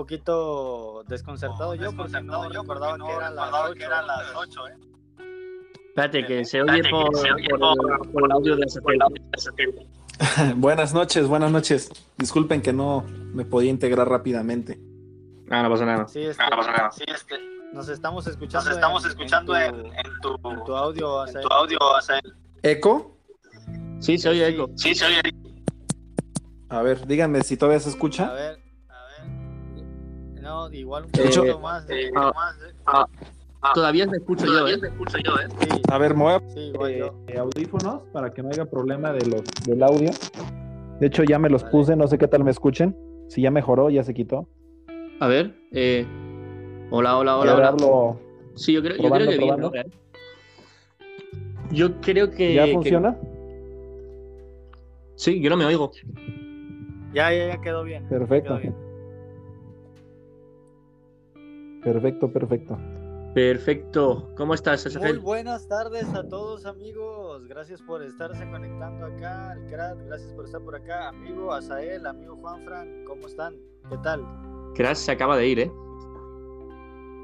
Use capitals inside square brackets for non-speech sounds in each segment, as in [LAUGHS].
poquito desconcertado yo porque no recordaba que, eran las 8. ¿eh? Espérate, que se oye, por, por, el, audio de esa [LAUGHS] buenas noches, buenas noches. Disculpen que no me podía integrar rápidamente. Ah, no pasa nada. Sí, este, no pasa nada. Sí, este, nos estamos escuchando, nos estamos en, escuchando en, tu, en, tu, en, tu, audio, en tu audio, ¿Eco? Sí, se oye eco. Sí, se oye A ver, díganme si todavía se escucha. A ver. Igual un poquito eh, más. Eh, ah, más eh. ah, Ah, todavía me escucho yo, ¿eh? escucho yo, ¿eh? Sí. A ver, me voy a sí, eh, audífonos para que no haya problema de los, del audio. De hecho, ya me los puse, no sé qué tal me escuchen. Si ya mejoró, ya se quitó. A ver, eh... hola, hola, hola. hola. Sí, yo creo, yo creo que bien. ¿no? Yo creo que. ¿Ya funciona? Sí, yo no me oigo. Ya, ya, ya quedó bien. Perfecto. Quedó bien. Perfecto, perfecto. Perfecto. ¿Cómo estás, Asafel? Muy buenas tardes a todos, amigos. Gracias por estarse conectando acá al Gracias por estar por acá, amigo Asael, amigo Juanfran. ¿Cómo están? ¿Qué tal? Crash se acaba de ir, ¿eh?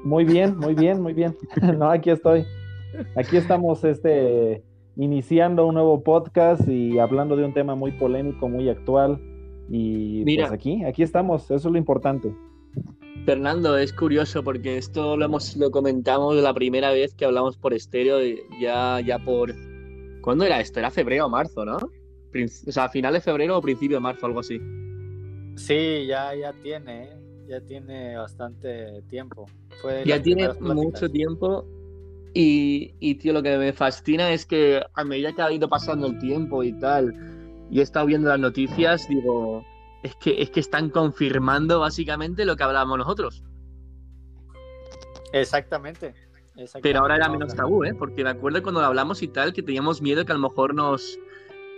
Muy bien, muy bien, muy bien. [LAUGHS] [LAUGHS] no, aquí estoy. Aquí estamos este, iniciando un nuevo podcast y hablando de un tema muy polémico, muy actual. Y Mira. pues aquí, aquí estamos. Eso es lo importante. Fernando, es curioso porque esto lo hemos lo comentamos la primera vez que hablamos por estéreo, ya, ya por. ¿Cuándo era esto? Era febrero o marzo, ¿no? O sea, final de febrero o principio de marzo, algo así. Sí, ya, ya tiene, ¿eh? ya tiene bastante tiempo. ya tiene mucho tiempo. Y, y, tío, lo que me fascina es que a medida que ha ido pasando el tiempo y tal, y he estado viendo las noticias, digo, es que, es que están confirmando básicamente lo que hablábamos nosotros. Exactamente. Pero ahora era menos tabú, ¿eh? Porque me acuerdo cuando hablamos y tal, que teníamos miedo que a lo mejor nos,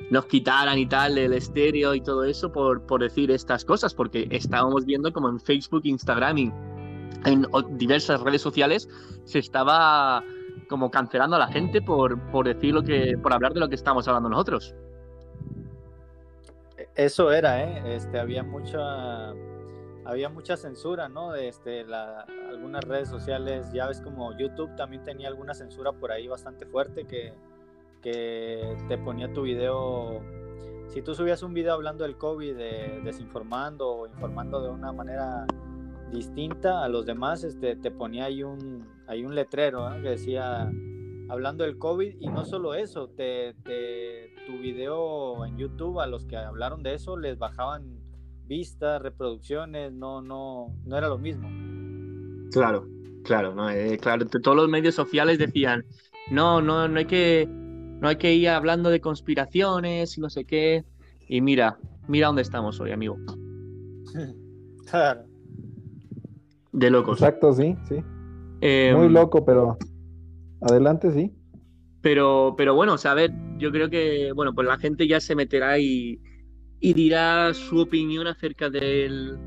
nos quitaran y tal el estéreo y todo eso por, por decir estas cosas, porque estábamos viendo como en Facebook, Instagram y en diversas redes sociales se estaba como cancelando a la gente por, por decir lo que, por hablar de lo que estamos hablando nosotros. Eso era, ¿eh? Este, había mucha, había mucha censura, ¿no? De este, la, algunas redes sociales, ya ves como YouTube también tenía alguna censura por ahí bastante fuerte que, que te ponía tu video, si tú subías un video hablando del COVID, desinformando o informando de una manera distinta a los demás, este, te ponía ahí un, ahí un letrero que decía hablando del COVID y no solo eso, te, tu video en YouTube a los que hablaron de eso les bajaban vistas, reproducciones, no, no, no era lo mismo. Claro, claro, no, eh, claro, todos los medios sociales decían, no, no, no hay que, no hay que ir hablando de conspiraciones y no sé qué. Y mira, mira dónde estamos hoy, amigo. [LAUGHS] claro. De locos. Exacto, sí, sí. Em, Muy loco, pero Adelante, sí. Pero, pero bueno, o sea, a ver, yo creo que, bueno, pues la gente ya se meterá y, dirá su opinión acerca del,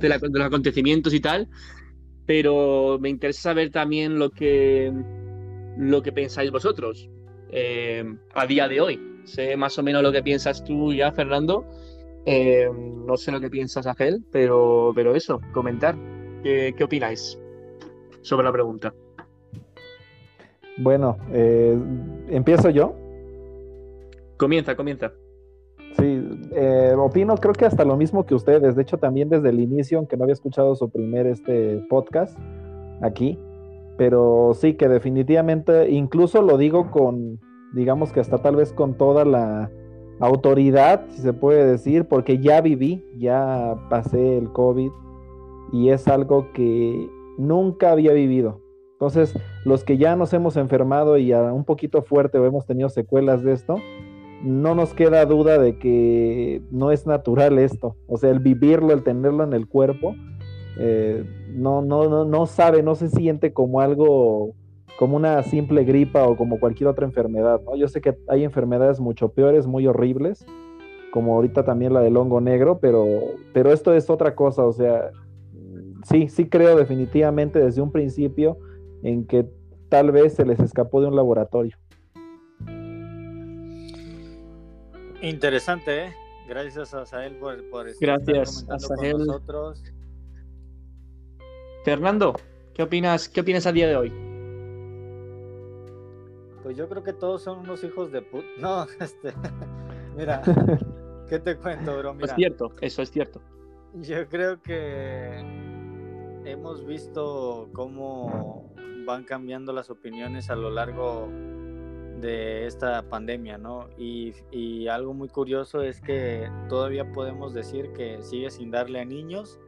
de, los acontecimientos y tal, pero me interesa saber también lo que, lo que pensáis vosotros eh, a día de hoy. Sé más o menos lo que piensas tú ya, Fernando. Eh, no sé lo que piensas, Ángel, pero, pero eso, comentar. ¿Qué, ¿Qué opináis sobre la pregunta? Bueno, eh, ¿empiezo yo? Comienza, comienza. Sí, eh, opino creo que hasta lo mismo que ustedes. De hecho, también desde el inicio, aunque no había escuchado su primer este podcast aquí, pero sí que definitivamente, incluso lo digo con, digamos que hasta tal vez con toda la autoridad, si se puede decir, porque ya viví, ya pasé el COVID y es algo que nunca había vivido. Entonces, los que ya nos hemos enfermado y a un poquito fuerte o hemos tenido secuelas de esto, no nos queda duda de que no es natural esto. O sea, el vivirlo, el tenerlo en el cuerpo, eh, no, no, no, no sabe, no se siente como algo, como una simple gripa o como cualquier otra enfermedad. ¿no? Yo sé que hay enfermedades mucho peores, muy horribles, como ahorita también la del hongo negro, pero, pero esto es otra cosa. O sea, sí, sí creo definitivamente desde un principio en que tal vez se les escapó de un laboratorio. Interesante, ¿eh? Gracias a Sael por, estar Gracias, comentando con nosotros. Fernando, ¿qué opinas, qué opinas a día de hoy? Pues yo creo que todos son unos hijos de put. [LAUGHS] No, este. [LAUGHS] Mira, [LAUGHS] ¿qué te cuento, bro? Mira, es cierto, eso es cierto. Yo creo que hemos visto cómo van cambiando las opiniones a lo largo de esta pandemia, ¿no? Y, y, algo muy curioso es que todavía podemos decir que sigue sin darle a niños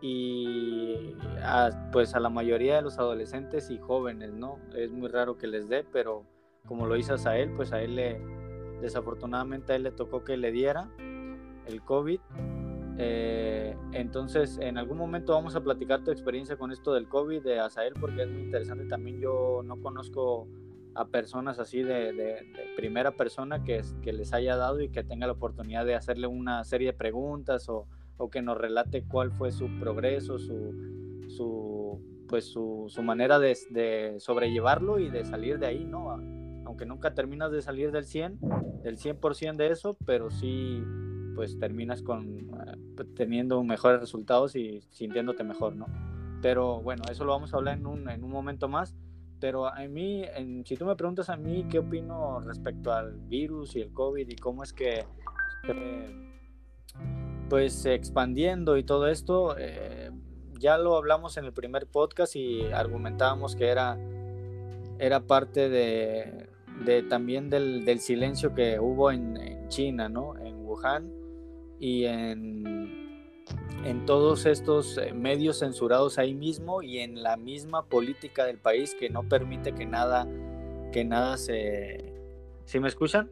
y a, pues a la mayoría de los adolescentes y jóvenes, ¿no? Es muy raro que les dé, pero como lo hizo a él, pues a él le, desafortunadamente a él le tocó que le diera el COVID. Eh, entonces, en algún momento vamos a platicar tu experiencia con esto del COVID de Asael, porque es muy interesante. También yo no conozco a personas así de, primera persona que, que, les haya dado y que tenga la oportunidad de hacerle una serie de preguntas o, o que nos relate cuál fue su progreso, su, su pues su, su manera de, de, sobrellevarlo y de salir de ahí, ¿no? Aunque nunca terminas de salir del 100, del 100% de eso, pero sí pues terminas con eh, teniendo mejores resultados y sintiéndote mejor, ¿no? Pero bueno, eso lo vamos a hablar en un, en un momento más. Pero a mí, en, si tú me preguntas a mí qué opino respecto al virus y el COVID y cómo es que pues expandiendo y todo esto, eh, ya lo hablamos en el primer podcast y argumentábamos que era, era parte de, de también del, del, silencio que hubo en, en, China, ¿no? En Wuhan y en, en todos estos eh, medios censurados ahí mismo y en la misma política del país que no permite que nada, que nada se... ¿Sí me escuchan?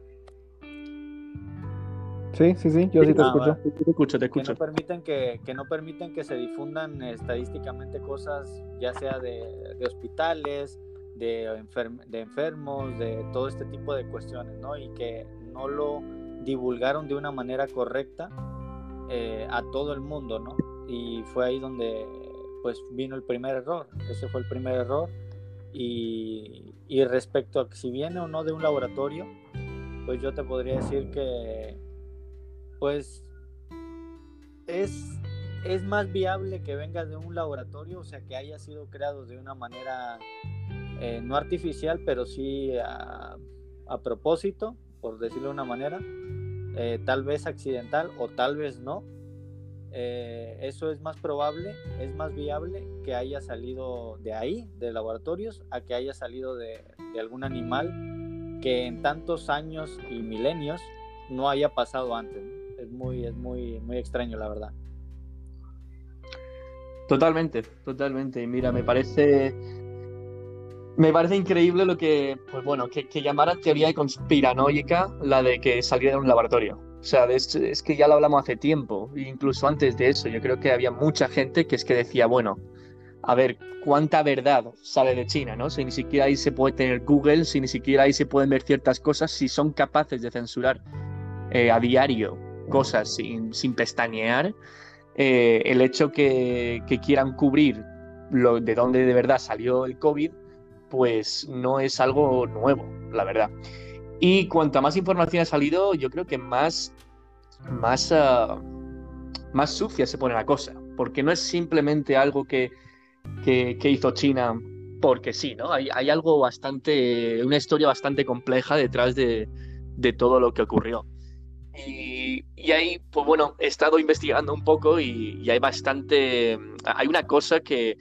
Sí, sí, sí, yo sí te Ah, escucho. Te escucho, te que escucho. no permiten que, que no permiten que se difundan estadísticamente cosas ya sea de, de hospitales de, enferm- de enfermos de todo este tipo de cuestiones no y que no lo divulgaron de una manera correcta eh, a todo el mundo no y fue ahí donde pues vino el primer error. Ese fue el primer error. Y, y respecto a que si viene o no de un laboratorio pues yo te podría decir que pues es, es más viable que venga de un laboratorio, o sea, que haya sido creado de una manera eh, no artificial, pero sí a, a, propósito, por decirlo de una manera, eh, tal vez accidental o tal vez no. Eh, eso es más probable, es más viable que haya salido de ahí, de laboratorios, a que haya salido de, algún animal que en tantos años y milenios no haya pasado antes. Es muy, es muy, muy extraño, la verdad. Totalmente, totalmente. Mira, me parece. Me parece increíble lo que, pues bueno, que, que llamaran teoría conspiranoica la de que saliera de un laboratorio. O sea, es, es, que ya lo hablamos hace tiempo, incluso antes de eso. Yo creo que había mucha gente que es que decía, bueno, a ver, ¿cuánta verdad sale de China, no? Si ni siquiera ahí se puede tener Google, si ni siquiera ahí se pueden ver ciertas cosas, si son capaces de censurar eh, a diario cosas sin, sin pestañear, eh, el hecho que, que, quieran cubrir lo, de dónde de verdad salió el COVID, pues no es algo nuevo, la verdad. Y cuanta más información ha salido, yo creo que más, más, uh, más sucia se pone la cosa, porque no es simplemente algo que, que, que hizo China porque sí, ¿no? Hay, hay, algo bastante, una historia bastante compleja detrás de, de todo lo que ocurrió. Y, y, ahí, pues bueno, he estado investigando un poco y, y hay bastante, hay una cosa que,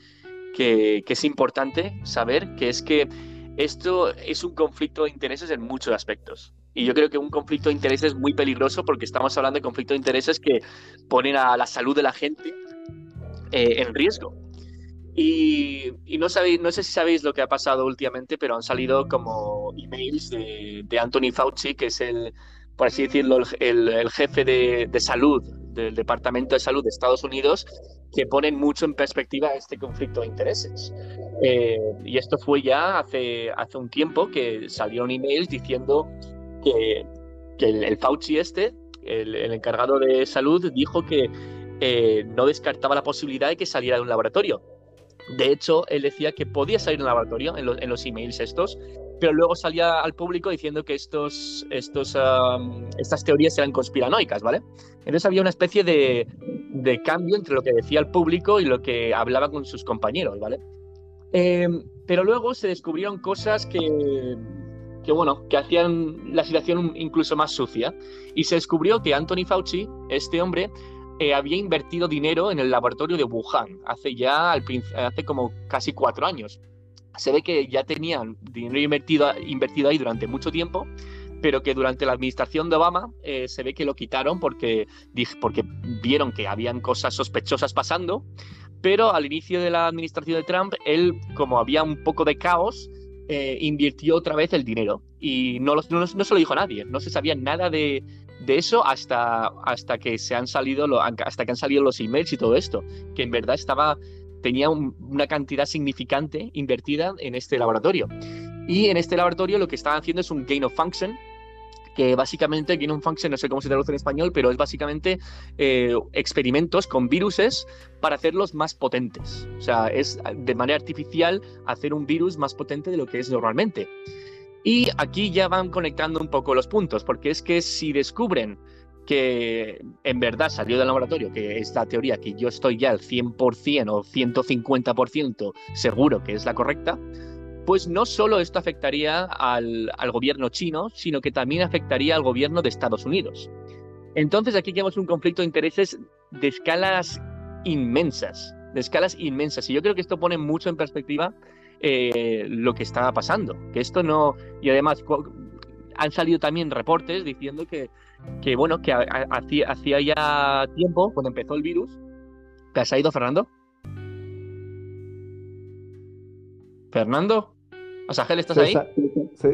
que, que, es importante saber, que es que esto es un conflicto de intereses en muchos aspectos. Y yo creo que un conflicto de intereses es muy peligroso porque estamos hablando de conflicto de intereses que ponen a la salud de la gente eh, en riesgo. Y, y, no, sabéis, no sé si sabéis lo que ha pasado últimamente, pero han salido como emails de, de Anthony Fauci, que es el, por así decirlo, el, el, jefe de, salud del Departamento de Salud de Estados Unidos, que ponen mucho en perspectiva este conflicto de intereses. Eh, y esto fue ya hace, hace un tiempo que salieron emails diciendo que, el, Fauci este, el, encargado de salud, dijo que eh, no descartaba la posibilidad de que saliera de un laboratorio. De hecho, él decía que podía salir de un laboratorio en, en los emails estos, pero luego salía al público diciendo que estos, estos, estas teorías eran conspiranoicas, ¿vale? Entonces había una especie de, de cambio entre lo que decía el público y lo que hablaba con sus compañeros, ¿vale? Eh, pero luego se descubrieron cosas que, que, bueno, que hacían la situación incluso más sucia. Y se descubrió que Anthony Fauci, este hombre, eh, había invertido dinero en el laboratorio de Wuhan hace ya hace como casi cuatro años. Se ve que ya tenían dinero invertido, invertido ahí durante mucho tiempo pero que durante la administración de Obama eh, se ve que lo quitaron porque, porque vieron que habían cosas sospechosas pasando, pero al inicio de la administración de Trump, él, como había un poco de caos, eh, invirtió otra vez el dinero y no, no, se lo dijo nadie, no se sabía nada de, eso hasta, hasta, que se han salido hasta que han salido los emails y todo esto, que en verdad estaba tenía una cantidad significante invertida en este laboratorio. Y en este laboratorio lo que estaban haciendo es un gain of function, que básicamente un Function, no sé cómo se traduce en español, pero es básicamente eh, experimentos con viruses para hacerlos más potentes. O sea, es de manera artificial hacer un virus más potente de lo que es normalmente. Y aquí ya van conectando un poco los puntos, porque es que si descubren que en verdad salió del laboratorio, que es la teoría que yo estoy ya al 100% o 150% seguro que es la correcta, pues no solo esto afectaría al, gobierno chino, sino que también afectaría al gobierno de Estados Unidos. Entonces aquí tenemos un conflicto de intereses de escalas inmensas, de escalas inmensas. Y yo creo que esto pone mucho en perspectiva eh, lo que estaba pasando. Que esto no. Y además han salido también reportes diciendo que, que bueno, que hacía ya tiempo, cuando empezó el virus. ¿Te has ido, Fernando? ¿Fernando? O sea, Gel, ¿estás ahí?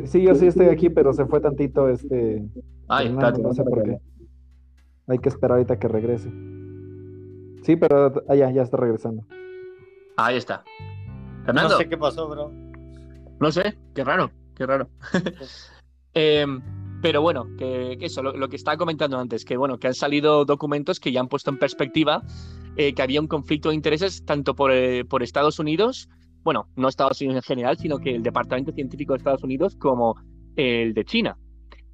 sí, yo sí estoy aquí, pero se fue tantito este. Ay, está, no sé por qué. Hay que esperar ahorita que regrese. Sí, pero ah, ya, ya está regresando. Ahí está. Fernando. No sé qué pasó, bro. No sé, qué raro, qué raro. [LAUGHS] Em, pero bueno, eso, lo, que estaba comentando antes, que bueno, que han salido documentos que ya han puesto en perspectiva eh, que había un conflicto de intereses tanto por, eh, por Estados Unidos bueno, no Estados Unidos en general, sino que el Departamento Científico de Estados Unidos como el de China.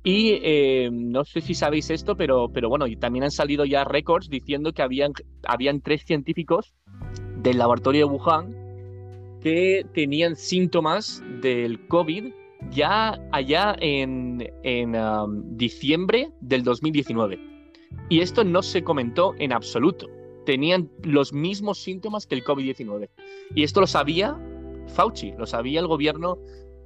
Y eh, no sé si sabéis esto, pero, pero bueno, también han salido ya récords diciendo que habían, habían tres científicos del laboratorio de Wuhan que tenían síntomas del COVID ya allá en, diciembre del 2019. Y esto no se comentó en absoluto tenían los mismos síntomas que el COVID-19. Y esto lo sabía Fauci, lo sabía el gobierno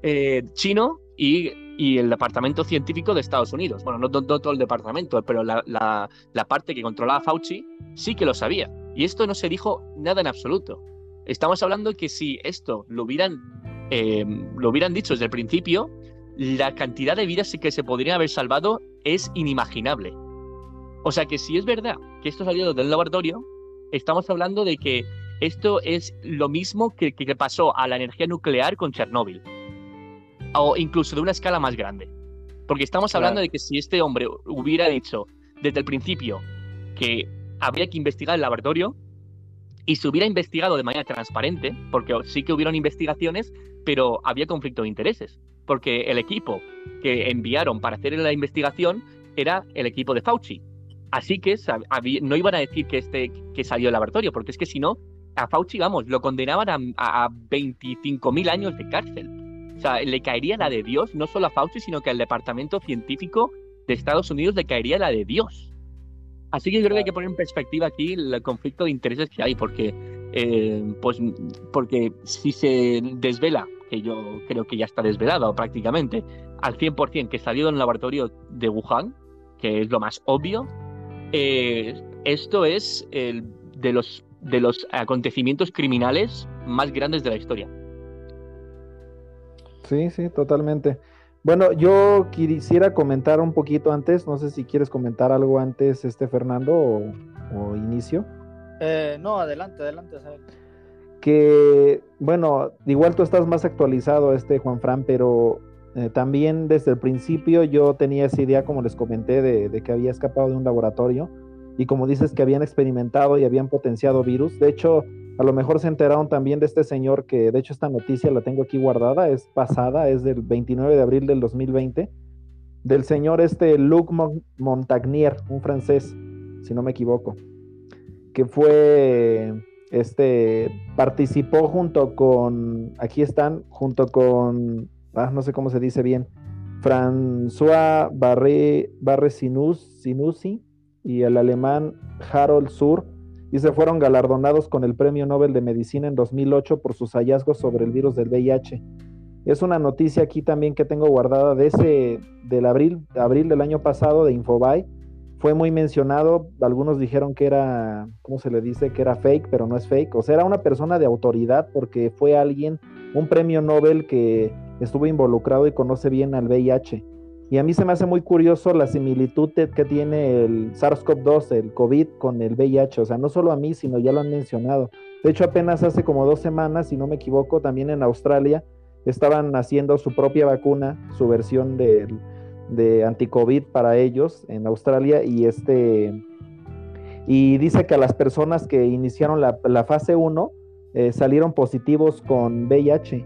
eh, chino y, el Departamento Científico de Estados Unidos. Bueno, no, todo el departamento, pero la, parte que controlaba Fauci sí que lo sabía. Y esto no se dijo nada en absoluto. Estamos hablando que si esto lo hubieran, eh, lo hubieran dicho desde el principio, la cantidad de vidas que se podrían haber salvado es inimaginable. O sea que si es verdad que esto salió del laboratorio, estamos hablando de que esto es lo mismo que, que pasó a la energía nuclear con Chernóbil. O incluso de una escala más grande. Porque estamos hablando de que si este hombre hubiera dicho desde el principio que habría que investigar el laboratorio y se hubiera investigado de manera transparente, porque sí que hubieron investigaciones, pero había conflicto de intereses, porque el equipo que enviaron para hacer la investigación era el equipo de Fauci, Así que no iban a decir que, este, que salió del laboratorio, porque es que si no, a Fauci, vamos, lo condenaban a, a 25.000 años de cárcel. O sea, le caería la de Dios, no solo a Fauci, sino que al Departamento Científico de Estados Unidos le caería la de Dios. Así que yo creo que hay que poner en perspectiva aquí el conflicto de intereses que hay, porque, eh, pues, porque si se desvela, que yo creo que ya está desvelado prácticamente, al 100% que salió del laboratorio de Wuhan, que es lo más obvio, eh, esto es el de los, de los acontecimientos criminales más grandes de la historia. Sí, sí, totalmente. Bueno, yo quisiera comentar un poquito antes, no sé si quieres comentar algo antes, este Fernando, o, inicio. Eh, no, adelante, adelante. Que, bueno, igual tú estás más actualizado, este Juan Fran, pero eh, también desde el principio yo tenía esa idea, como les comenté, de, que había escapado de un laboratorio y como dices que habían experimentado y habían potenciado virus. De hecho, a lo mejor se enteraron también de este señor que, de hecho, esta noticia la tengo aquí guardada, es pasada, es del 29 de abril del 2020, del señor este Luc Montagnier, un francés, si no me equivoco. que fue, este, participó junto con, aquí están, junto con, ah, no sé cómo se dice bien, François Barré, Barré Sinusi y el alemán Harold Sur, y se fueron galardonados con el Premio Nobel de Medicina en 2008 por sus hallazgos sobre el virus del VIH. Es una noticia aquí también que tengo guardada de ese, del abril, abril del año pasado de Infobae. Fue muy mencionado, algunos dijeron que era, ¿cómo se le dice? Que era fake, pero no es fake. O sea, era una persona de autoridad porque fue alguien, un premio Nobel que estuvo involucrado y conoce bien al VIH. Y a mí se me hace muy curioso la similitud que tiene el SARS-CoV-2, el COVID, con el VIH. O sea, no solo a mí, sino ya lo han mencionado. De hecho, apenas hace como dos semanas, si no me equivoco, también en Australia estaban haciendo su propia vacuna, su versión de, de anti-COVID para ellos en Australia. Y este y dice que a las personas que iniciaron la, fase 1 eh, salieron positivos con VIH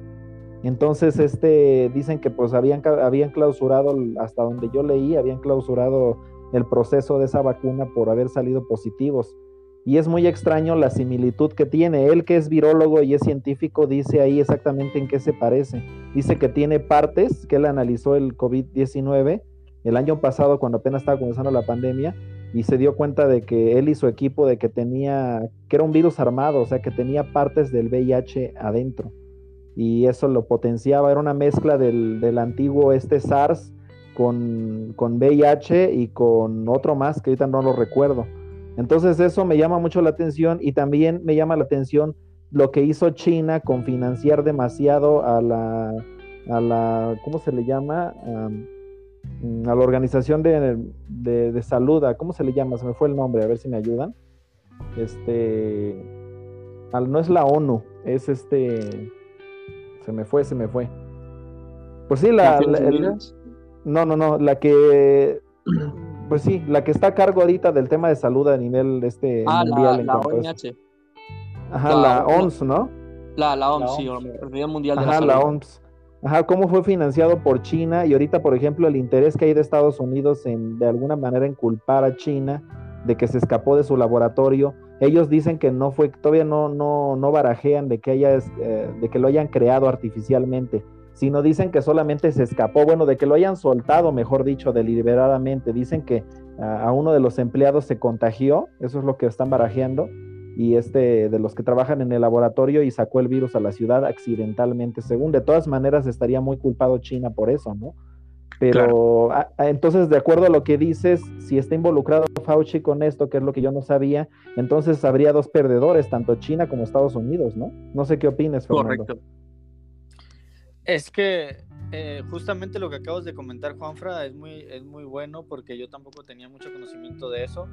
entonces, este, dicen que pues habían, habían clausurado, hasta donde yo leí, habían clausurado el proceso de esa vacuna por haber salido positivos. Y es muy extraño la similitud que tiene. Él que es virólogo y es científico dice ahí exactamente en qué se parece. Dice que tiene partes, que él analizó el COVID-19 el año pasado cuando apenas estaba comenzando la pandemia y se dio cuenta de que él y su equipo de que tenía, que era un virus armado, o sea, que tenía partes del VIH adentro y eso lo potenciaba, era una mezcla del, antiguo este SARS con, con, VIH y con otro más que ahorita no lo recuerdo. Entonces eso me llama mucho la atención y también me llama la atención lo que hizo China con financiar demasiado a la, a la ¿cómo se le llama? A la organización de, de, salud, ¿cómo se le llama? Se me fue el nombre, a ver si me ayudan. Este, no es la ONU, es este, se me fue, se me fue. Pues sí, la... no, no, no, la que... [CLEARS THROAT] Pues sí, la que está a cargo ahorita del tema de salud a nivel este ah, mundial. La, OMS. Ajá, la, OMS, ¿no? La, la OMS, sí, Organización Mundial de la Salud. la OMS. Ajá, cómo fue financiado por China y ahorita, por ejemplo, el interés que hay de Estados Unidos en, de alguna manera, en culpar a China de que se escapó de su laboratorio ellos dicen que no fue, todavía no, no, no barajean de que, haya, eh, de que lo hayan creado artificialmente, sino dicen que solamente se escapó, bueno, de que lo hayan soltado, mejor dicho, deliberadamente. Dicen que a uno de los empleados se contagió, eso es lo que están barajeando, y este de los que trabajan en el laboratorio y sacó el virus a la ciudad accidentalmente, según de todas maneras estaría muy culpado China por eso, ¿no? Pero entonces, de acuerdo a lo que dices, si está involucrado Fauci con esto, que es lo que yo no sabía, entonces habría dos perdedores, tanto China como Estados Unidos, ¿no? No sé qué opinas, Fernando. Correcto. Es que eh, justamente lo que acabas de comentar, Juanfra, es muy, es muy bueno porque yo tampoco tenía mucho conocimiento de eso.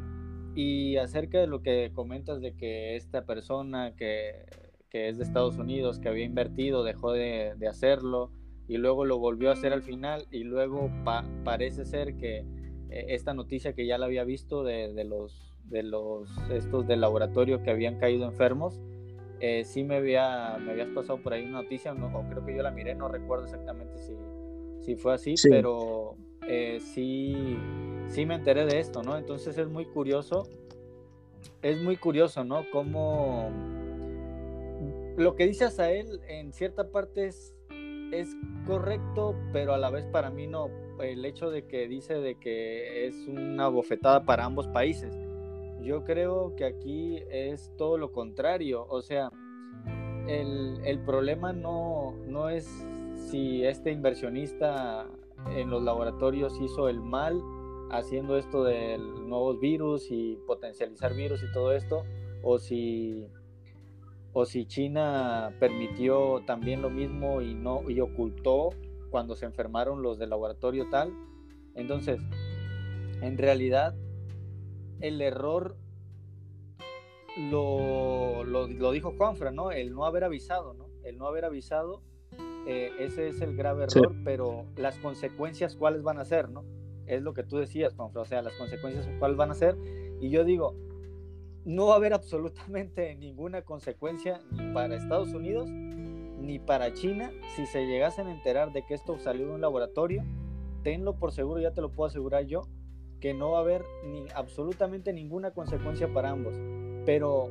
Y acerca de lo que comentas de que esta persona que, que es de Estados Unidos, que había invertido, dejó de, de hacerlo y luego lo volvió a hacer al final y luego parece ser que eh, esta noticia que ya la había visto de, de, los de los estos del laboratorio que habían caído enfermos eh, sí me había me habías pasado por ahí una noticia o creo que yo la miré no recuerdo exactamente si, si fue así pero eh, sí sí me enteré de esto no entonces es muy curioso es muy curioso no cómo lo que dice él en cierta parte es es correcto, pero a la vez para mí no. El hecho de que dice de que es una bofetada para ambos países. Yo creo que aquí es todo lo contrario. O sea, el, problema no, no es si este inversionista en los laboratorios hizo el mal haciendo esto de nuevos virus y potencializar virus y todo esto, o si o si China permitió también lo mismo y no y ocultó cuando se enfermaron los del laboratorio tal. Entonces, en realidad el error lo, lo, dijo Juanfra, ¿no? El no haber avisado, ¿no? El no haber avisado, eh, ese es el grave error, pero las consecuencias, ¿cuáles van a ser, no? Es lo que tú decías, Juanfra, o sea, las consecuencias, ¿cuáles van a ser? Y yo digo, no va a haber absolutamente [LAUGHS] ninguna consecuencia ni para Estados Unidos ni para China si se llegasen a enterar de que esto salió de un laboratorio. Tenlo por seguro, ya te lo puedo asegurar yo, que no va a haber ni absolutamente ninguna consecuencia para ambos. pero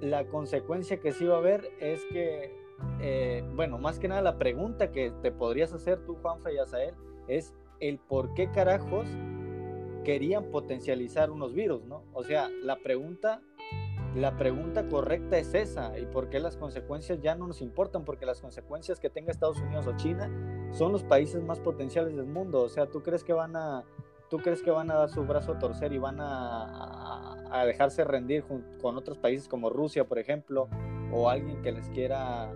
la consecuencia que sí va a haber es que, eh, bueno, más que nada la pregunta que te podrías hacer tú, Juanfa y Azael, es el por qué carajos querían potencializar unos virus, ¿no? O sea, la pregunta, la pregunta correcta es esa, y por qué las consecuencias ya no nos importan, porque las consecuencias que tenga Estados Unidos o China son los países más potenciales del mundo. O sea, ¿tú crees que van a, tú crees que van a dar su brazo a torcer y van a, a, dejarse rendir con otros países como Rusia, por ejemplo, o alguien que les quiera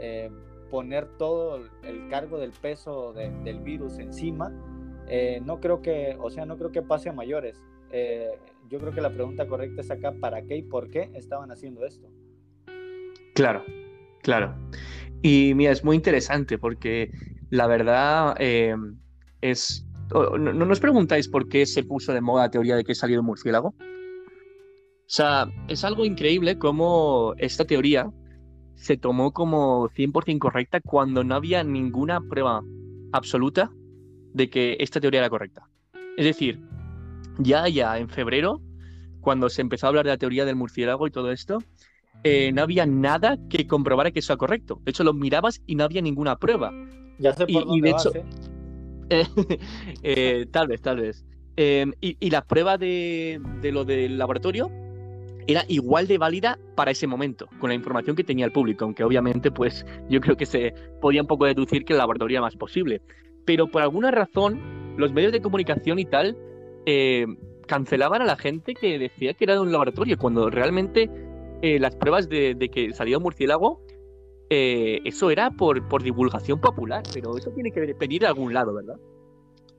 eh, poner todo el cargo del peso del virus encima? Eh, no creo que, o sea, no creo que pase a mayores. Eh, yo creo que la pregunta correcta es acá, ¿para qué y por qué estaban haciendo esto? Claro, claro. Y mira, es muy interesante porque la verdad eh, es... No, no, os preguntáis por qué se puso de moda la teoría de que salió un murciélago? O sea, es algo increíble cómo esta teoría se tomó como 100% correcta cuando no había ninguna prueba absoluta de que esta teoría era correcta. Es decir, ya, ya en febrero, cuando se empezó a hablar de la teoría del murciélago y todo esto, eh, no había nada que comprobara que eso era correcto. De hecho, lo mirabas y no había ninguna prueba. Ya sé por y, de hecho, ¿eh? [LAUGHS] Eh, tal vez, tal vez. Em, y, la prueba de, de lo del laboratorio era igual de válida para ese momento, con la información que tenía el público, aunque obviamente pues yo creo que se podía un poco deducir que el laboratorio era más posible pero por alguna razón los medios de comunicación y tal eh, cancelaban a la gente que decía que era de un laboratorio, cuando realmente eh, las pruebas de, que salía un murciélago, eh, eso era por, por divulgación popular, pero eso tiene que venir de algún lado, ¿verdad?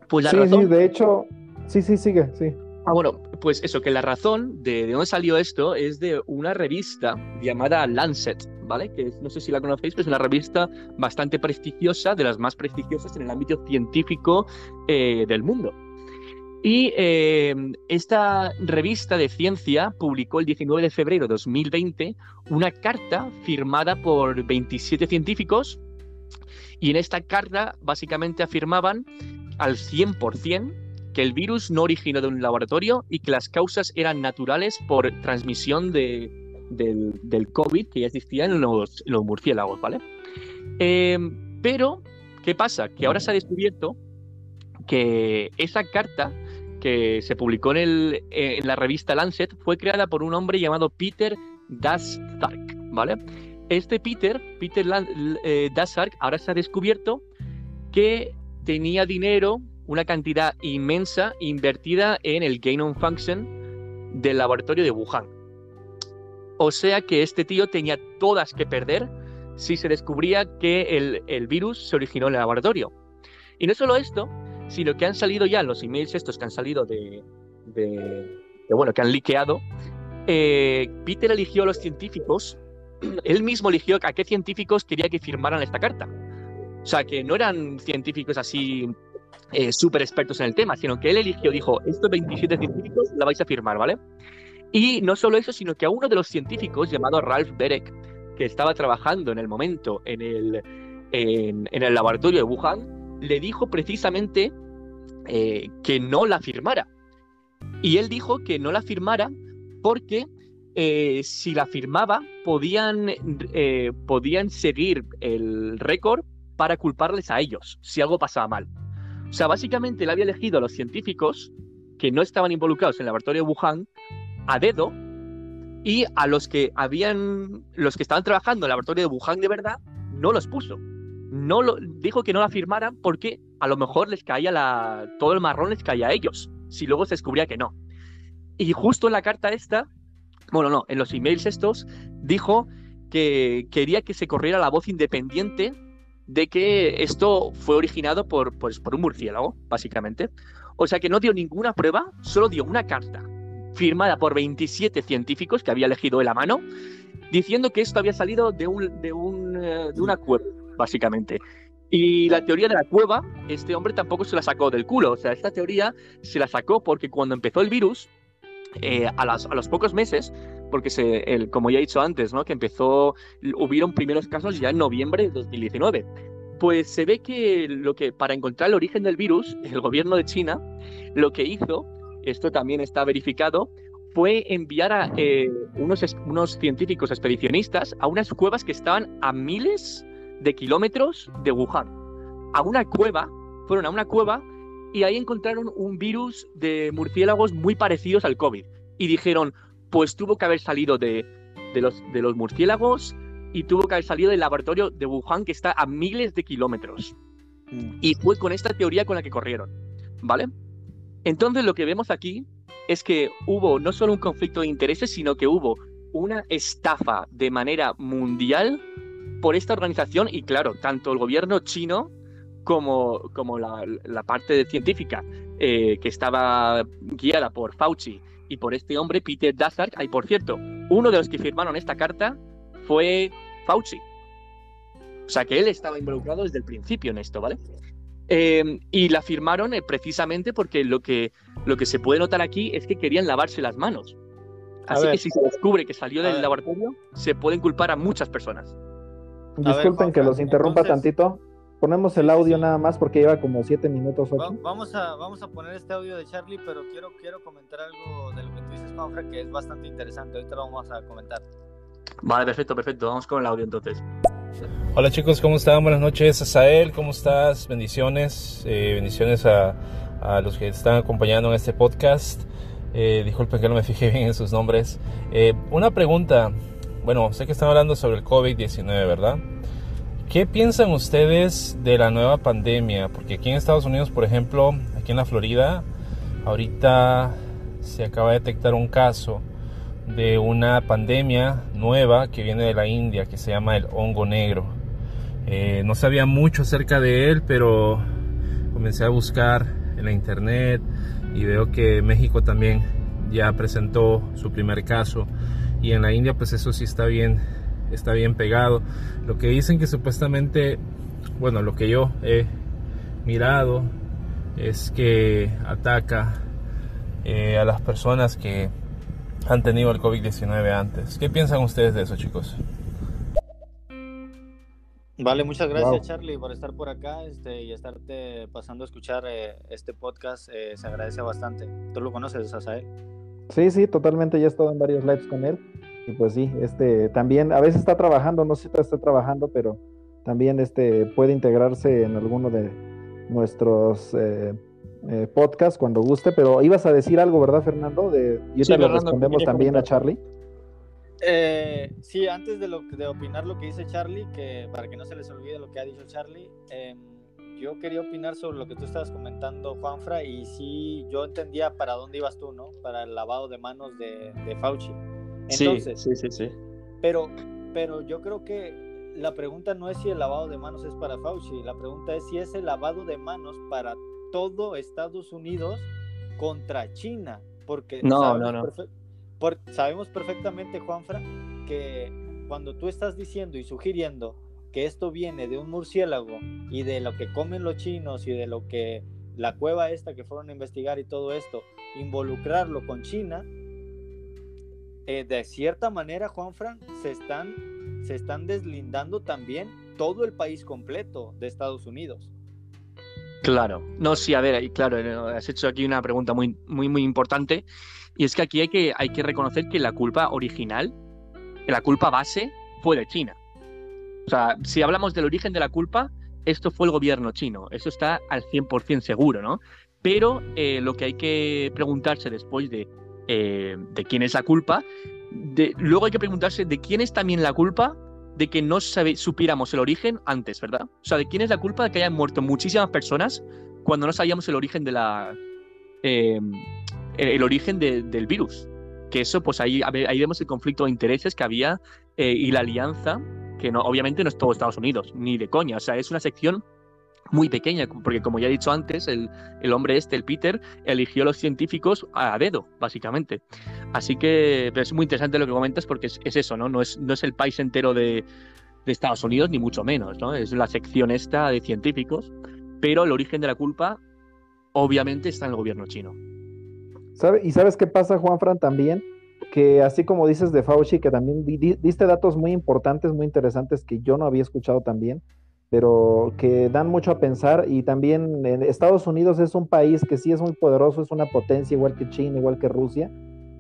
Pues la sí, sí, de hecho, sí, sí, sigue, sí. Ah, bueno, pues eso, que la razón de, de dónde salió esto es de una revista llamada Lancet, Que no sé si la conocéis, pero es una revista bastante prestigiosa, de las más prestigiosas en el ámbito científico eh, del mundo. Y eh, esta revista de ciencia publicó el 19 de febrero de 2020 una carta firmada por 27 científicos y en esta carta básicamente afirmaban al 100% que el virus no originó de un laboratorio y que las causas eran naturales por transmisión de, del, COVID que ya existía en los, murciélagos, ¿vale? Em, pero, ¿qué pasa? Que ahora se ha descubierto que esa carta que se publicó en, en la revista Lancet fue creada por un hombre llamado Peter Daszak, ¿vale? Este Peter, Peter eh, ahora se ha descubierto que tenía dinero una cantidad inmensa invertida en el gain on function del laboratorio de Wuhan. O sea que este tío tenía todas que perder si se descubría que el, virus se originó en el laboratorio. Y no solo esto, sino que han salido ya los emails estos que han salido de, bueno, que han liqueado. Eh, Peter eligió a los científicos, [CLEARS THROAT] él mismo eligió a qué científicos quería que firmaran esta carta. O sea, que no eran científicos así eh, súper expertos en el tema, sino que él eligió, dijo, estos 27 científicos la vais a firmar, ¿vale? Y no solo eso, sino que a uno de los científicos llamado Ralph Berek, que estaba trabajando en el momento en el, en, el laboratorio de Wuhan, le dijo precisamente eh, que no la firmara. Y él dijo que no la firmara porque eh, si la firmaba podían, eh, podían seguir el récord para culparles a ellos si algo pasaba mal. O sea, básicamente él había elegido a los científicos que no estaban involucrados en el laboratorio de Wuhan a dedo y a los que habían los que estaban trabajando en el laboratorio de Wuhan de verdad no los puso. No lo, dijo que no la firmaran porque a lo mejor les caía la todo el marrón les caía a ellos, si luego se descubría que no. Y justo en la carta esta, bueno, no, en los emails estos dijo que quería que se corriera la voz independiente de que esto fue originado por, pues, por un murciélago, básicamente. O sea que no dio ninguna prueba, solo dio una carta firmada por 27 científicos que había elegido él a mano, diciendo que esto había salido de, un, de, un, eh, de una cueva, básicamente. Y la teoría de la cueva, este hombre tampoco se la sacó del culo. O sea, esta teoría se la sacó porque cuando empezó el virus, eh, a, a, los pocos meses, porque se, el, como ya he dicho antes, ¿no? que empezó, hubieron primeros casos ya en noviembre de 2019. Pues se ve que, lo que para encontrar el origen del virus, el gobierno de China lo que hizo, esto también está verificado, fue enviar a eh, unos, unos científicos expedicionistas a unas cuevas que estaban a miles de kilómetros de Wuhan. A una cueva, fueron a una cueva y ahí encontraron un virus de murciélagos muy parecidos al COVID. Y dijeron, pues tuvo que haber salido de, los, de los murciélagos y tuvo que haber salido del laboratorio de Wuhan que está a miles de kilómetros. Mm. Y fue con esta teoría con la que corrieron, ¿vale? Entonces lo que vemos aquí es que hubo no solo un conflicto de intereses, sino que hubo una estafa de manera mundial por esta organización y claro, tanto el gobierno chino como, como la, parte científica eh, que estaba guiada por Fauci y por este hombre, Peter Daszak. Y por cierto, uno de los que firmaron esta carta fue Fauci. O sea que él estaba involucrado desde el principio en esto, ¿vale? Eh, y la firmaron eh, precisamente porque lo que, lo que se puede notar aquí es que querían lavarse las manos. Así que si se descubre que salió del laboratorio, se pueden culpar a muchas personas. Disculpen que los interrumpa tantito. Ponemos el audio nada más porque lleva como siete minutos. vamos, a, vamos a poner este audio de Charlie, pero quiero, quiero comentar algo de lo que tú dices, Juanfra, que es bastante interesante. Ahorita lo vamos a comentar. Vale, perfecto, perfecto. Vamos con el audio entonces. Hola chicos, ¿cómo están? Buenas noches, Asael, ¿cómo estás? Bendiciones, eh, bendiciones a, los que están acompañando en este podcast. Eh, disculpen que no me fijé bien en sus nombres. Eh, una pregunta, bueno, sé que están hablando sobre el COVID-19, ¿verdad? ¿Qué piensan ustedes de la nueva pandemia? Porque aquí en Estados Unidos, por ejemplo, aquí en la Florida, ahorita se acaba de detectar un caso de una pandemia nueva que viene de la India que se llama el hongo negro. Eh, no sabía mucho acerca de él, pero comencé a buscar en la internet y veo que México también ya presentó su primer caso y en la India pues eso sí está bien está bien pegado. Lo que dicen que supuestamente, bueno, lo que yo he mirado es que ataca eh, a las personas que han tenido el COVID-19 antes. ¿Qué piensan ustedes de eso, chicos? Vale, muchas gracias Charlie por estar por acá este, y estarte pasando a escuchar eh, este podcast. Eh, se agradece bastante. ¿Tú lo conoces, Asael? Sí, sí, totalmente. Ya he estado en varios lives con él. Y pues sí, este también a veces está trabajando, no sé si está trabajando, pero también este puede integrarse en alguno de nuestros eh, eh, podcast cuando guste, pero ibas a decir algo, ¿verdad, Fernando? De, y sí, le respondemos también a Charlie. Eh, sí, antes de, lo, de opinar lo que dice Charlie, que para que no se les olvide lo que ha dicho Charlie, em, yo quería opinar sobre lo que tú estabas comentando, Juanfra, y sí, yo entendía para dónde ibas tú, ¿no? Para el lavado de manos de, de Fauci. Entonces, sí, sí, sí, Pero, pero yo creo que la pregunta no es si el lavado de manos es para Fauci, la pregunta es si es el lavado de manos para todo Estados Unidos contra China, porque no, sabemos, no, sabemos perfectamente, Juanfra, que cuando tú estás diciendo y sugiriendo que esto viene de un murciélago y de lo que comen los chinos y de lo que la cueva esta que fueron a investigar y todo esto, involucrarlo con China, eh, de cierta manera, Juanfran, se están, se están deslindando también todo el país completo de Estados Unidos. Claro, no, sí, a ver, claro, eh, has hecho aquí una pregunta muy, muy, muy importante. Y es que aquí hay que, hay que reconocer que la culpa original, la culpa base, fue de China. O sea, si hablamos del origen de la culpa, esto fue el gobierno chino. Eso está al 100% seguro, ¿no? Pero eh, lo que hay que preguntarse después de, eh, de quién es la culpa, de, luego hay que preguntarse de quién es también la culpa de que no supiéramos el origen antes, ¿verdad? O sea, ¿de quién es la culpa de que hayan muerto muchísimas personas cuando no sabíamos el origen de la. Em, el, origen del virus? Que eso, pues ahí, ahí vemos el conflicto de intereses que había eh, y la alianza, que no, obviamente no es todo Estados Unidos, ni de coña. O sea, es una sección muy pequeña, porque como ya he dicho antes, el, hombre este, el Peter, eligió a los científicos a dedo, básicamente. Así que es muy interesante lo que comentas porque es, eso, ¿no? No es, no es el país entero de, Estados Unidos, ni mucho menos, ¿no? Es la sección esta de científicos, pero el origen de la culpa obviamente está en el gobierno chino. ¿Y sabes qué pasa, Juan Fran, también? Que así como dices de Fauci, que también diste datos muy importantes, muy interesantes que yo no había escuchado también pero que dan mucho a pensar y también en Estados Unidos es un país que sí es muy poderoso, es una potencia igual que China, igual que Rusia,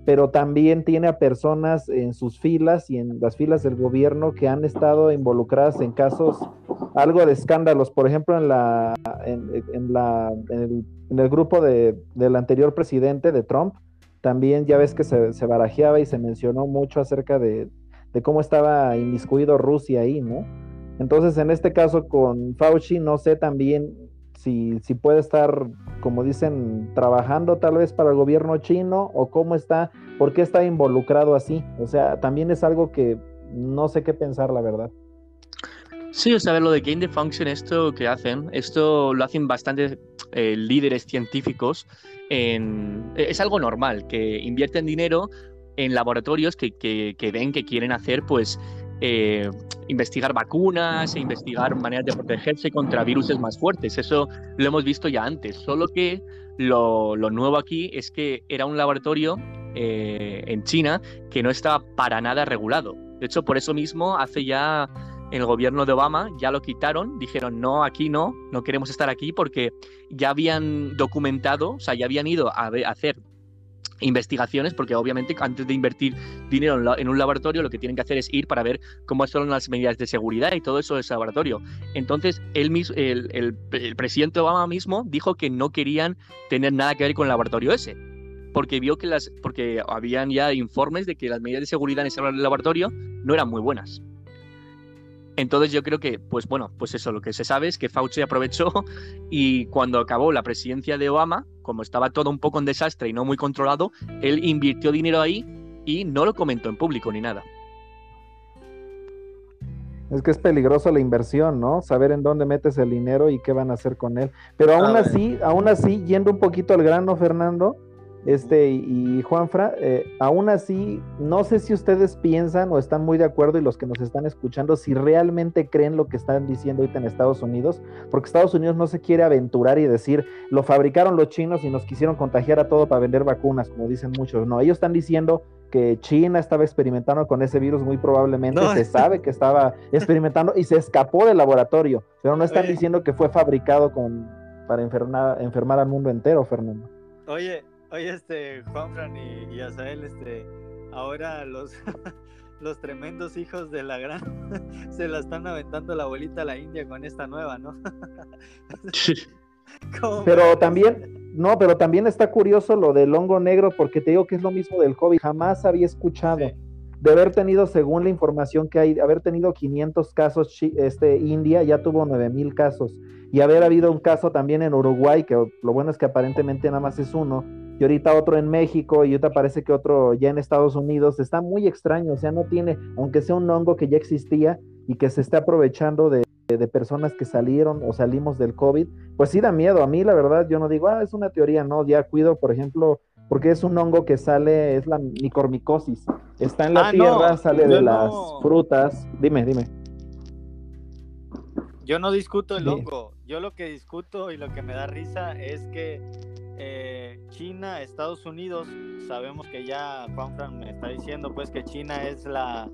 pero también tiene a personas en sus filas y en las filas del gobierno que han estado involucradas en casos algo de escándalos, por ejemplo, en la en, la en el, grupo de, del anterior presidente de Trump, también ya ves que se, se barajeaba y se mencionó mucho acerca de, de cómo estaba inmiscuido Rusia ahí, ¿no? Entonces, en este caso con Fauci, no sé también si, si puede estar, como dicen, trabajando tal vez para el gobierno chino o cómo está, por qué está involucrado así. O sea, también es algo que no sé qué pensar, la verdad. Sí, o sea, lo de Game the Function, esto que hacen, esto lo hacen bastantes eh, líderes científicos. En, es algo normal, que invierten dinero en laboratorios que, que ven que quieren hacer, pues, eh, investigar vacunas e investigar maneras de protegerse contra virus más fuertes. Eso lo hemos visto ya antes, solo que lo, nuevo aquí es que era un laboratorio eh, en China que no estaba para nada regulado. De hecho, por eso mismo, hace ya el gobierno de Obama ya lo quitaron, dijeron no, aquí no, no queremos estar aquí porque ya habían documentado, o sea, ya habían ido a, a hacer investigaciones, porque obviamente antes de invertir dinero en, un laboratorio lo que tienen que hacer es ir para ver cómo son las medidas de seguridad y todo eso de ese laboratorio. Entonces, él mismo, el, el, presidente Obama mismo dijo que no querían tener nada que ver con el laboratorio ese, porque vio que las, porque habían ya informes de que las medidas de seguridad en ese laboratorio no eran muy buenas. Entonces yo creo que, pues bueno, pues eso, lo que se sabe es que Fauci aprovechó [LAUGHS] y cuando acabó la presidencia de Obama, como estaba todo un poco en desastre y no muy controlado, él invirtió dinero ahí y no lo comentó en público ni nada. Es que es peligroso la inversión, ¿no? Saber en dónde metes el dinero y qué van a hacer con él. Pero aún así, aún así, yendo un poquito al grano, Fernando, este, y, Juanfra, eh, aún así, no sé si ustedes piensan o están muy de acuerdo y los que nos están escuchando, si realmente creen lo que están diciendo ahorita en Estados Unidos, porque Estados Unidos no se quiere aventurar y decir, lo fabricaron los chinos y nos quisieron contagiar a todo para vender vacunas, como dicen muchos. No, ellos están diciendo que China estaba experimentando con ese virus muy probablemente, se sabe que estaba experimentando y se escapó del laboratorio, pero no están diciendo que fue fabricado con, para enfermar, enfermar al mundo entero, Fernando. Oye, Oye, este, Juanfran y, y Azael, este, ahora los, [LAUGHS] los tremendos hijos de la gran [LAUGHS] se la están aventando la abuelita a la India con esta nueva, ¿no? [LAUGHS] pero también, no, pero también está curioso lo del hongo negro, porque te digo que es lo mismo del COVID, jamás había escuchado. De haber tenido, según la información que hay, haber tenido 500 casos, este, India ya tuvo 9000 casos. Y haber habido un caso también en Uruguay, que lo bueno es que aparentemente nada más es uno, y ahorita otro en México y ahorita parece que otro ya en Estados Unidos. Está muy extraño, o sea, no tiene, aunque sea un hongo que ya existía y que se esté aprovechando de, personas que salieron o salimos del COVID, pues sí da miedo. A mí, la verdad, yo no digo, ah, es una teoría, no, ya cuido, por ejemplo, porque es un hongo que sale, es la micormicosis, está en la ah, tierra, sale de las frutas. Dime, dime. Yo no discuto el hongo, yo lo que discuto y lo que me da risa es que eh, China, Estados Unidos, sabemos que ya Juan me está diciendo pues que China es la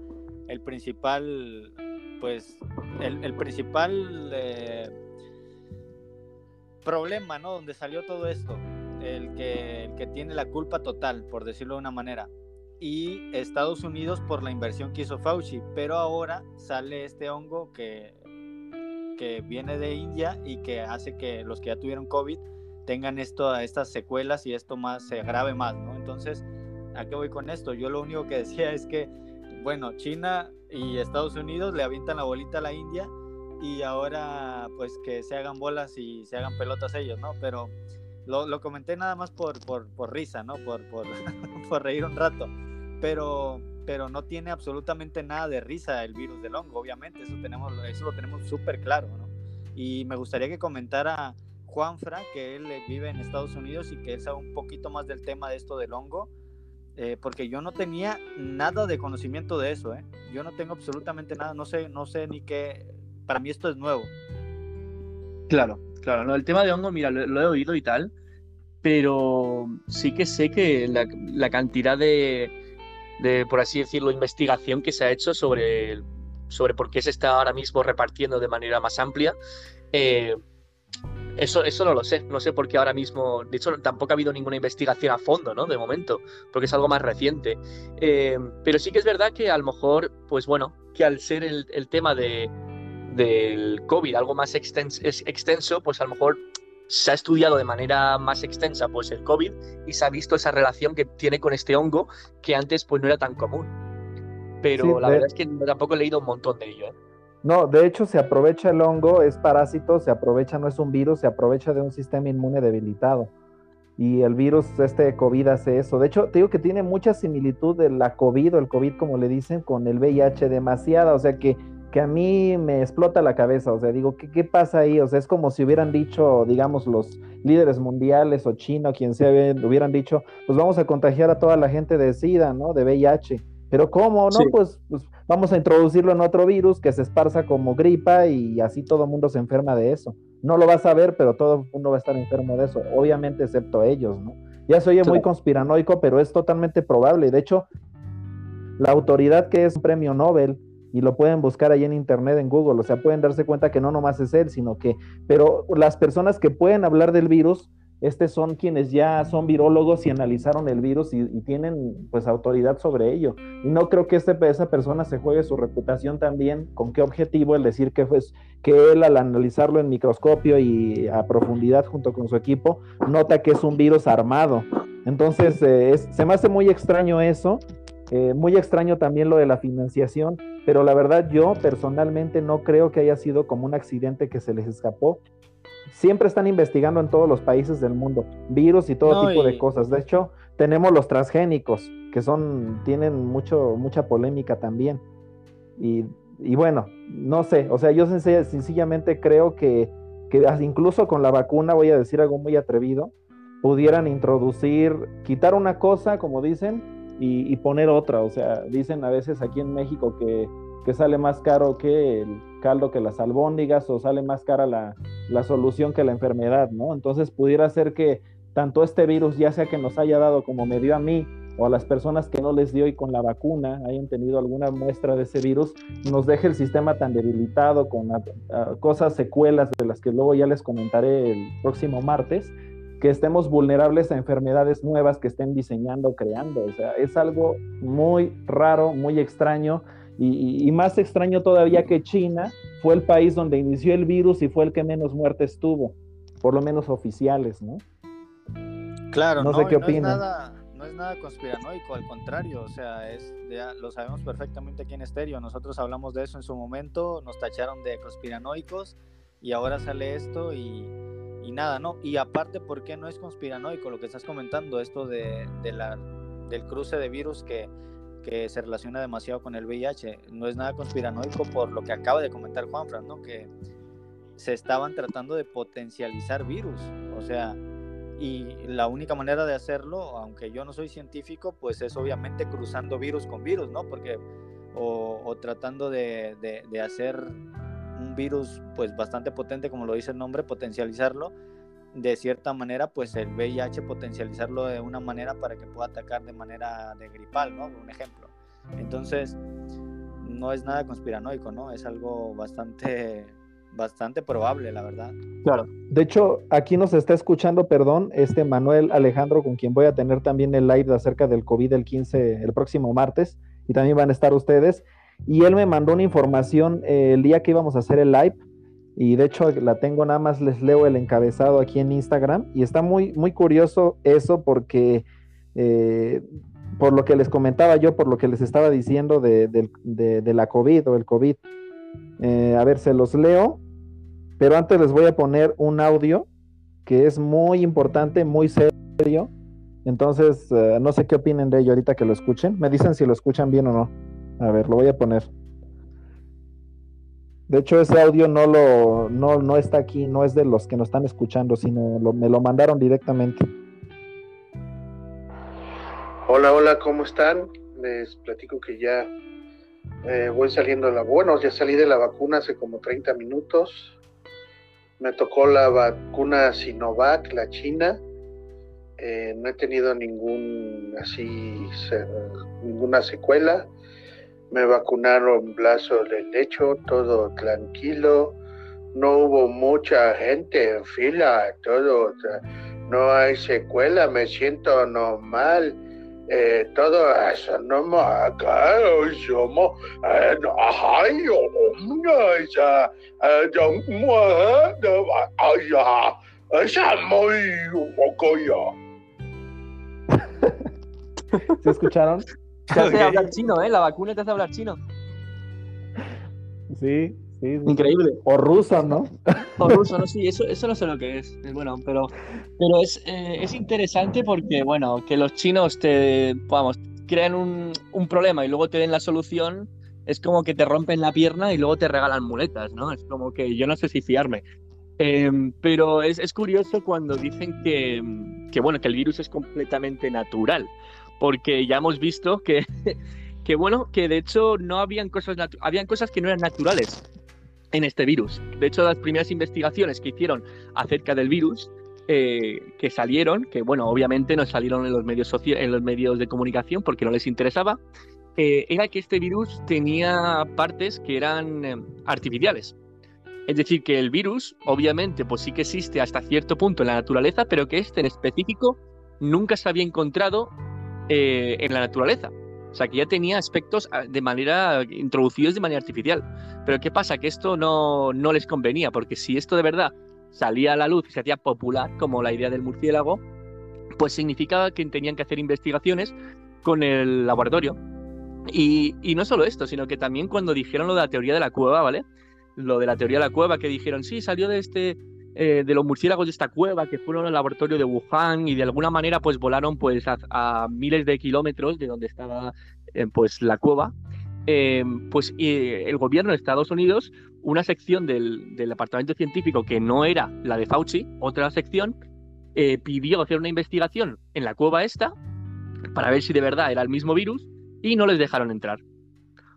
el principal pues el, principal eh, problema, ¿no? Donde salió todo esto, el que, el que tiene la culpa total, por decirlo de una manera. Y Estados Unidos por la inversión que hizo Fauci, pero ahora sale este hongo que, que viene de India y que hace que los que ya tuvieron COVID tengan esto, estas secuelas y esto más se agrave más, ¿no? Entonces, ¿a qué voy con esto? Yo lo único que decía es que, bueno, China y Estados Unidos le avientan la bolita a la India y ahora pues que se hagan bolas y se hagan pelotas ellos, ¿no? Pero lo, comenté nada más por, por, por risa, ¿no? Por, por, [LAUGHS] por, reír un rato. Pero, pero no tiene absolutamente nada de risa el virus del hongo, obviamente, eso, tenemos, eso lo tenemos súper claro, ¿no? Y me gustaría que comentara Juanfra, que él eh, vive en Estados Unidos y que él sabe un poquito más del tema de esto del hongo, eh, porque yo no tenía nada de conocimiento de eso, ¿eh? Yo no tengo absolutamente nada, no sé, no sé ni qué, para mí esto es nuevo. Claro, claro, no, el tema de hongo, mira, lo, he oído y tal, pero sí que sé que la, cantidad de, de, por así decirlo, investigación que se ha hecho sobre, sobre por qué se está ahora mismo repartiendo de manera más amplia, eh, Eso, eso no lo sé, no sé por qué ahora mismo, de hecho tampoco ha habido ninguna investigación a fondo, ¿no? De momento, porque es algo más reciente. Eh, pero sí que es verdad que a lo mejor, pues bueno, que al ser el, tema de, del COVID algo más extenso, pues a lo mejor se ha estudiado de manera más extensa pues el COVID y se ha visto esa relación que tiene con este hongo que antes pues no era tan común. Pero la verdad es que tampoco he leído un montón de ello. ¿eh? No, de hecho se aprovecha el hongo, es parásito, se aprovecha, no es un virus, se aprovecha de un sistema inmune debilitado. Y el virus, este COVID hace eso. De hecho, te digo que tiene mucha similitud de la COVID o el COVID, como le dicen, con el VIH, demasiada. O sea que, que a mí me explota la cabeza. O sea, digo, ¿qué, ¿qué pasa ahí? O sea, es como si hubieran dicho, digamos, los líderes mundiales o China o quien sea, hubieran dicho, pues vamos a contagiar a toda la gente de SIDA, ¿no? De VIH. Pero ¿cómo? No, pues, pues vamos a introducirlo en otro virus que se esparza como gripa y así todo el mundo se enferma de eso. No lo vas a ver, pero todo el mundo va a estar enfermo de eso, obviamente excepto ellos, ¿no? Ya se oye muy conspiranoico, pero es totalmente probable. De hecho, la autoridad que es un premio Nobel, y lo pueden buscar ahí en internet, en Google, o sea, pueden darse cuenta que no nomás es él, sino que, pero las personas que pueden hablar del virus estos son quienes ya son virólogos y analizaron el virus y, tienen pues autoridad sobre ello. Y no creo que este, esa persona se juegue su reputación también. ¿Con qué objetivo el decir que, pues, que él al analizarlo en microscopio y a profundidad junto con su equipo nota que es un virus armado? Entonces eh, se me hace muy extraño eso. Eh, muy extraño también lo de la financiación, pero la verdad yo personalmente no creo que haya sido como un accidente que se les escapó siempre están investigando en todos los países del mundo virus y todo tipo de cosas. De hecho, tenemos los transgénicos, que son, tienen mucho, mucha polémica también. Y, bueno, no sé, o sea, yo sencillamente creo que, que incluso con la vacuna, voy a decir algo muy atrevido, pudieran introducir, quitar una cosa, como dicen, y, poner otra. O sea, dicen a veces aquí en México que que sale más caro que el caldo que las albóndigas o sale más cara la, solución que la enfermedad, ¿no? Entonces pudiera ser que tanto este virus, ya sea que nos haya dado como me dio a mí, o a las personas que no les dio y con la vacuna hayan tenido alguna muestra de ese virus, nos deje el sistema tan debilitado con cosas, secuelas de las que luego ya les comentaré el próximo martes, que estemos vulnerables a enfermedades nuevas que estén diseñando, creando. O sea, es algo muy raro, muy extraño y, más extraño todavía que China fue el país donde inició el virus y fue el que menos muertes tuvo, por lo menos oficiales, ¿no? Claro, no, sé qué opinan. No es, nada, no es nada conspiranoico, al contrario, o sea, es, lo sabemos perfectamente aquí en Estéreo. Nosotros hablamos de eso en su momento, nos tacharon de conspiranoicos y ahora sale esto y, y nada, ¿no? Y aparte, ¿por qué no es conspiranoico lo que estás comentando? Esto de, la, del cruce de virus que que se relaciona demasiado con el VIH. No es nada conspiranoico por lo que acaba de comentar Juanfran, ¿no? Que se estaban tratando de potencializar virus. O sea, y la única manera de hacerlo, aunque yo no soy científico, pues es obviamente cruzando virus con virus, ¿no? Porque, o, tratando de, de, hacer un virus pues bastante potente, como lo dice el nombre, potencializarlo de cierta manera, pues el VIH potencializarlo de una manera para que pueda atacar de manera de gripal, ¿no? Un ejemplo. Entonces, no es nada conspiranoico, ¿no? Es algo bastante, bastante probable, la verdad. Claro. De hecho, aquí nos está escuchando, perdón, este Manuel Alejandro, con quien voy a tener también el live acerca del COVID el 15, el próximo martes, y también van a estar ustedes. Y él me mandó una información eh, el día que íbamos a hacer el live y de hecho la tengo nada más les leo el encabezado aquí en Instagram y está muy muy curioso eso porque eh, por lo que les comentaba yo, por lo que les estaba diciendo de, la COVID o el COVID. Eh, a ver, se los leo, pero antes les voy a poner un audio que es muy importante, muy serio. Entonces, eh, no sé qué opinen de ello ahorita que lo escuchen. Me dicen si lo escuchan bien o no. A ver, lo voy a poner. De hecho, ese audio no lo no, está aquí, no es de los que nos están escuchando, sino me lo mandaron directamente. Hola, hola, ¿cómo están? Les platico que ya eh, voy saliendo de la... Bueno, ya salí de la vacuna hace como 30 minutos. Me tocó la vacuna Sinovac, la china. Eh, no he tenido ningún así, ninguna secuela me vacunaron brazo del lecho, todo tranquilo, no hubo mucha gente en fila, todo, no hay secuela, me siento normal. Eh, todo eso no me haga, somos, ay, esa, esa muy poco ya. [LAUGHS] ¿Se escucharon? Te hace hablar chino, ¿eh? La vacuna te hace hablar chino. Sí, sí. Increíble. O ruso, ¿no? O ruso, no, sí, eso, eso no sé lo que es. Bueno, pero, pero es, eh, es interesante porque, bueno, que los chinos te, vamos, crean un, un problema y luego te den la solución, es como que te rompen la pierna y luego te regalan muletas, ¿no? Es como que yo no sé si fiarme. Eh, pero es, es, curioso cuando dicen que, que, bueno, que el virus es completamente natural, porque ya hemos visto que, [LAUGHS] que bueno, que de hecho no habían cosas, habían cosas que no eran naturales en este virus. De hecho, las primeras investigaciones que hicieron acerca del virus, eh, que salieron, que bueno, obviamente no salieron en los medios, en los medios de comunicación porque no les interesaba, eh, era que este virus tenía partes que eran eh, artificiales. Es decir, que el virus, obviamente, pues sí que existe hasta cierto punto en la naturaleza, pero que este en específico nunca se había encontrado eh, en la naturaleza. O sea, que ya tenía aspectos ah, de manera introducidos de manera artificial. Pero ¿qué pasa? Que esto no, no les convenía, porque si esto de verdad salía a la luz y se hacía popular, como la idea del murciélago, pues significaba que tenían que hacer investigaciones con el laboratorio. Y, y no solo esto, sino que también cuando dijeron lo de la teoría de la cueva, ¿vale? lo de la teoría de la cueva, que dijeron, sí, salió de este eh, de los murciélagos de esta cueva que fueron al laboratorio de Wuhan y de alguna manera pues volaron pues a, miles de kilómetros de donde estaba eh, pues la cueva. Eh, pues el gobierno de Estados Unidos, una sección del, del, departamento científico que no era la de Fauci, otra sección, pidió hacer una investigación en la cueva esta para ver si de verdad era el mismo virus y no les dejaron entrar.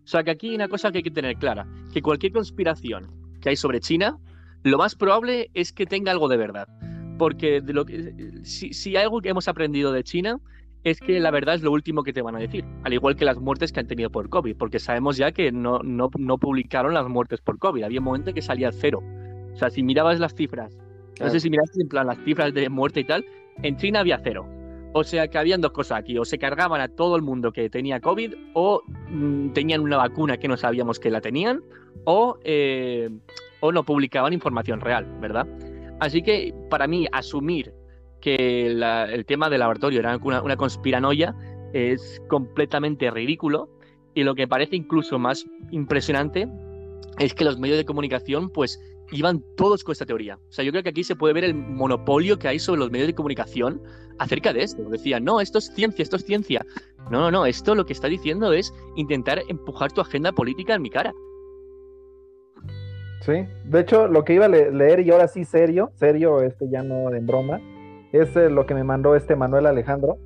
O sea que aquí hay una cosa que hay que tener clara, que cualquier conspiración que hay sobre China, lo más probable es que tenga algo de verdad. Porque de lo que, si, si hay algo que hemos aprendido de China es que la verdad es lo último que te van a decir, al igual que las muertes que han tenido por COVID, porque sabemos ya que no, no, no publicaron las muertes por COVID, había un momento que salía cero. O sea, si mirabas las cifras, no sé si miraste en plan las cifras de muerte y tal, en China había cero. O sea que habían dos cosas aquí, o se cargaban a todo el mundo que tenía COVID, o mm, tenían una vacuna que no sabíamos que la tenían, o, eh, o no publicaban información real, ¿verdad? Así que para mí asumir que el tema del laboratorio era una, una conspiranoia es completamente ridículo y lo que parece incluso más impresionante es que los medios de comunicación pues iban todos con esta teoría. O sea, yo creo que aquí se puede ver el monopolio que hay sobre los medios de comunicación acerca de esto. Decían, no, esto es ciencia, esto es ciencia. No, no, no, esto lo que está diciendo es intentar empujar tu agenda política en mi cara. Sí, de hecho, lo que iba a leer, y ahora sí serio, serio, este ya no en broma, es eh, lo que me mandó este Manuel Alejandro,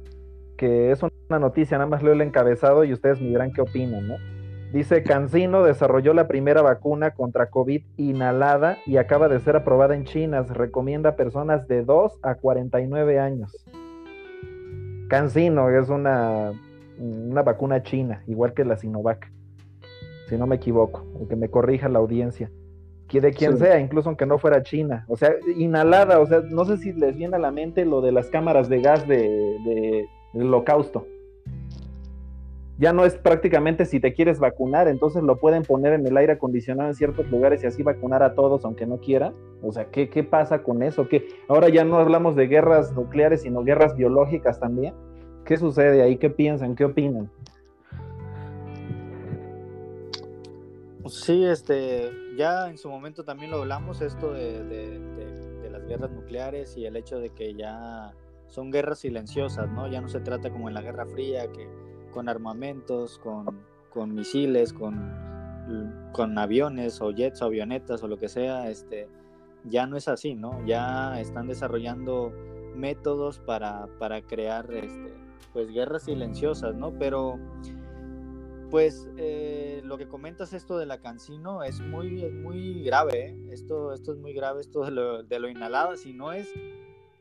que es una noticia, nada más leo el encabezado y ustedes me dirán qué opinan, ¿no? Dice, Cancino desarrolló la primera vacuna contra COVID inhalada y acaba de ser aprobada en China. Se recomienda a personas de 2 a 49 años. Cancino es una, una vacuna china, igual que la Sinovac, si no me equivoco, o que me corrija la audiencia. Que de quien sea, incluso aunque no fuera China. O sea, inhalada, o sea, no sé si les viene a la mente lo de las cámaras de gas de, de, del holocausto ya no es prácticamente si te quieres vacunar, entonces lo pueden poner en el aire acondicionado en ciertos lugares y así vacunar a todos aunque no quieran. O sea, ¿qué, qué pasa con eso? ¿Qué? Ahora ya no hablamos de guerras nucleares, sino guerras biológicas también. ¿Qué sucede ahí? ¿Qué piensan? ¿Qué opinan? Sí, este, ya en su momento también lo hablamos, esto de, de las guerras nucleares y el hecho de que ya son guerras silenciosas, ¿no? Ya no se trata como en la Guerra Fría, que con armamentos, con, misiles, con, con, aviones o jets o avionetas o lo que sea, este, ya no es así, ¿no? Ya están desarrollando métodos para, para crear este, pues guerras silenciosas, ¿no? Pero pues eh, lo que comentas esto de la cancino es muy, muy grave, ¿eh? esto, esto es muy grave, esto de lo, de lo inhalado, si no es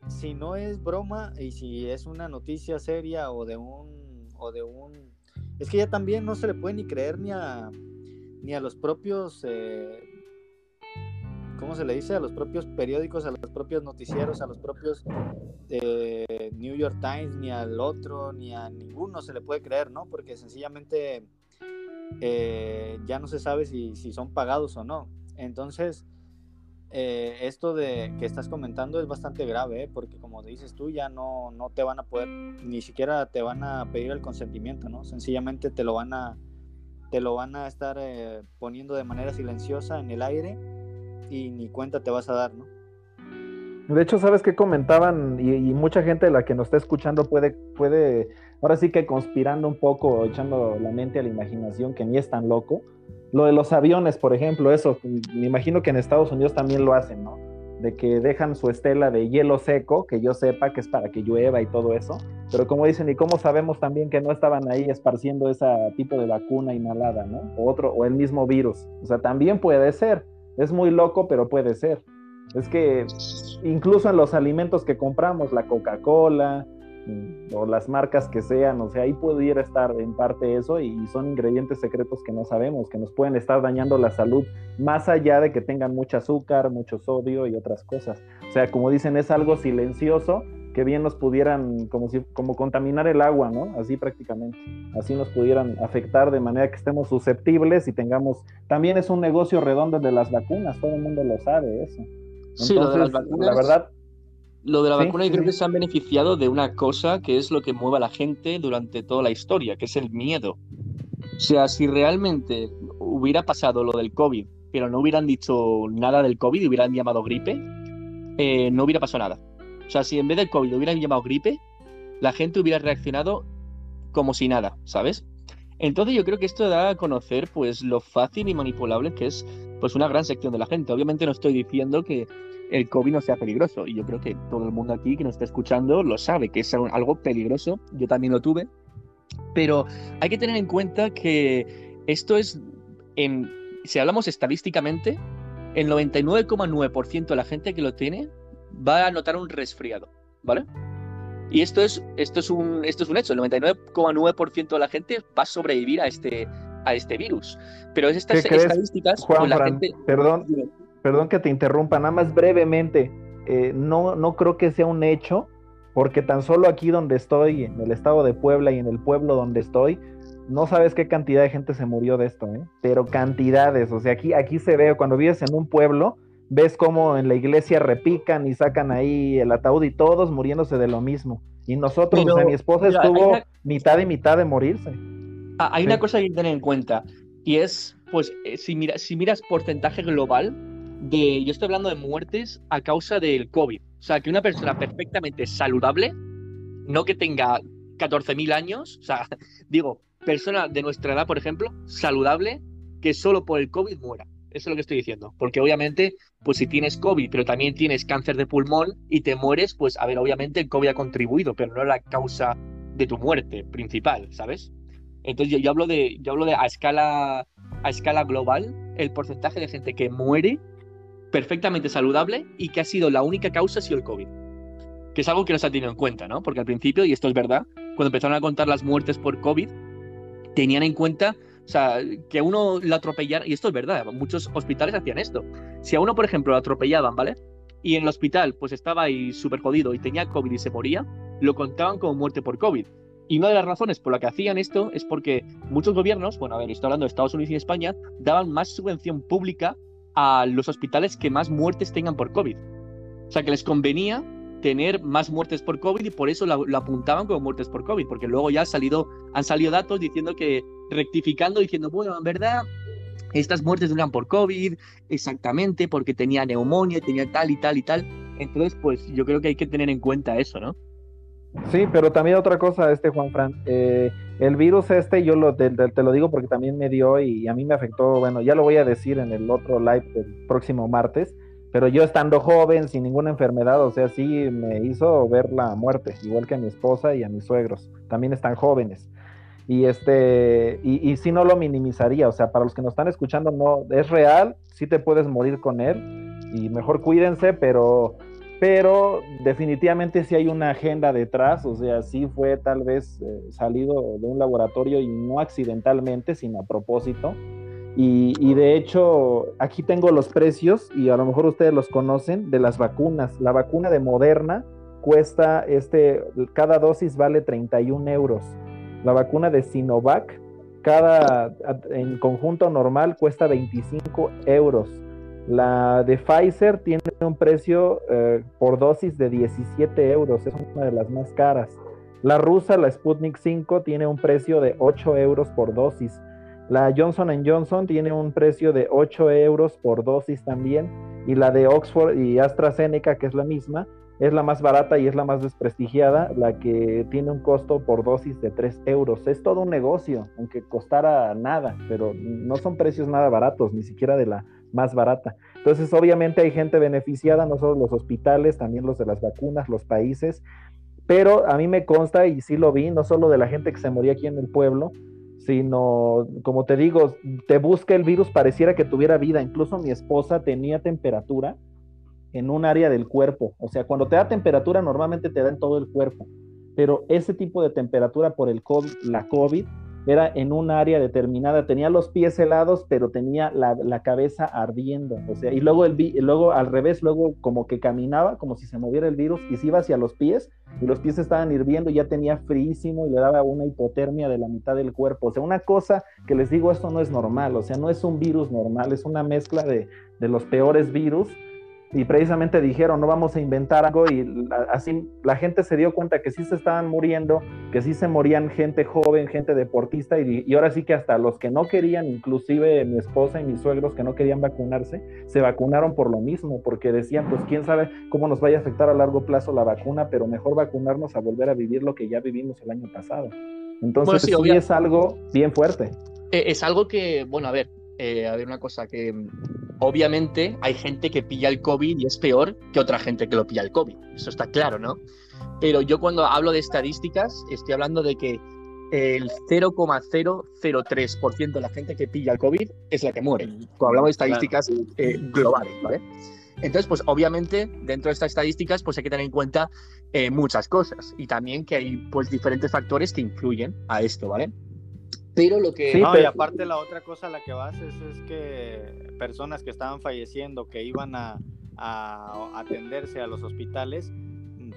si no es broma y si es una noticia seria o de un o de un... Es que ya también no se le puede ni creer ni a, ni a los propios... Eh, ¿cómo se le dice? A los propios periódicos, a los propios noticieros, a los propios eh, New York Times, ni al otro, ni a ninguno se le puede creer, ¿no? Porque sencillamente eh, ya no se sabe si, si, son pagados o no. Entonces, eh, esto de que estás comentando es bastante grave, porque como dices tú, ya no, no te van a poder, ni siquiera te van a pedir el consentimiento, ¿no? Sencillamente te lo van a te lo van a estar eh, poniendo de manera silenciosa en el aire y ni cuenta te vas a dar, ¿no? De hecho, sabes que comentaban y, mucha gente de la que nos está escuchando puede, puede, ahora sí que conspirando un poco, echando la mente a la imaginación, que ni es tan loco. Lo de los aviones, por ejemplo, eso, me imagino que en Estados Unidos también lo hacen, ¿no? de que dejan su estela de hielo seco, que yo sepa que es para que llueva y todo eso, pero como dicen, ¿y cómo sabemos también que no estaban ahí esparciendo ese tipo de vacuna inhalada, ¿no? O otro, o el mismo virus. O sea, también puede ser. Es muy loco, pero puede ser. Es que incluso en los alimentos que compramos, la Coca-Cola, o las marcas que sean, o sea, ahí pudiera estar en parte eso y son ingredientes secretos que no sabemos, que nos pueden estar dañando la salud, más allá de que tengan mucho azúcar, mucho sodio y otras cosas. O sea, como dicen, es algo silencioso que bien nos pudieran, como, si, como contaminar el agua, ¿no? Así prácticamente. Así nos pudieran afectar de manera que estemos susceptibles y tengamos... También es un negocio redondo de las vacunas, todo el mundo lo sabe eso. sí, lo de las vacunas... La verdad, lo de la vacuna yo creo que se han beneficiado de una cosa que es lo que mueve a la gente durante toda la historia, que es el miedo. O sea, si realmente hubiera pasado lo del COVID, pero no hubieran dicho nada del COVID y hubieran llamado gripe, eh, no hubiera pasado nada. O sea, si en vez del COVID hubieran llamado gripe, la gente hubiera reaccionado como si nada, ¿sabes? Entonces yo creo que esto da a conocer pues lo fácil y manipulable que es pues una gran sección de la gente. Obviamente no estoy diciendo que el COVID no sea peligroso. Y yo creo que todo el mundo aquí que nos está escuchando lo sabe, que es algo peligroso. Yo también lo tuve. Pero hay que tener en cuenta que esto es, en, si hablamos estadísticamente, el 99,9% de la gente que lo tiene va a notar un resfriado, ¿vale? Y esto es, esto es, un, esto es un hecho, el 99,9% de la gente va a sobrevivir a este, a este virus. Pero estas estadísticas... Juan, la gente... Perdón, perdón que te interrumpa, nada más brevemente, eh, no, no creo que sea un hecho, porque tan solo aquí donde estoy, en el estado de Puebla y en el pueblo donde estoy, no sabes qué cantidad de gente se murió de esto, ¿eh? pero cantidades, o sea, aquí, aquí se ve, cuando vives en un pueblo, ves cómo en la iglesia repican y sacan ahí el ataúd y todos muriéndose de lo mismo. Y nosotros, o sea, mi esposa estuvo mitad y mitad de morirse. Ah, hay una cosa que tener en cuenta, y es, pues, eh, si, mira, si miras porcentaje global, de, yo estoy hablando de muertes a causa del COVID. O sea, que una persona perfectamente saludable, no que tenga 14.000 años, o sea, [LAUGHS] digo, persona de nuestra edad, por ejemplo, saludable, que solo por el COVID muera. Eso es lo que estoy diciendo. Porque obviamente, pues si tienes COVID, pero también tienes cáncer de pulmón y te mueres, pues a ver, obviamente el COVID ha contribuido, pero no es la causa de tu muerte principal, ¿sabes? Entonces yo, yo hablo de, yo hablo de a escala, a escala global, el porcentaje de gente que muere perfectamente saludable y que ha sido la única causa ha sido el COVID. Que es algo que no se ha tenido en cuenta, ¿no? Porque al principio, y esto es verdad, cuando empezaron a contar las muertes por COVID, tenían en cuenta, o sea, que uno lo atropellara, y esto es verdad, muchos hospitales hacían esto. Si a uno, por ejemplo, lo atropellaban, ¿vale? Y en el hospital, pues estaba ahí súper jodido y tenía COVID y se moría, lo contaban como muerte por COVID. Y una de las razones por la que hacían esto es porque muchos gobiernos, bueno, a ver, estoy hablando de Estados Unidos y España, daban más subvención pública a los hospitales que más muertes tengan por COVID. O sea, que les convenía tener más muertes por COVID y por eso lo, apuntaban como muertes por COVID, porque luego ya han salido, han salido datos diciendo que, rectificando, diciendo, bueno, en verdad, estas muertes eran por COVID, exactamente, porque tenía neumonía, tenía tal y tal y tal. Entonces, pues yo creo que hay que tener en cuenta eso, ¿no? Sí, pero también otra cosa, este Juan Fran, eh, el virus este, yo lo, te, lo digo porque también me dio y a mí me afectó, bueno, ya lo voy a decir en el otro live del próximo martes, pero yo estando joven, sin ninguna enfermedad, o sea, sí me hizo ver la muerte, igual que a mi esposa y a mis suegros, también están jóvenes. Y este, y, sí no lo minimizaría, o sea, para los que nos están escuchando, no, es real, sí te puedes morir con él, y mejor cuídense, pero pero definitivamente sí hay una agenda detrás, o sea, sí fue tal vez eh, salido de un laboratorio y no accidentalmente, sino a propósito. Y, y, de hecho, aquí tengo los precios y a lo mejor ustedes los conocen de las vacunas. La vacuna de Moderna cuesta, este, cada dosis vale 31 euros. La vacuna de Sinovac, cada, en conjunto normal, cuesta 25 euros. La de Pfizer tiene un precio eh, por dosis de 17 euros, es una de las más caras. La rusa, la Sputnik 5, tiene un precio de 8 euros por dosis. La Johnson Johnson tiene un precio de 8 euros por dosis también. Y la de Oxford y AstraZeneca, que es la misma, es la más barata y es la más desprestigiada, la que tiene un costo por dosis de 3 euros. Es todo un negocio, aunque costara nada, pero no son precios nada baratos, ni siquiera de la más barata. Entonces, obviamente hay gente beneficiada, no solo los hospitales, también los de las vacunas, los países, pero a mí me consta, y sí lo vi, no solo de la gente que se moría aquí en el pueblo, sino, como te digo, te busca el virus, pareciera que tuviera vida. Incluso mi esposa tenía temperatura en un área del cuerpo. O sea, cuando te da temperatura, normalmente te da en todo el cuerpo. Pero ese tipo de temperatura por el la COVID, era en un área determinada, tenía los pies helados, pero tenía la, cabeza ardiendo, o sea, y luego, el, luego al revés, luego como que caminaba, como si se moviera el virus, y se iba hacia los pies, y los pies estaban hirviendo, ya tenía fríísimo, y le daba una hipotermia de la mitad del cuerpo, o sea, una cosa que les digo, esto no es normal, o sea, no es un virus normal, es una mezcla de, de los peores virus, y precisamente dijeron, no vamos a inventar algo y así la gente se dio cuenta que sí se estaban muriendo, que sí se morían gente joven, gente deportista y, y, ahora sí que hasta los que no querían, inclusive mi esposa y mis suegros que no querían vacunarse, se vacunaron por lo mismo, porque decían, pues quién sabe cómo nos vaya a afectar a largo plazo la vacuna, pero mejor vacunarnos a volver a vivir lo que ya vivimos el año pasado. Entonces sí, es algo bien fuerte. Eh, es algo que, bueno, a ver, eh, a ver una cosa que obviamente hay gente que pilla el COVID y es peor que otra gente que lo pilla el COVID. Eso está claro, ¿no? Pero yo cuando hablo de estadísticas estoy hablando de que el 0,003% de la gente que pilla el COVID es la que muere. Cuando hablamos de estadísticas eh, globales, ¿vale? Entonces, pues obviamente dentro de estas estadísticas pues hay que tener en cuenta eh, muchas cosas y también que hay pues diferentes factores que influyen a esto, ¿vale? Pero lo que... no, y aparte la otra cosa a la que vas es, es que personas que estaban falleciendo, que iban a, a, atenderse a los hospitales,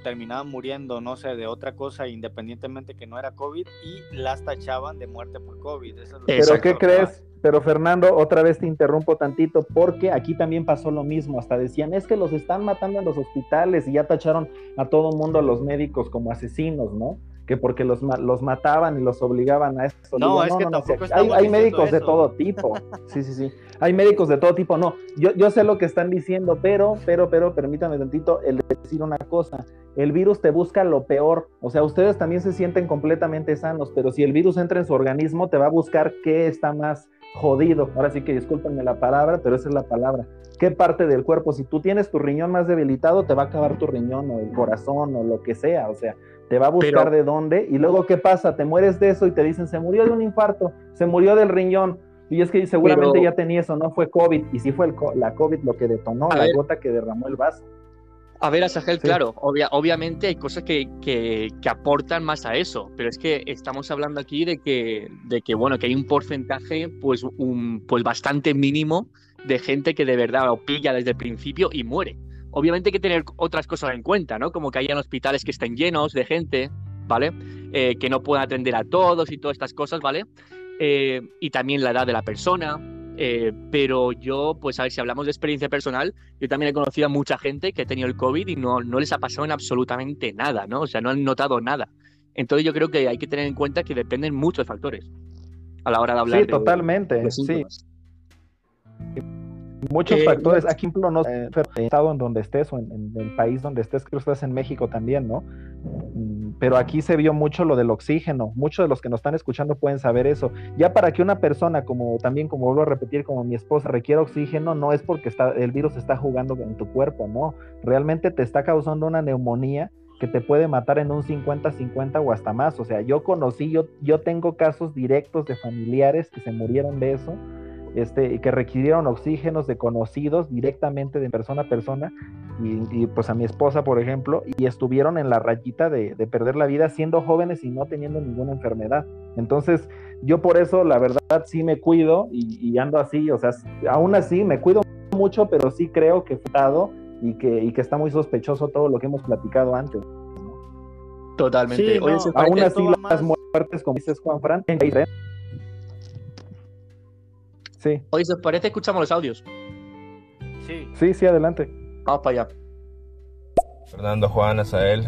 terminaban muriendo, no sé, de otra cosa, independientemente que no era COVID, y las tachaban de muerte por COVID. Pero ¿qué crees? Pero Fernando, otra vez te interrumpo tantito, porque aquí también pasó lo mismo. Hasta decían, es que los están matando en los hospitales y ya tacharon a todo mundo, a los médicos, como asesinos, ¿no? Que porque los, los mataban y los obligaban a eso. No, es que tampoco hay, hay, médicos de todo tipo. Sí, sí, sí. Hay médicos de todo tipo. No, yo, yo sé lo que están diciendo, pero, pero, pero, permítame tantito el decir una cosa. El virus te busca lo peor. O sea, ustedes también se sienten completamente sanos, pero si el virus entra en su organismo, te va a buscar qué está más jodido. Ahora sí que discúlpenme la palabra, pero esa es la palabra. ¿Qué parte del cuerpo? Si tú tienes tu riñón más debilitado, te va a acabar tu riñón o el corazón o lo que sea. O sea, te va a buscar de dónde y luego qué pasa, te mueres de eso y te dicen, se murió de un infarto, se murió del riñón. Y es que seguramente ya tenía eso, no fue COVID, y sí fue el, la COVID lo que detonó, la gota que derramó el vaso. A ver, Asagel, claro, obviamente hay cosas que, que, que, aportan más a eso, pero es que estamos hablando aquí de que, de que bueno, que hay un porcentaje pues, un, pues bastante mínimo de gente que de verdad lo pilla desde el principio y muere. Obviamente hay que tener otras cosas en cuenta, ¿no? Como que hayan hospitales que estén llenos de gente, ¿vale? Eh, que no puedan atender a todos y todas estas cosas, ¿vale? Eh, y también la edad de la persona. Eh, pero yo, pues a ver, si hablamos de experiencia personal, yo también he conocido a mucha gente que ha tenido el COVID y no, no les ha pasado en absolutamente nada, ¿no? O sea, no han notado nada. Entonces yo creo que hay que tener en cuenta que dependen muchos factores a la hora de hablar. Sí, totalmente, sí. Muchos eh, factores. Aquí, ejemplo, no eh, estado en donde estés o en, el país donde estés, creo que estás en México también, ¿no? Mm, pero aquí se vio mucho lo del oxígeno. Muchos de los que nos están escuchando pueden saber eso. Ya para que una persona, como también, como vuelvo a repetir, como mi esposa, requiera oxígeno, no es porque está, el virus está jugando en tu cuerpo, no. Realmente te está causando una neumonía que te puede matar en un 50-50 o hasta más. O sea, yo conocí, yo, yo tengo casos directos de familiares que se murieron de eso este, que requirieron oxígenos de conocidos directamente de persona a persona, y, pues a mi esposa, por ejemplo, y estuvieron en la rayita de, perder la vida siendo jóvenes y no teniendo ninguna enfermedad. Entonces, yo por eso, la verdad, sí me cuido y, ando así, o sea, aún así me cuido mucho, pero sí creo que fue dado y que, y que está muy sospechoso todo lo que hemos platicado antes. Totalmente. aún así, las muertes, como dices Juan Fran, Sí. Oye, si os parece, escuchamos los audios. Sí. Sí, sí, adelante. Vamos para allá. Fernando, Juan, Azael,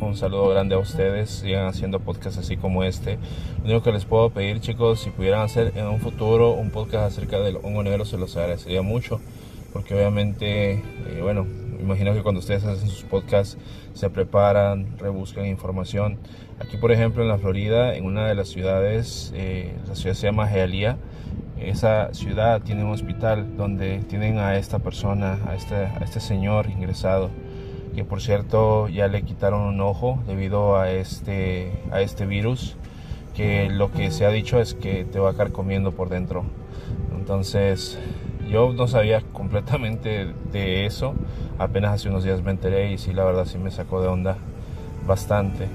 un, saludo grande a ustedes. Sigan haciendo podcasts así como este. Lo único que les puedo pedir, chicos, si pudieran hacer en un futuro un podcast acerca del hongo negro, se los agradecería mucho. Porque obviamente, eh, bueno, imagino que cuando ustedes hacen sus podcasts se preparan, rebuscan información. Aquí, por ejemplo, en la Florida, en una de las ciudades, eh, la ciudad se llama Hialeah esa ciudad tiene un hospital donde tienen a esta persona, a este, a este señor ingresado, que por cierto ya le quitaron un ojo debido a este, a este virus, que lo que se ha dicho es que te va a estar comiendo por dentro. Entonces yo no sabía [LAUGHS] completamente de eso, apenas hace unos días me enteré y sí, la verdad sí me sacó de onda bastante.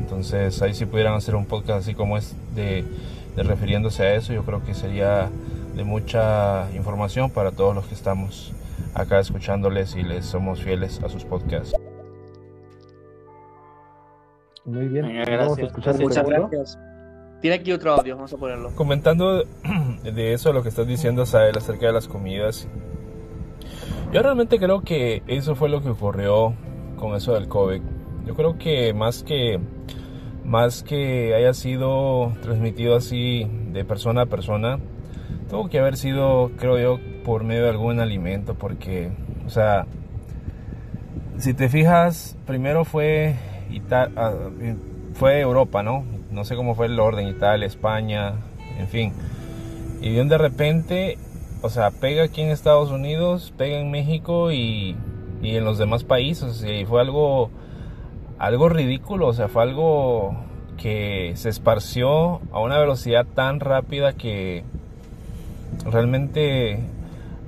Entonces ahí si pudieran hacer un podcast así como es de refiriéndose a eso, yo creo que sería de mucha información para todos los que estamos acá escuchándoles y les somos fieles a sus podcasts. Muy bien, vamos a escuchar muchas gracias. Tiene aquí otro audio, vamos a ponerlo. Comentando de eso, lo que estás diciendo, Sael, acerca de las comidas. Yo realmente creo que eso fue lo que ocurrió con eso del COVID. Yo creo que más que más que haya sido transmitido así de persona a persona, tuvo que haber sido, creo yo, por medio de algún alimento, porque, o sea, si te fijas, primero fue, ah, fue Europa, ¿no? No sé cómo fue el orden, Italia, España, en fin. Y de repente, o sea, pega aquí en Estados Unidos, pega en México y, y en los demás países. Y fue algo algo ridículo, o sea, fue algo que se esparció a una velocidad tan rápida que realmente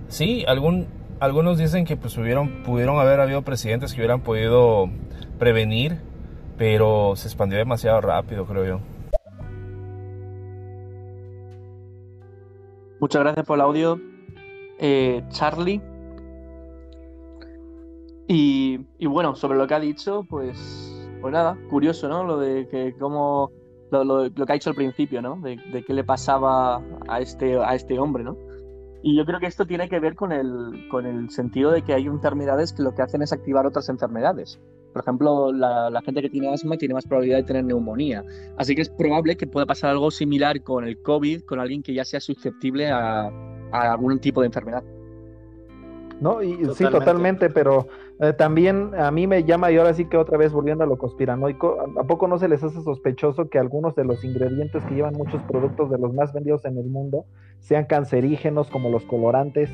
sí, algún, algunos dicen que pues hubieron, pudieron haber habido presidentes que hubieran podido prevenir, pero se expandió demasiado rápido, creo yo. Muchas gracias por el audio, eh, Charlie. Y, bueno, sobre lo que ha dicho, pues, pues nada, curioso, ¿no? Lo de que cómo lo, que ha dicho al principio, ¿no? De, qué le pasaba a este, a este hombre, ¿no? Y yo creo que esto tiene que ver con el, con el sentido de que hay enfermedades que lo que hacen es activar otras enfermedades. Por ejemplo, la, gente que tiene asma tiene más probabilidad de tener neumonía. Así que es probable que pueda pasar algo similar con el COVID, con alguien que ya sea susceptible a, a algún tipo de enfermedad. No, y, sí, totalmente, pero eh, también a mí me llama, y ahora sí que otra vez volviendo a lo conspiranoico, ¿a poco no se les hace sospechoso que algunos de los ingredientes que llevan muchos productos de los más vendidos en el mundo sean cancerígenos como los colorantes?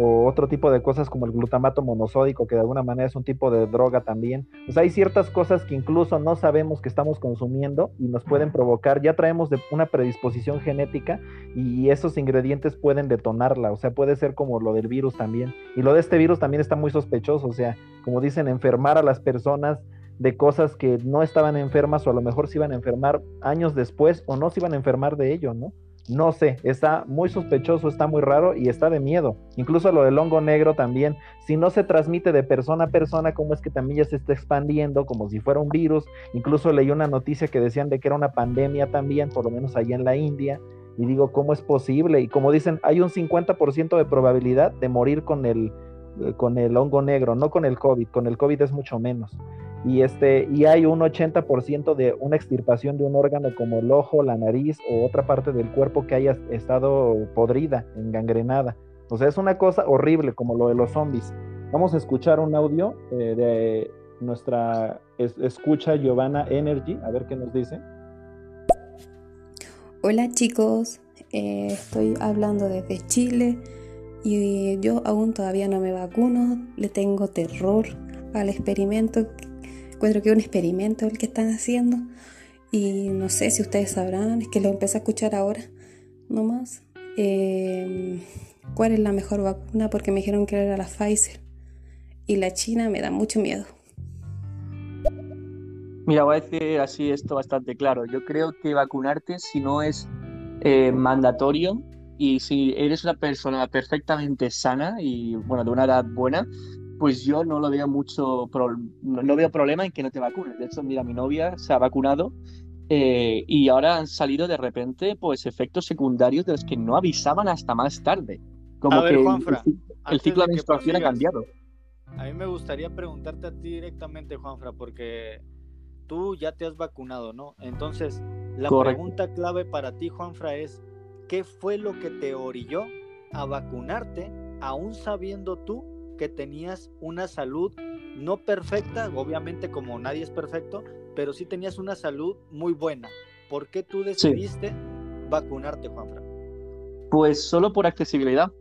O otro tipo de cosas como el glutamato monosódico, que de alguna manera es un tipo de droga también. O sea, hay ciertas cosas que incluso no sabemos que estamos consumiendo y nos pueden provocar, ya traemos de una predisposición genética y esos ingredientes pueden detonarla, o sea, puede ser como lo del virus también. Y lo de este virus también está muy sospechoso, o sea, como dicen, enfermar a las personas de cosas que no estaban enfermas o a lo mejor se iban a enfermar años después o no se iban a enfermar de ello, ¿no? No sé, está muy sospechoso, está muy raro y está de miedo. Incluso lo del hongo negro también, si no se transmite de persona a persona, ¿cómo es que también ya se está expandiendo como si fuera un virus? Incluso leí una noticia que decían de que era una pandemia también, por lo menos allá en la India. Y digo, ¿cómo es posible? Y como dicen, hay un 50% de probabilidad de morir con el, eh, con el hongo negro, no con el COVID. Con el COVID es mucho menos y, este, y hay un 80% de una extirpación de un órgano como el ojo, la nariz o otra parte del cuerpo que haya estado podrida, engangrenada. O sea, es una cosa horrible como lo de los zombies. Vamos a escuchar un audio eh, de nuestra escucha Giovanna Energy, a ver qué nos dice. Hola chicos, eh, estoy hablando desde Chile y yo aún todavía no me vacuno, le tengo terror al experimento encuentro que es un experimento el que están haciendo y no sé si ustedes sabrán, es que lo empecé a escuchar ahora nomás. eh, cuál es la mejor vacuna porque me dijeron que era la Pfizer. Y la China me da mucho miedo. Mira, voy a decir así esto bastante claro. Yo creo que vacunarte, si no es eh, mandatorio y si eres una persona perfectamente sana y bueno, de una edad buena, pues yo no lo veo mucho, no, veo problema en que no te vacunes. De hecho, mira, mi novia se ha vacunado eh, y ahora han salido de repente pues efectos secundarios de los que no avisaban hasta más tarde. Como que el, ciclo de menstruación ha cambiado. A mí me gustaría preguntarte a ti directamente, Juanfra, porque tú ya te has vacunado, ¿no? Entonces, la pregunta clave para ti, Juanfra, es, ¿qué fue lo que te orilló a vacunarte, aún sabiendo tú que tenías una salud no perfecta, obviamente como nadie es perfecto, pero sí tenías una salud muy buena? ¿Por qué tú decidiste vacunarte, Juanfra? Pues solo por accesibilidad.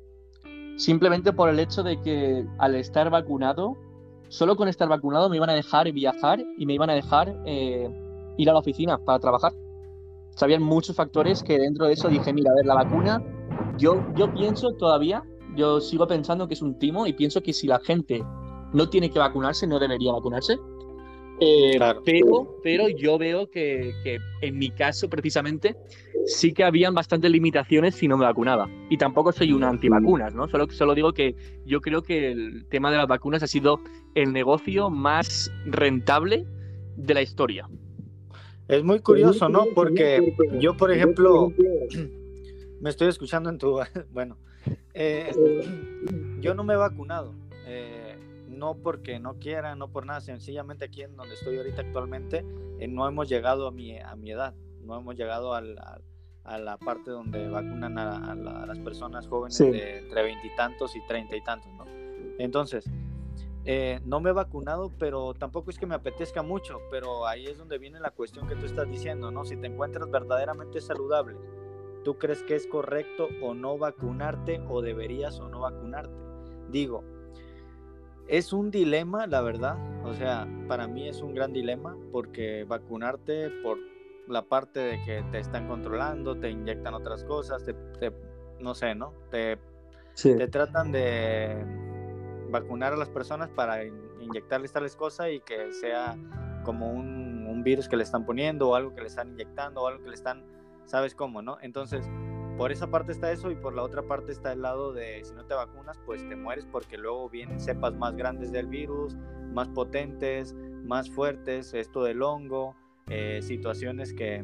Simplemente por el hecho de que al estar vacunado solo con estar vacunado me iban a dejar viajar y me iban a dejar eh, ir a la oficina para trabajar. Sabían muchos factores que dentro de eso dije, mira, a ver, la vacuna, yo, yo pienso todavía, yo sigo pensando que es un timo y pienso que si la gente no tiene que vacunarse, no debería vacunarse. Eh, pero, pero yo veo que, en mi caso, precisamente, sí que habían bastantes limitaciones si no me vacunaba. Y tampoco soy una antivacunas, ¿no? Solo, solo digo que yo creo que el tema de las vacunas ha sido el negocio más rentable de la historia. Es muy curioso, ¿no? Porque yo, por ejemplo, [CLEARS THROAT] me estoy escuchando en tu... [LAUGHS] Bueno, eh, yo no me he vacunado. Eh, no porque no quiera, no por nada, sencillamente aquí en donde estoy ahorita actualmente, eh, no hemos llegado a mi, a mi edad, no hemos llegado a la parte donde vacunan a, las personas jóvenes de entre veintitantos y treinta y tantos, ¿no? Entonces, eh, no me he vacunado, pero tampoco es que me apetezca mucho, pero ahí es donde viene la cuestión que tú estás diciendo, ¿no? Si te encuentras verdaderamente saludable, ¿tú crees que es correcto o no vacunarte o deberías o no vacunarte? Digo, es un dilema, la verdad. O sea, para mí es un gran dilema porque vacunarte por la parte de que te están controlando, te inyectan otras cosas, te, no sé, ¿no? Te, te tratan de vacunar a las personas para inyectarles tales cosas y que sea como un, un virus que le están poniendo o algo que le están inyectando o algo que le están, ¿sabes cómo, no? Entonces, por esa parte está eso y por la otra parte está el lado de si no te vacunas, pues te mueres porque luego vienen cepas más grandes del virus, más potentes, más fuertes, esto del hongo, eh, situaciones que,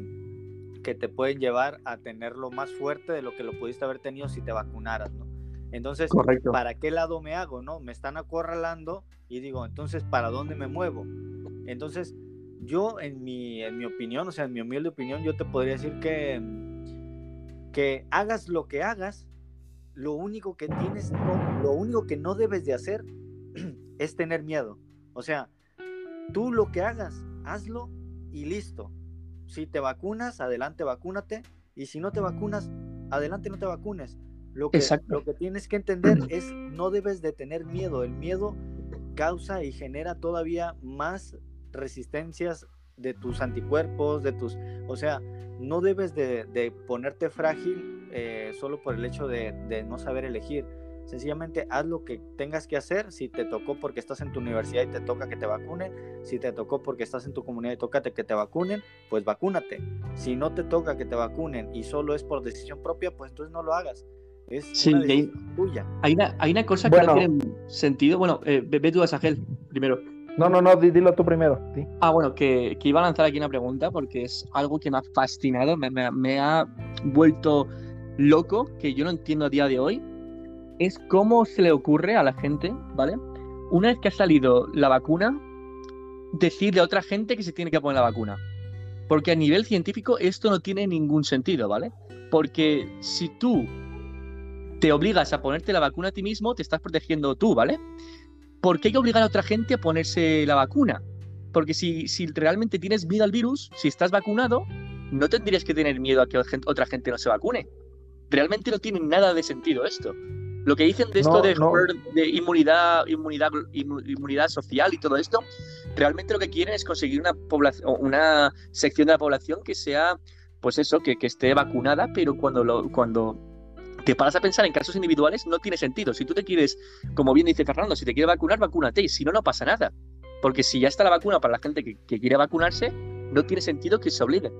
que te pueden llevar a tenerlo más fuerte de lo que lo pudiste haber tenido si te vacunaras, ¿no? Entonces, ¿para qué lado me hago, no? Me están acorralando y digo, entonces, ¿para dónde me muevo? Entonces, yo en mi, en mi opinión, o sea, en mi humilde opinión, yo te podría decir que que hagas lo que hagas, lo único que tienes, lo único que no debes de hacer [CLEARS THROAT] es tener miedo. O sea, tú lo que hagas, hazlo y listo. Si te vacunas, adelante vacúnate. Y si no te vacunas, adelante no te vacunes. Lo que, lo que tienes que entender es no debes de tener miedo. El miedo causa y genera todavía más resistencias de tus anticuerpos, de tus... O sea, no debes de, ponerte frágil eh, solo por el hecho de, no saber elegir. Sencillamente haz lo que tengas que hacer. Si te tocó porque estás en tu universidad y te toca que te vacunen, si te tocó porque estás en tu comunidad y toca que te vacunen, pues vacúnate. Si no te toca que te vacunen y solo es por decisión propia, pues entonces no lo hagas. Es sí, hay, tuya. Hay una, hay una cosa que no tiene sentido. Bueno, eh, ve, tú a Sagel primero. No, no, no, dilo tú primero. Ah, bueno, que, iba a lanzar aquí una pregunta porque es algo que me ha fascinado, me, ha vuelto loco, que yo no entiendo a día de hoy. Es cómo se le ocurre a la gente, ¿vale? Una vez que ha salido la vacuna, decirle a otra gente que se tiene que poner la vacuna. Porque a nivel científico esto no tiene ningún sentido, ¿vale? Porque si tú te obligas a ponerte la vacuna a ti mismo, te estás protegiendo tú, ¿vale? ¿Por qué hay que obligar a otra gente a ponerse la vacuna? Porque si, si realmente tienes miedo al virus, si estás vacunado, no tendrías que tener miedo a que otra gente no se vacune. Realmente no tiene nada de sentido esto. Lo que dicen de esto de, de, inmunidad, inmunidad, inmunidad social y todo esto, realmente lo que quieren es conseguir una población, una sección de la población que sea, pues eso, que, que esté vacunada, pero cuando lo, cuando te paras a pensar en casos individuales, no tiene sentido. Si tú te quieres, como bien dice Fernando, si te quieres vacunar, vacúnate. Y si no, no pasa nada. Porque si ya está la vacuna para la gente que, quiere vacunarse, no tiene sentido que se obligue.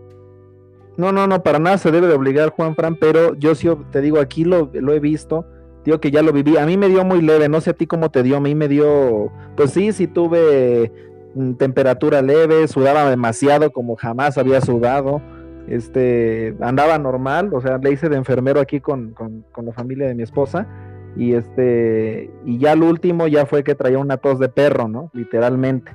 No, no, no, para nada se debe de obligar, Juan Fran, pero yo sí te digo, aquí lo, lo he visto, digo que ya lo viví. A mí me dio muy leve, no sé a ti cómo te dio, a mí me dio, pues sí, sí tuve mm, temperatura leve, sudaba demasiado como jamás había sudado este, andaba normal, o sea, le hice de enfermero aquí con, la familia de mi esposa, y este, y ya lo último ya fue que traía una tos de perro, ¿no? Literalmente.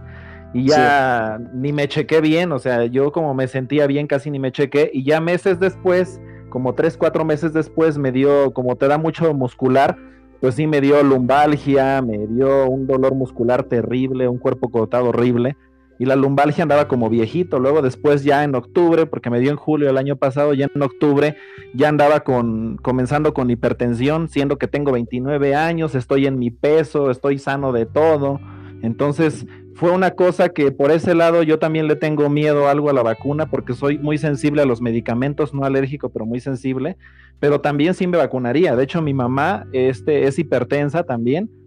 Y ya ni me chequé bien, o sea, yo como me sentía bien casi ni me chequé, y ya meses después, como tres, cuatro meses después, me dio, como te da mucho muscular, pues sí me dio lumbalgia, me dio un dolor muscular terrible, un cuerpo cortado horrible y la lumbalgia andaba como viejito. Luego después ya en octubre, porque me dio en julio el año pasado, ya en octubre ya andaba con comenzando con hipertensión, siendo que tengo 29 años, estoy en mi peso, estoy sano de todo. Entonces, fue una cosa que por ese lado yo también le tengo miedo algo a la vacuna porque soy muy sensible a los medicamentos, no alérgico, pero muy sensible, pero también sí me vacunaría. De hecho, mi mamá este es hipertensa también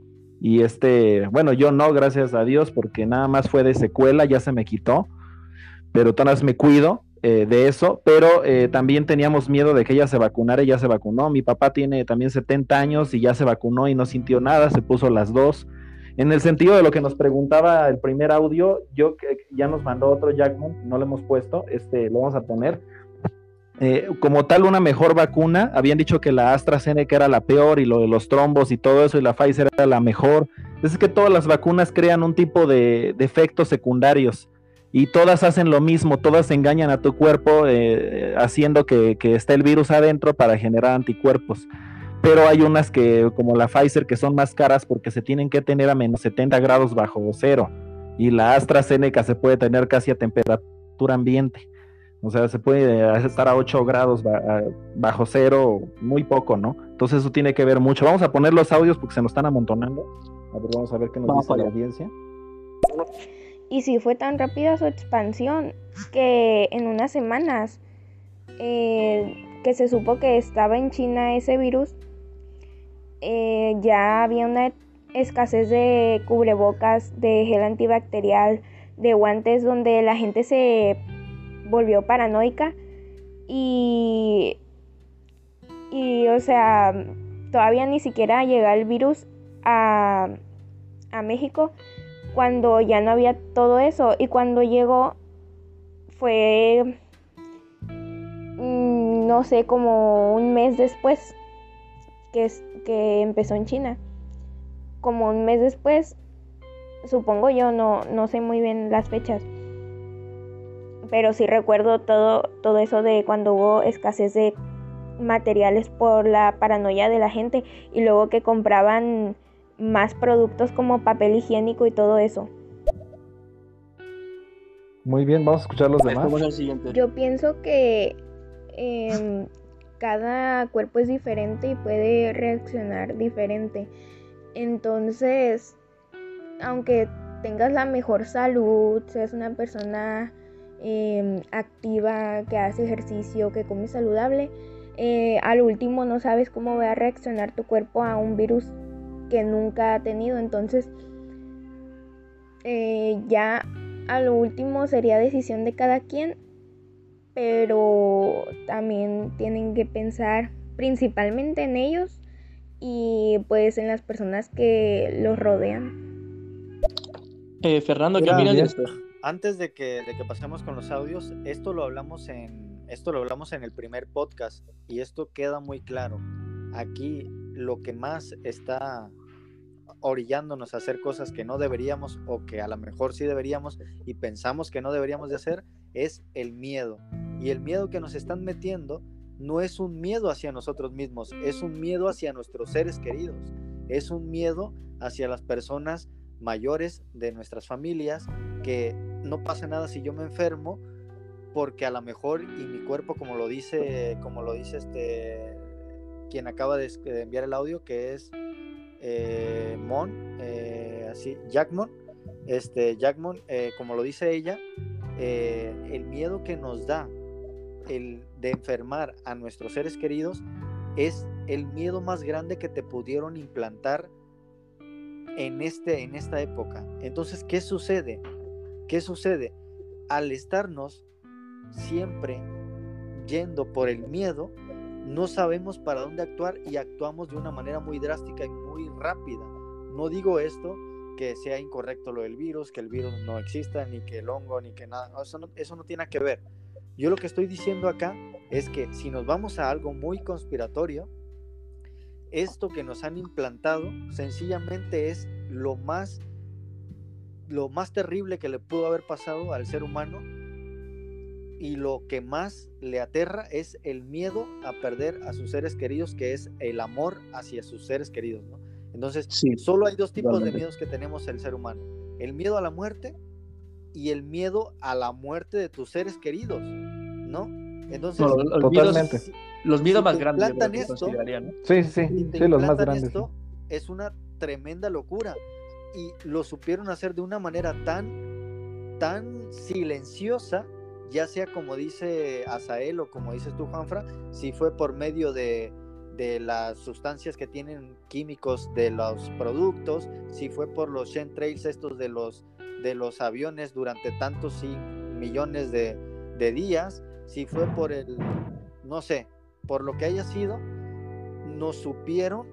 y este, bueno, yo no, gracias a Dios, porque nada más fue de secuela, ya se me quitó, pero todas me cuido eh, de eso, pero eh, también teníamos miedo de que ella se vacunara y ya se vacunó. Mi papá tiene también 70 años y ya se vacunó y no sintió nada, se puso las dos. En el sentido de lo que nos preguntaba el primer audio, yo ya nos mandó otro Jackman, no lo hemos puesto, este lo vamos a poner eh, como tal una mejor vacuna. Habían dicho que la AstraZeneca era la peor y lo de los trombos y todo eso y la Pfizer era la mejor. Es que todas las vacunas crean un tipo de, efectos secundarios y todas hacen lo mismo, todas engañan a tu cuerpo eh, haciendo que, que esté el virus adentro para generar anticuerpos. Pero hay unas que, como la Pfizer, que son más caras porque se tienen que tener a menos 70 grados bajo cero. Y la AstraZeneca se puede tener casi a temperatura ambiente. O sea, se puede estar a 8 grados bajo cero, muy poco, ¿no? Entonces eso tiene que ver mucho. Vamos a poner los audios porque se nos están amontonando. A ver, vamos a ver qué nos dice la audiencia. Y si fue tan rápida su expansión que en unas semanas eh, que se supo que estaba en China ese virus, eh, ya había una escasez de cubrebocas, de gel antibacterial, de guantes donde la gente se volvió paranoica y, y o sea, todavía ni siquiera llega el virus a, a México cuando ya no había todo eso. Y cuando llegó fue mm, no sé como un mes después que, que empezó en China. Como un mes después supongo yo no, no sé muy bien las fechas pero sí recuerdo todo, todo eso de cuando hubo escasez de materiales por la paranoia de la gente y luego que compraban más productos como papel higiénico y todo eso. Muy bien, vamos a escuchar los demás. Yo pienso que em, cada cuerpo es diferente y puede reaccionar diferente. Entonces, aunque tengas la mejor salud, seas una persona Em, activa, que hace ejercicio, que come saludable, eh, al último no sabes cómo va a reaccionar tu cuerpo a un virus que nunca ha tenido. Entonces, eh, ya a lo último sería decisión de cada quien, pero también tienen que pensar principalmente en ellos y pues en las personas que los rodean. Eh, Fernando, ¿qué opinas de esto? Antes de que, de que pasemos con los audios, esto lo hablamos en esto lo hablamos en el primer podcast y esto queda muy claro. Aquí lo que más está orillándonos a hacer cosas que no deberíamos o que a lo mejor sí deberíamos y pensamos que no deberíamos de hacer es el miedo. Y el miedo que nos están metiendo no es un miedo hacia nosotros mismos, es un miedo hacia nuestros seres queridos, es un miedo hacia las personas mayores de nuestras familias que no pasa nada si yo me enfermo porque a lo mejor y mi cuerpo como lo dice como lo dice este quien acaba de enviar el audio que es eh, Mon eh, así Jackmon este Jackmon eh, como lo dice ella el miedo que nos da el de enfermar a nuestros seres queridos es el miedo más grande que te pudieron implantar en, este, en esta época. Entonces, ¿qué sucede? ¿Qué sucede? Al estarnos siempre yendo por el miedo, no sabemos para dónde actuar y actuamos de una manera muy drástica y muy rápida. No digo esto que sea incorrecto lo del virus, que el virus no exista, ni que el hongo, ni que nada. Eso no, eso no tiene que ver. Yo lo que estoy diciendo acá es que si nos vamos a algo muy conspiratorio, esto que nos han implantado sencillamente es lo más lo más terrible que le pudo haber pasado al ser humano y lo que más le aterra es el miedo a perder a sus seres queridos, que es el amor hacia sus seres queridos, ¿no? Entonces, solo hay dos tipos de miedos que tenemos el ser humano. El miedo a la muerte y el miedo a la muerte de tus seres queridos, ¿no? Entonces, totalmente. Los miedos más grandes. Esto, Sí, sí, sí, los más grandes. Esto, es una tremenda locura y lo supieron hacer de una manera tan, tan silenciosa, ya sea como dice Azael o como dices tú, Juanfra, si fue por medio de, de las sustancias que tienen químicos de los productos, si fue por los trails estos de los, de los aviones durante tantos y millones de, de días, si fue por el, no sé, por lo que haya sido, nos supieron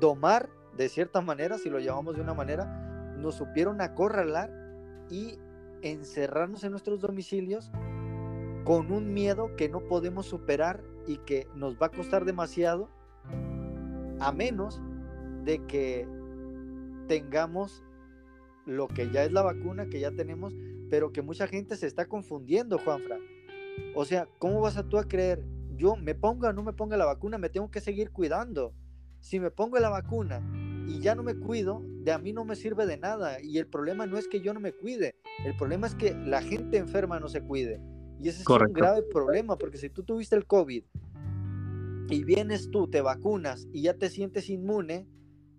domar de cierta manera, si lo llamamos de una manera, nos supieron acorralar y encerrarnos en nuestros domicilios con un miedo que no podemos superar y que nos va a costar demasiado, a menos de que tengamos lo que ya es la vacuna, que ya tenemos, pero que mucha gente se está confundiendo, Juanfra. O sea, ¿cómo vas a tú a creer? Yo me ponga o no me ponga la vacuna, me tengo que seguir cuidando. Si me pongo la vacuna y ya no me cuido, de a mí no me sirve de nada. Y el problema no es que yo no me cuide, el problema es que la gente enferma no se cuide. Y ese es un grave problema, porque si tú tuviste el COVID y vienes tú, te vacunas y ya te sientes inmune,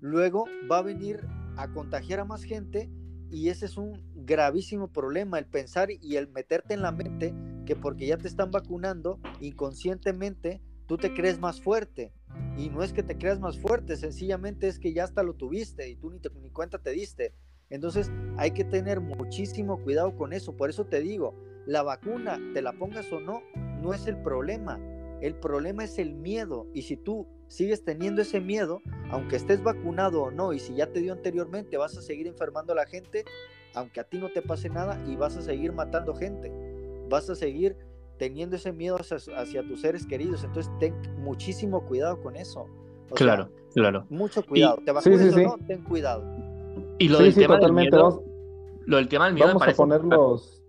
luego va a venir a contagiar a más gente y ese es un gravísimo problema, el pensar y el meterte en la mente que porque ya te están vacunando, inconscientemente tú te crees más fuerte. Y no es que te creas más fuerte, sencillamente es que ya hasta lo tuviste y tú ni, te, ni cuenta te diste. Entonces hay que tener muchísimo cuidado con eso. Por eso te digo, la vacuna, te la pongas o no, no es el problema. El problema es el miedo. Y si tú sigues teniendo ese miedo, aunque estés vacunado o no, y si ya te dio anteriormente, vas a seguir enfermando a la gente, aunque a ti no te pase nada, y vas a seguir matando gente. Vas a seguir teniendo ese miedo hacia, tus seres queridos. Entonces, ten muchísimo cuidado con eso. claro, claro. Mucho cuidado. ¿Te vacunas o no? Ten cuidado. Y lo del tema del miedo, lo del tema del miedo vamos a ponerlos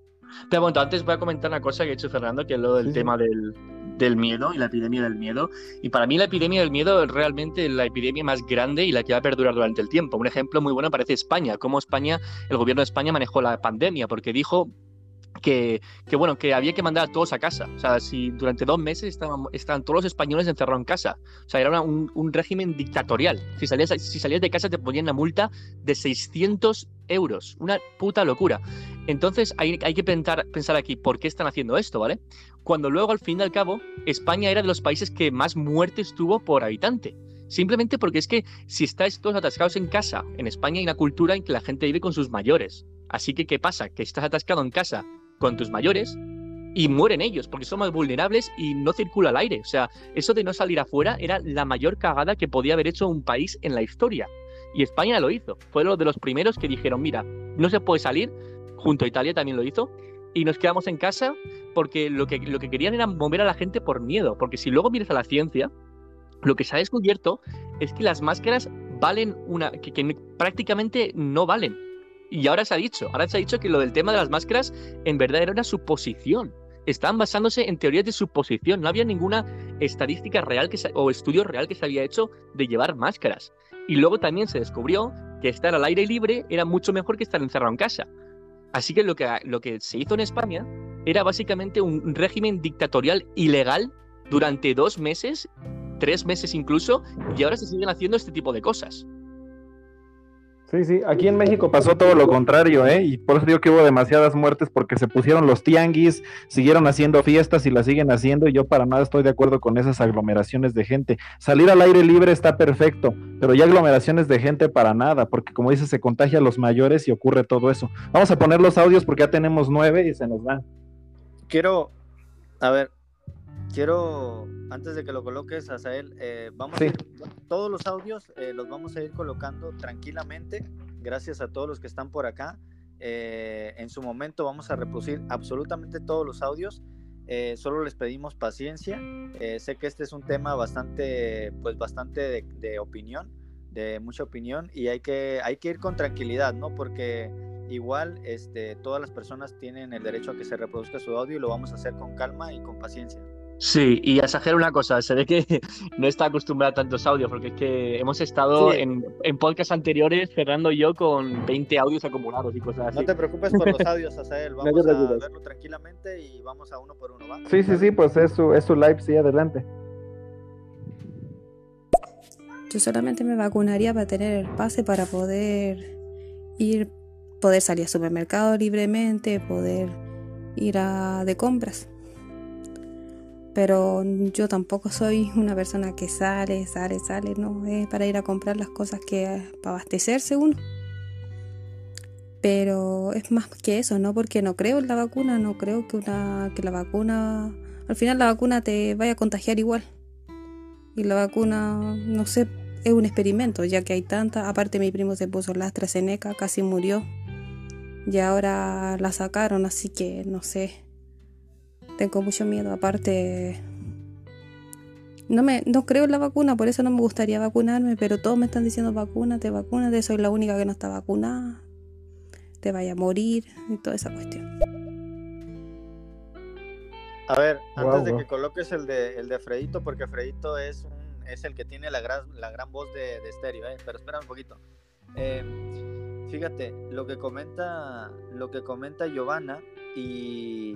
pero bueno, antes voy a comentar una cosa que ha hecho Fernando, que es lo del tema del, del miedo y la epidemia del miedo. Y para mí la epidemia del miedo es realmente la epidemia más grande y la que va a perdurar durante el tiempo. Un ejemplo muy bueno parece España, cómo España, el gobierno de España manejó la pandemia, porque dijo que, bueno, que había que mandar a todos a casa. O sea, si durante dos meses estaban, todos los españoles encerrados en casa. O sea, era un, un, régimen dictatorial. Si salías, si salías de casa te ponían una multa de 600 euros. Una puta locura. Entonces hay, hay que pensar, pensar aquí por qué están haciendo esto, ¿vale? Cuando luego, al fin y al cabo, España era de los países que más muertes tuvo por habitante. Simplemente porque es que si estáis todos atascados en casa, en España hay una cultura en que la gente vive con sus mayores. Así que, ¿qué pasa? Que estás atascado en casa con tus mayores y mueren ellos porque son más vulnerables y no circula el aire. O sea, eso de no salir afuera era la mayor cagada que podía haber hecho un país en la historia. Y España lo hizo. Fue uno de los primeros que dijeron, mira, no se puede salir, junto a Italia también lo hizo, y nos quedamos en casa porque lo que, lo que querían era mover a la gente por miedo. Porque si luego miras a la ciencia, lo que se ha descubierto es que las máscaras valen una. que prácticamente no valen. Y ahora se ha dicho, ahora se ha dicho que lo del tema de las máscaras en verdad era una suposición. Estaban basándose en teorías de suposición. No había ninguna estadística real que o estudio real que se había hecho de llevar máscaras. Y luego también se descubrió que estar al aire libre era mucho mejor que estar encerrado en casa. Así que lo que, lo que se hizo en España era básicamente un régimen dictatorial ilegal durante dos meses, tres meses incluso, y ahora se siguen haciendo este tipo de cosas. Sí, sí, aquí en México pasó todo lo contrario, ¿eh? Y por eso digo que hubo demasiadas muertes porque se pusieron los tianguis, siguieron haciendo fiestas y las siguen haciendo y yo para nada estoy de acuerdo con esas aglomeraciones de gente. Salir al aire libre está perfecto, pero ya aglomeraciones de gente para nada, porque como dice, se contagia a los mayores y ocurre todo eso. Vamos a poner los audios porque ya tenemos nueve y se nos van. Quiero, a ver, quiero, antes de que lo coloques, Azael, eh, vamos Sí. a ir- todos los audios eh, los vamos a ir colocando tranquilamente, gracias a todos los que están por acá. Eh, en su momento vamos a reproducir absolutamente todos los audios. eh, solo les pedimos paciencia. Sé que este es un tema bastante, pues bastante de, de opinión, de mucha opinión, y hay que, hay que ir con tranquilidad, ¿no? Porque igual este, todas las personas tienen el derecho a que se reproduzca su audio y lo vamos a hacer con calma y con paciencia. Sí, y a exagerar una cosa, se ve que [LAUGHS] no está acostumbrado a tantos audios, porque es que hemos estado Sí. en, en podcasts anteriores, Fernando y yo, con 20 audios acumulados y cosas así. No te preocupes por los [LAUGHS] audios, Azael. Vamos a verlo tranquilamente y vamos a uno por uno, ¿va? Sí, sí, sí, pues es su, es su live, sí, adelante. Yo solamente me vacunaría para tener el pase para poder ir, poder salir al supermercado libremente, poder ir a de compras. Pero yo tampoco soy una persona que sale, sale, sale, no, es para ir a comprar las cosas que para abastecerse uno. Pero es más que eso, ¿no? Porque no creo en la vacuna, no creo que una que la vacuna, al final la vacuna te vaya a contagiar igual. Y la vacuna, no sé, es un experimento, ya que hay tanta. Aparte, mi primo se puso la AstraZeneca, casi murió. Y ahora la sacaron, así que no sé. Tengo mucho miedo. Aparte, no, me, no creo en la vacuna, por eso no me gustaría vacunarme. Pero todos me están diciendo vacúnate, vacúnate. Soy la única que no está vacunada. Te vaya a morir y toda esa cuestión. A ver, antes de que coloques el de, el de Fredito, porque Fredito es, un, es el que tiene la gran, la gran voz de, de estéreo, ¿eh? pero espera un poquito. Eh, fíjate, lo que comenta, lo que comenta Giovanna y,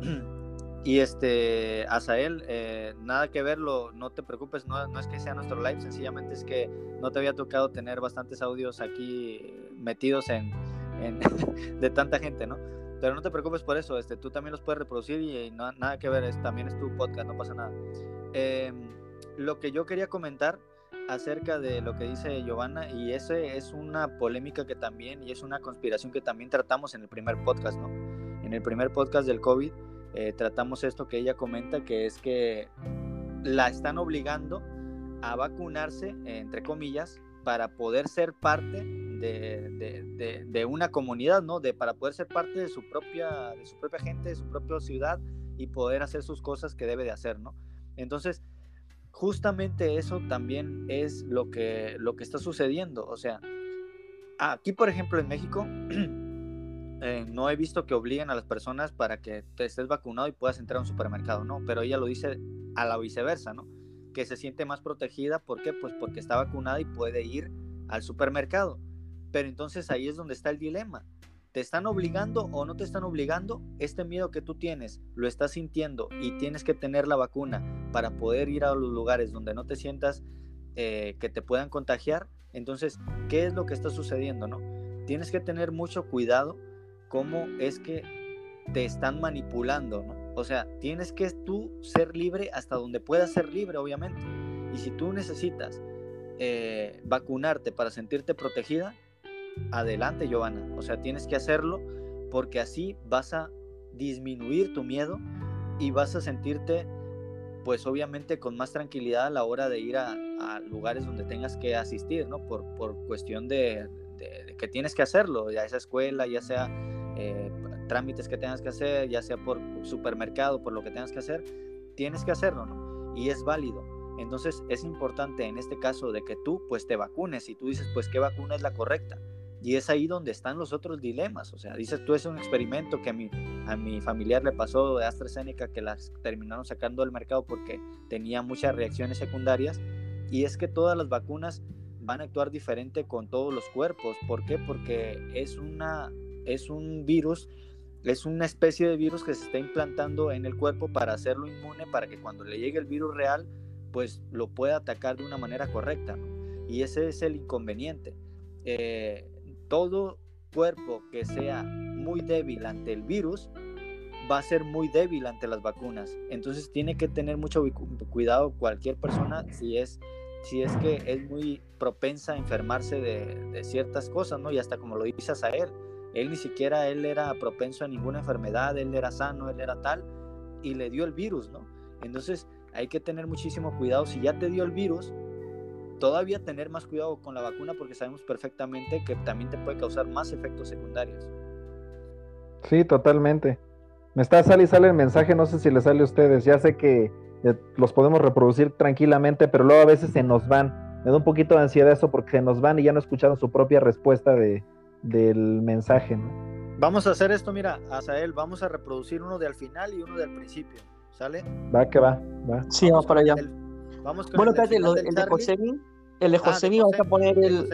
[CLEARS THROAT] y este Azael, eh, nada que verlo, no te preocupes, no, es que sea nuestro live, sencillamente es que no te había tocado tener bastantes audios aquí metidos en, en [LAUGHS] de tanta gente, ¿no? Pero no te preocupes por eso, este, tú también los puedes reproducir y, nada que ver, es, también es tu podcast, no pasa nada. Eh, lo que yo quería comentar acerca de lo que dice Giovanna, y ese es una polémica que también, y es una conspiración que también tratamos en el primer podcast, ¿no? En el primer podcast del COVID eh, tratamos esto que ella comenta, que es que la están obligando a vacunarse, entre comillas, para poder ser parte de, de, de, una comunidad, ¿no? De, para poder ser parte de su, propia, de su propia gente, de su propia ciudad y poder hacer sus cosas que debe de hacer, ¿no? Entonces, justamente eso también es lo que, lo que está sucediendo. O sea, aquí, por ejemplo, en México, [CLEARS THROAT] eh, no he visto que obliguen a las personas para que te estés vacunado y puedas entrar a un supermercado, ¿no? Pero ella lo dice a la viceversa, ¿no? Que se siente más protegida, ¿por qué? Pues porque está vacunada y puede ir al supermercado. Pero entonces ahí es donde está el dilema. ¿Te están obligando o no te están obligando? Este miedo que tú tienes, lo estás sintiendo y tienes que tener la vacuna para poder ir a los lugares donde no te sientas eh, que te puedan contagiar. Entonces, ¿qué es lo que está sucediendo? No? Tienes que tener mucho cuidado cómo es que te están manipulando. ¿no? O sea, tienes que tú ser libre hasta donde puedas ser libre, obviamente. Y si tú necesitas eh, vacunarte para sentirte protegida, adelante, Giovanna. O sea, tienes que hacerlo porque así vas a disminuir tu miedo y vas a sentirte, pues obviamente, con más tranquilidad a la hora de ir a, a lugares donde tengas que asistir, ¿no? Por, por cuestión de, de, de, que tienes que hacerlo, ya sea escuela, ya sea eh, trámites que tengas que hacer, ya sea por supermercado, por lo que tengas que hacer, tienes que hacerlo, ¿no? Y es válido. Entonces es importante en este caso de que tú pues te vacunes y tú dices pues qué vacuna es la correcta. Y es ahí donde están los otros dilemas. O sea, dices tú es un experimento que a mi, a mi familiar le pasó de AstraZeneca que las terminaron sacando del mercado porque tenía muchas reacciones secundarias. Y es que todas las vacunas van a actuar diferente con todos los cuerpos. ¿Por qué? Porque es, una, es un virus, es una especie de virus que se está implantando en el cuerpo para hacerlo inmune, para que cuando le llegue el virus real, pues lo pueda atacar de una manera correcta. Y ese es el inconveniente eh, todo cuerpo que sea muy débil ante el virus va a ser muy débil ante las vacunas. Entonces tiene que tener mucho cuidado cualquier persona si es, si es que es muy propensa a enfermarse de, ciertas cosas, ¿no? Y hasta como lo dice él él ni siquiera él era propenso a ninguna enfermedad, él era sano, él era tal, y le dio el virus, ¿no? Entonces hay que tener muchísimo cuidado. Si ya te dio el virus, todavía tener más cuidado con la vacuna porque sabemos perfectamente que también te puede causar más efectos secundarios. Sí, totalmente. Me está sale y sale el mensaje, no sé si le sale a ustedes. Ya sé que eh, los podemos reproducir tranquilamente, pero luego a veces se nos van. Me da un poquito de ansiedad eso porque se nos van y ya no escucharon su propia respuesta de, del mensaje. Vamos a hacer esto, mira, Azael, vamos a reproducir uno de al final y uno del principio. ¿Sale? Va que va, va. Sí, vamos, para allá. vamos con bueno, espérate, el, de Josemi, el de Josemi, ah, vamos a poner el,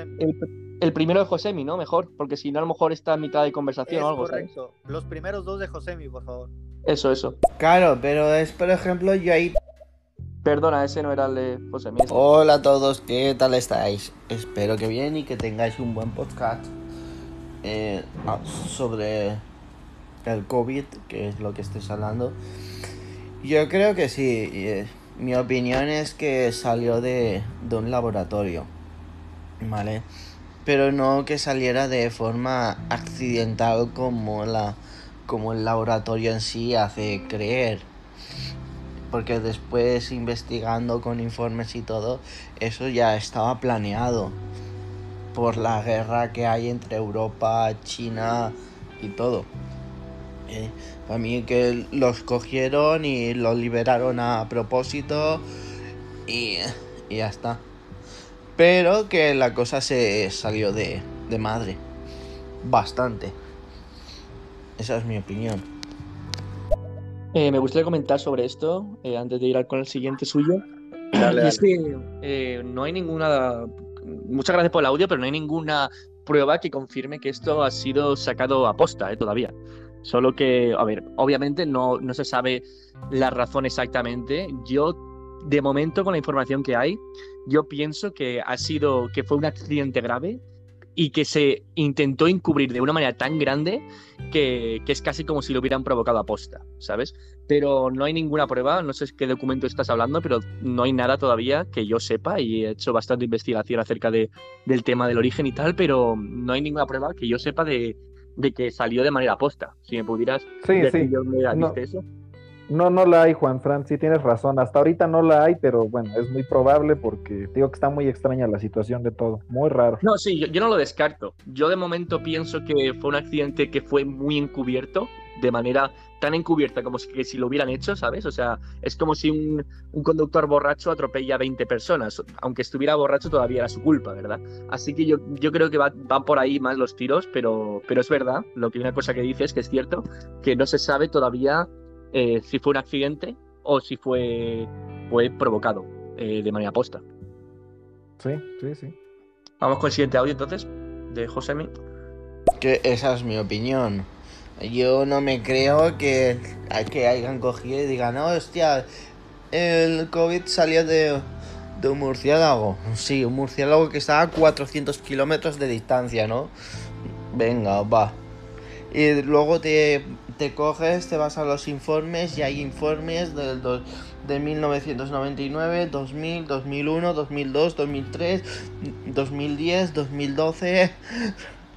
el, primero de Josemi, ¿no? Mejor, porque si no, a lo mejor está en mitad de conversación o algo. Correcto. Los primeros dos de Josemi, por favor. Eso, eso. Claro, pero es, por ejemplo, yo ahí. Perdona, ese no era el de Josemi. Hola a todos, ¿qué tal estáis? Espero que bien y que tengáis un buen podcast. Eh, ah, sobre el COVID, que es lo que estés hablando. Yo creo que sí. Eh, mi opinión es que salió de, de un laboratorio. ¿Vale? Pero no que saliera de forma accidental como la como el laboratorio en sí hace creer. Porque después investigando con informes y todo, eso ya estaba planeado por la guerra que hay entre Europa, China y todo. Eh, para mí que los cogieron y los liberaron a propósito y, y ya está. Pero que la cosa se salió de, de madre. Bastante. Esa es mi opinión. Eh, me gustaría comentar sobre esto eh, antes de ir con el siguiente suyo. y es que no hay ninguna muchas gracias por el audio, pero no hay ninguna prueba que confirme que esto ha sido sacado a posta eh, todavía. Solo que, a ver, obviamente no, no se sabe la razón exactamente. Yo, de momento, con la información que hay, yo pienso que ha sido, que fue un accidente grave y que se intentó encubrir de una manera tan grande que, es casi como si lo hubieran provocado a posta, ¿sabes? Pero no hay ninguna prueba, no sé qué documento estás hablando, pero no hay nada todavía que yo sepa y he hecho bastante investigación acerca de, del tema del origen y tal, pero no hay ninguna prueba que yo sepa de, que salió de manera posta. Si me pudieras sí, decir sí. eso. No, no la hay, Juan Fran, sí tienes razón. Hasta ahorita no la hay, pero bueno, es muy probable porque digo que está muy extraña la situación de todo. Muy raro. No, sí, yo, no lo descarto. Yo de momento pienso que fue un accidente que fue muy encubierto, de manera tan encubierta como si, si lo hubieran hecho, ¿sabes? O sea, es como si un, conductor borracho atropella a 20 personas. Aunque estuviera borracho todavía era su culpa, ¿verdad? Así que yo, yo creo que van por ahí más los tiros, pero, pero es verdad, lo que una cosa que dices que es cierto, que no se sabe todavía eh, si fue un accidente o si fue, fue provocado eh, de manera posta. Sí, sí, sí. Vamos con el siguiente audio entonces, de Josemi. Que esa es mi opinión. Yo no me creo que, que hayan cogido y digan, no, hostia, el COVID salió de, de un murciélago. Sí, un murciélago que estaba a 400 kilómetros de distancia, ¿no? Venga, va. Y luego te te coges, te vas a los informes y hay informes del de 1999, 2000, 2001, 2002, 2003, 2010, 2012,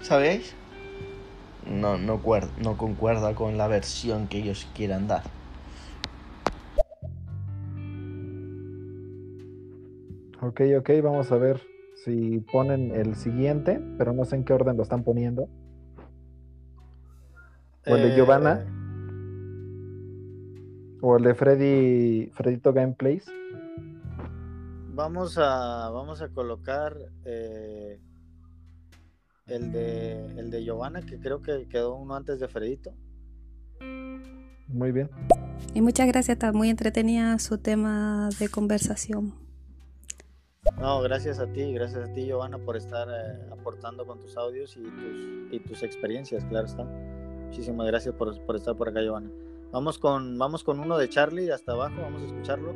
¿sabéis? No, no, no concuerda con la versión que ellos quieran dar. Ok, ok, vamos a ver si ponen el siguiente, pero no sé en qué orden lo están poniendo. O el de Giovanna. Eh, o el de Freddy. Fredito Gameplays. Vamos a. Vamos a colocar. Eh, el de. El de Giovanna, que creo que quedó uno antes de Fredito. Muy bien. Y muchas gracias, está muy entretenida su tema de conversación. No, gracias a ti, gracias a ti, Giovanna, por estar eh, aportando con tus audios y tus, y tus experiencias, claro está. Muchísimas gracias por, estar por acá, Giovanna. Vamos con, vamos con uno de Charlie hasta abajo, vamos a escucharlo.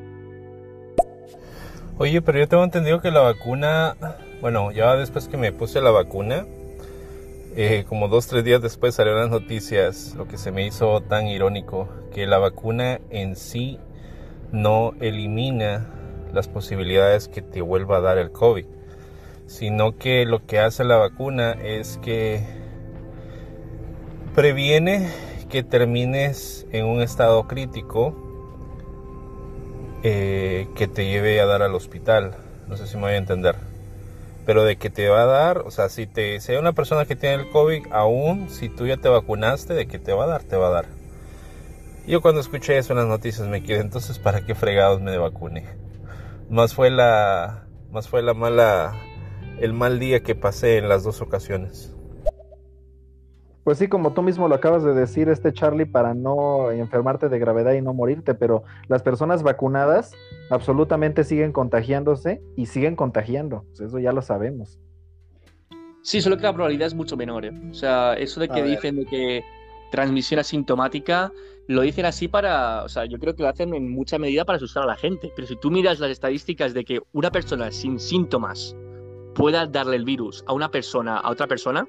Oye, pero yo tengo entendido que la vacuna, Bueno, ya después que me puse la vacuna, eh, como dos, tres días después salieron las noticias, lo que se me hizo tan irónico, que la vacuna en sí no elimina las posibilidades que te vuelva a dar el COVID, sino que lo que hace la vacuna es que previene que termines en un estado crítico eh, que te lleve a dar al hospital. No sé si me voy a entender. Pero de que te va a dar, o sea, si te si hay una persona que tiene el COVID, aún si tú ya te vacunaste, de que te va a dar, te va a dar. Yo cuando escuché eso en las noticias me quedé, entonces, ¿para qué fregados me vacuné? Más fue la, más fue la mala, el mal día que pasé en las dos ocasiones. Pues sí, como tú mismo lo acabas de decir, este Charlie, para no enfermarte de gravedad y no morirte, pero las personas vacunadas absolutamente siguen contagiándose y siguen contagiando. Pues eso ya lo sabemos. Sí, solo que la probabilidad es mucho menor. ¿eh? O sea, eso de que dicen de que transmisión asintomática, lo dicen así para, o sea, yo creo que lo hacen en mucha medida para asustar a la gente. Pero si tú miras las estadísticas de que una persona sin síntomas pueda darle el virus a una persona, a otra persona,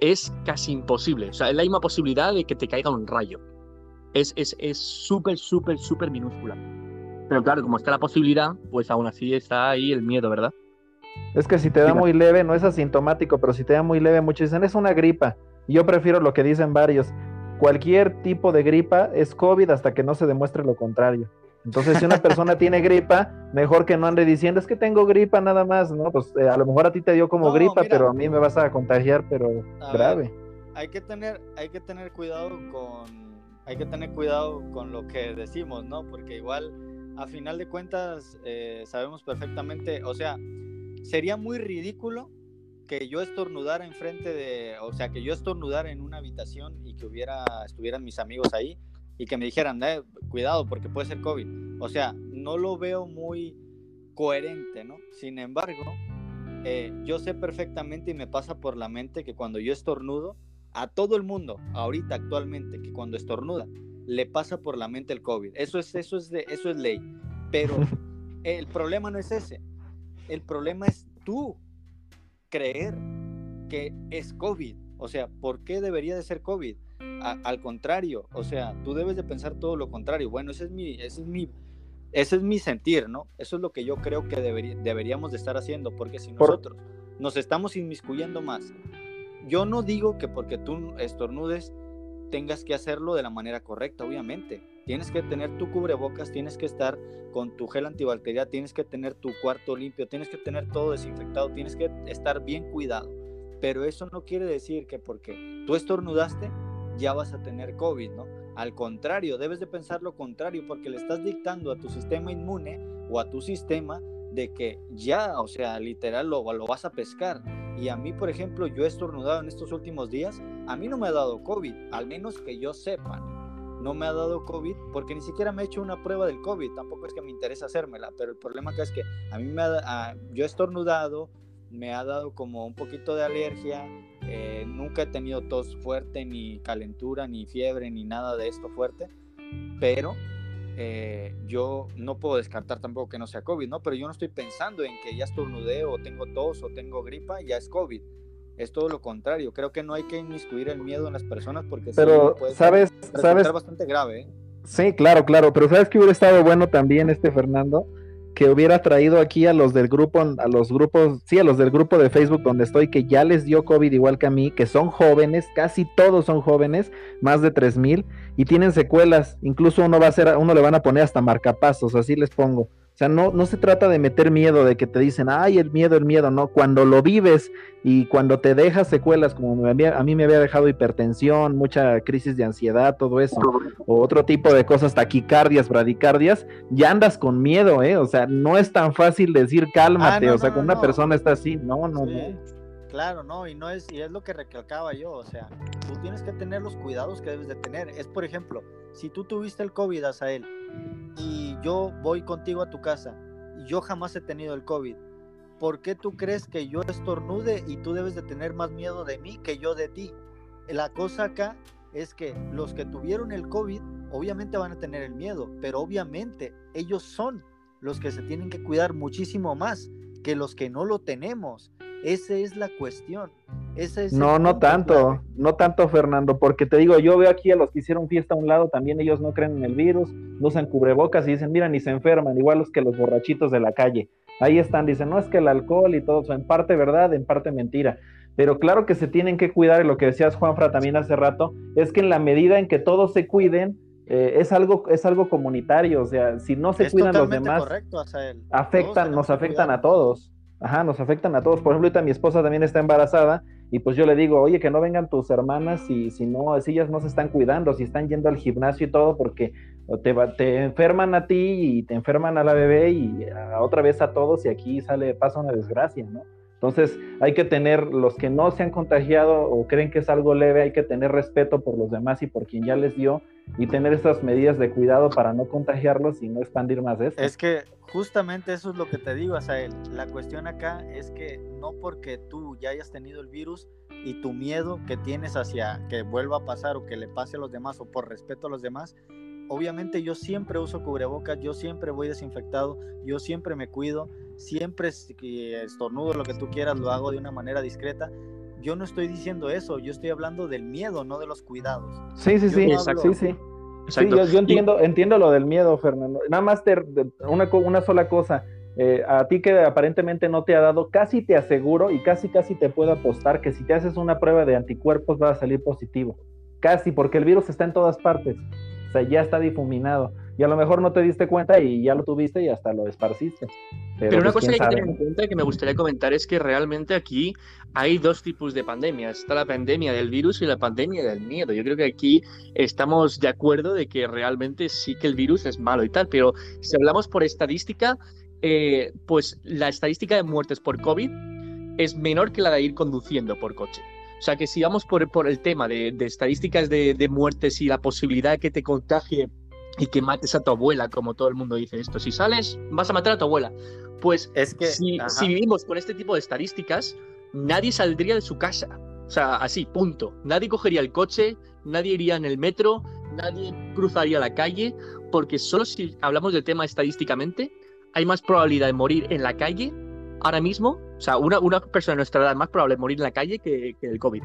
es casi imposible. O sea, es la misma posibilidad de que te caiga un rayo. Es súper, es, súper, súper minúscula. Pero claro, como está la posibilidad, pues aún así está ahí el miedo, ¿verdad? Es que si te da muy leve, no es asintomático, pero si te da muy leve, muchos dicen es una gripa. Yo prefiero lo que dicen varios. Cualquier tipo de gripa es COVID hasta que no se demuestre lo contrario. Entonces, si una persona tiene [LAUGHS] gripa, mejor que no ande diciendo, es que tengo gripa nada más, ¿no? Pues eh, a lo mejor a ti te dio como gripa, pero a mí me vas a contagiar, pero grave. hay que tener, hay que tener cuidado con, hay que tener cuidado con lo que decimos, ¿no? Porque igual, a final de cuentas, eh, sabemos perfectamente, o sea, sería muy ridículo que yo estornudara enfrente de, o sea, que yo estornudara en una habitación y que hubiera, estuvieran mis amigos ahí y que me dijeran, eh, cuidado porque puede ser COVID. O sea, no lo veo muy coherente, ¿no? Sin embargo, eh, yo sé perfectamente y me pasa por la mente que cuando yo estornudo, a todo el mundo, ahorita actualmente, que cuando estornuda, le pasa por la mente el COVID. Eso es, eso es, de, eso es ley. Pero [LAUGHS] el problema no es ese. El problema es tú creer que es COVID. O sea, ¿por qué debería de ser COVID? Al contrario, o sea, tú debes de pensar todo lo contrario. Bueno, ese es mi, ese es mi, ese es mi sentir, ¿no? Eso es lo que yo creo que deberíamos de estar haciendo, porque si nosotros nos estamos inmiscuyendo más, yo no digo que porque tú estornudes tengas que hacerlo de la manera correcta, obviamente. Tienes que tener tu cubrebocas, tienes que estar con tu gel antibacterial, tienes que tener tu cuarto limpio, tienes que tener todo desinfectado, tienes que estar bien cuidado. Pero eso no quiere decir que porque tú estornudaste, ya vas a tener COVID, ¿no? Al contrario, debes de pensar lo contrario porque le estás dictando a tu sistema inmune o a tu sistema de que ya, o sea, literal lo, lo vas a pescar. Y a mí, por ejemplo, yo he estornudado en estos últimos días, a mí no me ha dado COVID, al menos que yo sepa. No me ha dado COVID porque ni siquiera me he hecho una prueba del COVID, tampoco es que me interesa hacérmela, pero el problema que es que a mí me ha, yo he estornudado, me ha dado como un poquito de alergia, eh, nunca he tenido tos fuerte, ni calentura, ni fiebre, ni nada de esto fuerte, pero eh, yo no puedo descartar tampoco que no sea COVID, ¿no? Pero yo no estoy pensando en que ya estornudé o tengo tos o tengo gripa, ya es COVID. Es todo lo contrario. Creo que no hay que inmiscuir el miedo en las personas porque pero puede sabes, sabes bastante grave. ¿eh? Sí, claro, claro. Pero sabes que hubiera estado bueno también este Fernando que hubiera traído aquí a los del grupo, a los grupos, sí, a los del grupo de Facebook donde estoy, que ya les dio COVID igual que a mí, que son jóvenes, casi todos son jóvenes, más de tres mil, y tienen secuelas, incluso uno va a ser, uno le van a poner hasta marcapasos, así les pongo. O sea, no, no se trata de meter miedo, de que te dicen, ay, el miedo, el miedo, no. Cuando lo vives y cuando te dejas secuelas, como a mí me había dejado hipertensión, mucha crisis de ansiedad, todo eso, o otro tipo de cosas, taquicardias, bradicardias, ya andas con miedo, ¿eh? O sea, no es tan fácil decir cálmate, ah, o sea, cuando una persona está así, no, no, no. Claro, no, y no es, y es lo que recalcaba yo, o sea, tú tienes que tener los cuidados que debes de tener. Es, por ejemplo, si tú tuviste el COVID, él y yo voy contigo a tu casa y yo jamás he tenido el COVID, ¿por qué tú crees que yo estornude y tú debes de tener más miedo de mí que yo de ti? La cosa acá es que los que tuvieron el COVID obviamente van a tener el miedo, pero obviamente ellos son los que se tienen que cuidar muchísimo más que los que no lo tenemos. Esa es la cuestión. Ese es No, no tanto, clave. no tanto, Fernando, porque te digo, yo veo aquí a los que hicieron fiesta a un lado, también ellos no creen en el virus, no usan cubrebocas y dicen, mira, ni se enferman, igual los que los borrachitos de la calle. Ahí están, dicen, no es que el alcohol y todo eso, en parte verdad, en parte mentira. Pero claro que se tienen que cuidar, y lo que decías Juanfra también hace rato, es que en la medida en que todos se cuiden, eh, es, algo, es algo comunitario, o sea, si no se es cuidan los demás, correcto, afectan, nos afectan a todos. Ajá, nos afectan a todos. Por ejemplo, ahorita mi esposa también está embarazada y pues yo le digo, oye, que no vengan tus hermanas si, si no, si ellas no se están cuidando, si están yendo al gimnasio y todo, porque te, va- te enferman a ti y te enferman a la bebé y a otra vez a todos y aquí sale, pasa una desgracia, ¿no? Entonces hay que tener, los que no se han contagiado o creen que es algo leve, hay que tener respeto por los demás y por quien ya les dio y tener estas medidas de cuidado para no contagiarlos y no expandir más esto. Es que justamente eso es lo que te digo, Asael. La cuestión acá es que no porque tú ya hayas tenido el virus y tu miedo que tienes hacia que vuelva a pasar o que le pase a los demás o por respeto a los demás, obviamente yo siempre uso cubrebocas, yo siempre voy desinfectado, yo siempre me cuido, siempre si estornudo lo que tú quieras lo hago de una manera discreta. Yo no estoy diciendo eso, yo estoy hablando del miedo, no de los cuidados. Sí, sí, Yo sí, no exacto. hablo- Sí, sí. Yo, Y- entiendo, entiendo lo del miedo, Fernando. Nada más te- una, co- una sola cosa. Eh, a ti que aparentemente no te ha dado, casi te aseguro y casi casi te puedo apostar que si te haces una prueba de anticuerpos va a salir positivo. Casi, porque el virus está en todas partes. O sea, ya está difuminado. Y a lo mejor no te diste cuenta y ya lo tuviste y hasta lo esparciste. Pero, Pero una pues, cosa que hay que tener en cuenta que me gustaría comentar es que realmente aquí hay dos tipos de pandemias. Está la pandemia del virus y la pandemia del miedo. Yo creo que aquí estamos de acuerdo de que realmente sí que el virus es malo y tal, pero si hablamos por estadística, eh, pues la estadística de muertes por COVID es menor que la de ir conduciendo por coche. O sea que si vamos por, por el tema de, de estadísticas de, de muertes y la posibilidad de que te contagie y que mates a tu abuela, como todo el mundo dice esto, si sales vas a matar a tu abuela. Pues Es que si, si vivimos con este tipo de estadísticas, nadie saldría de su casa. O sea, así, punto. Nadie cogería el coche, nadie iría en el metro, nadie cruzaría la calle, porque solo si hablamos del tema estadísticamente, hay más probabilidad de morir en la calle ahora mismo. O sea, una, persona de nuestra edad más probable morir en la calle que, el COVID.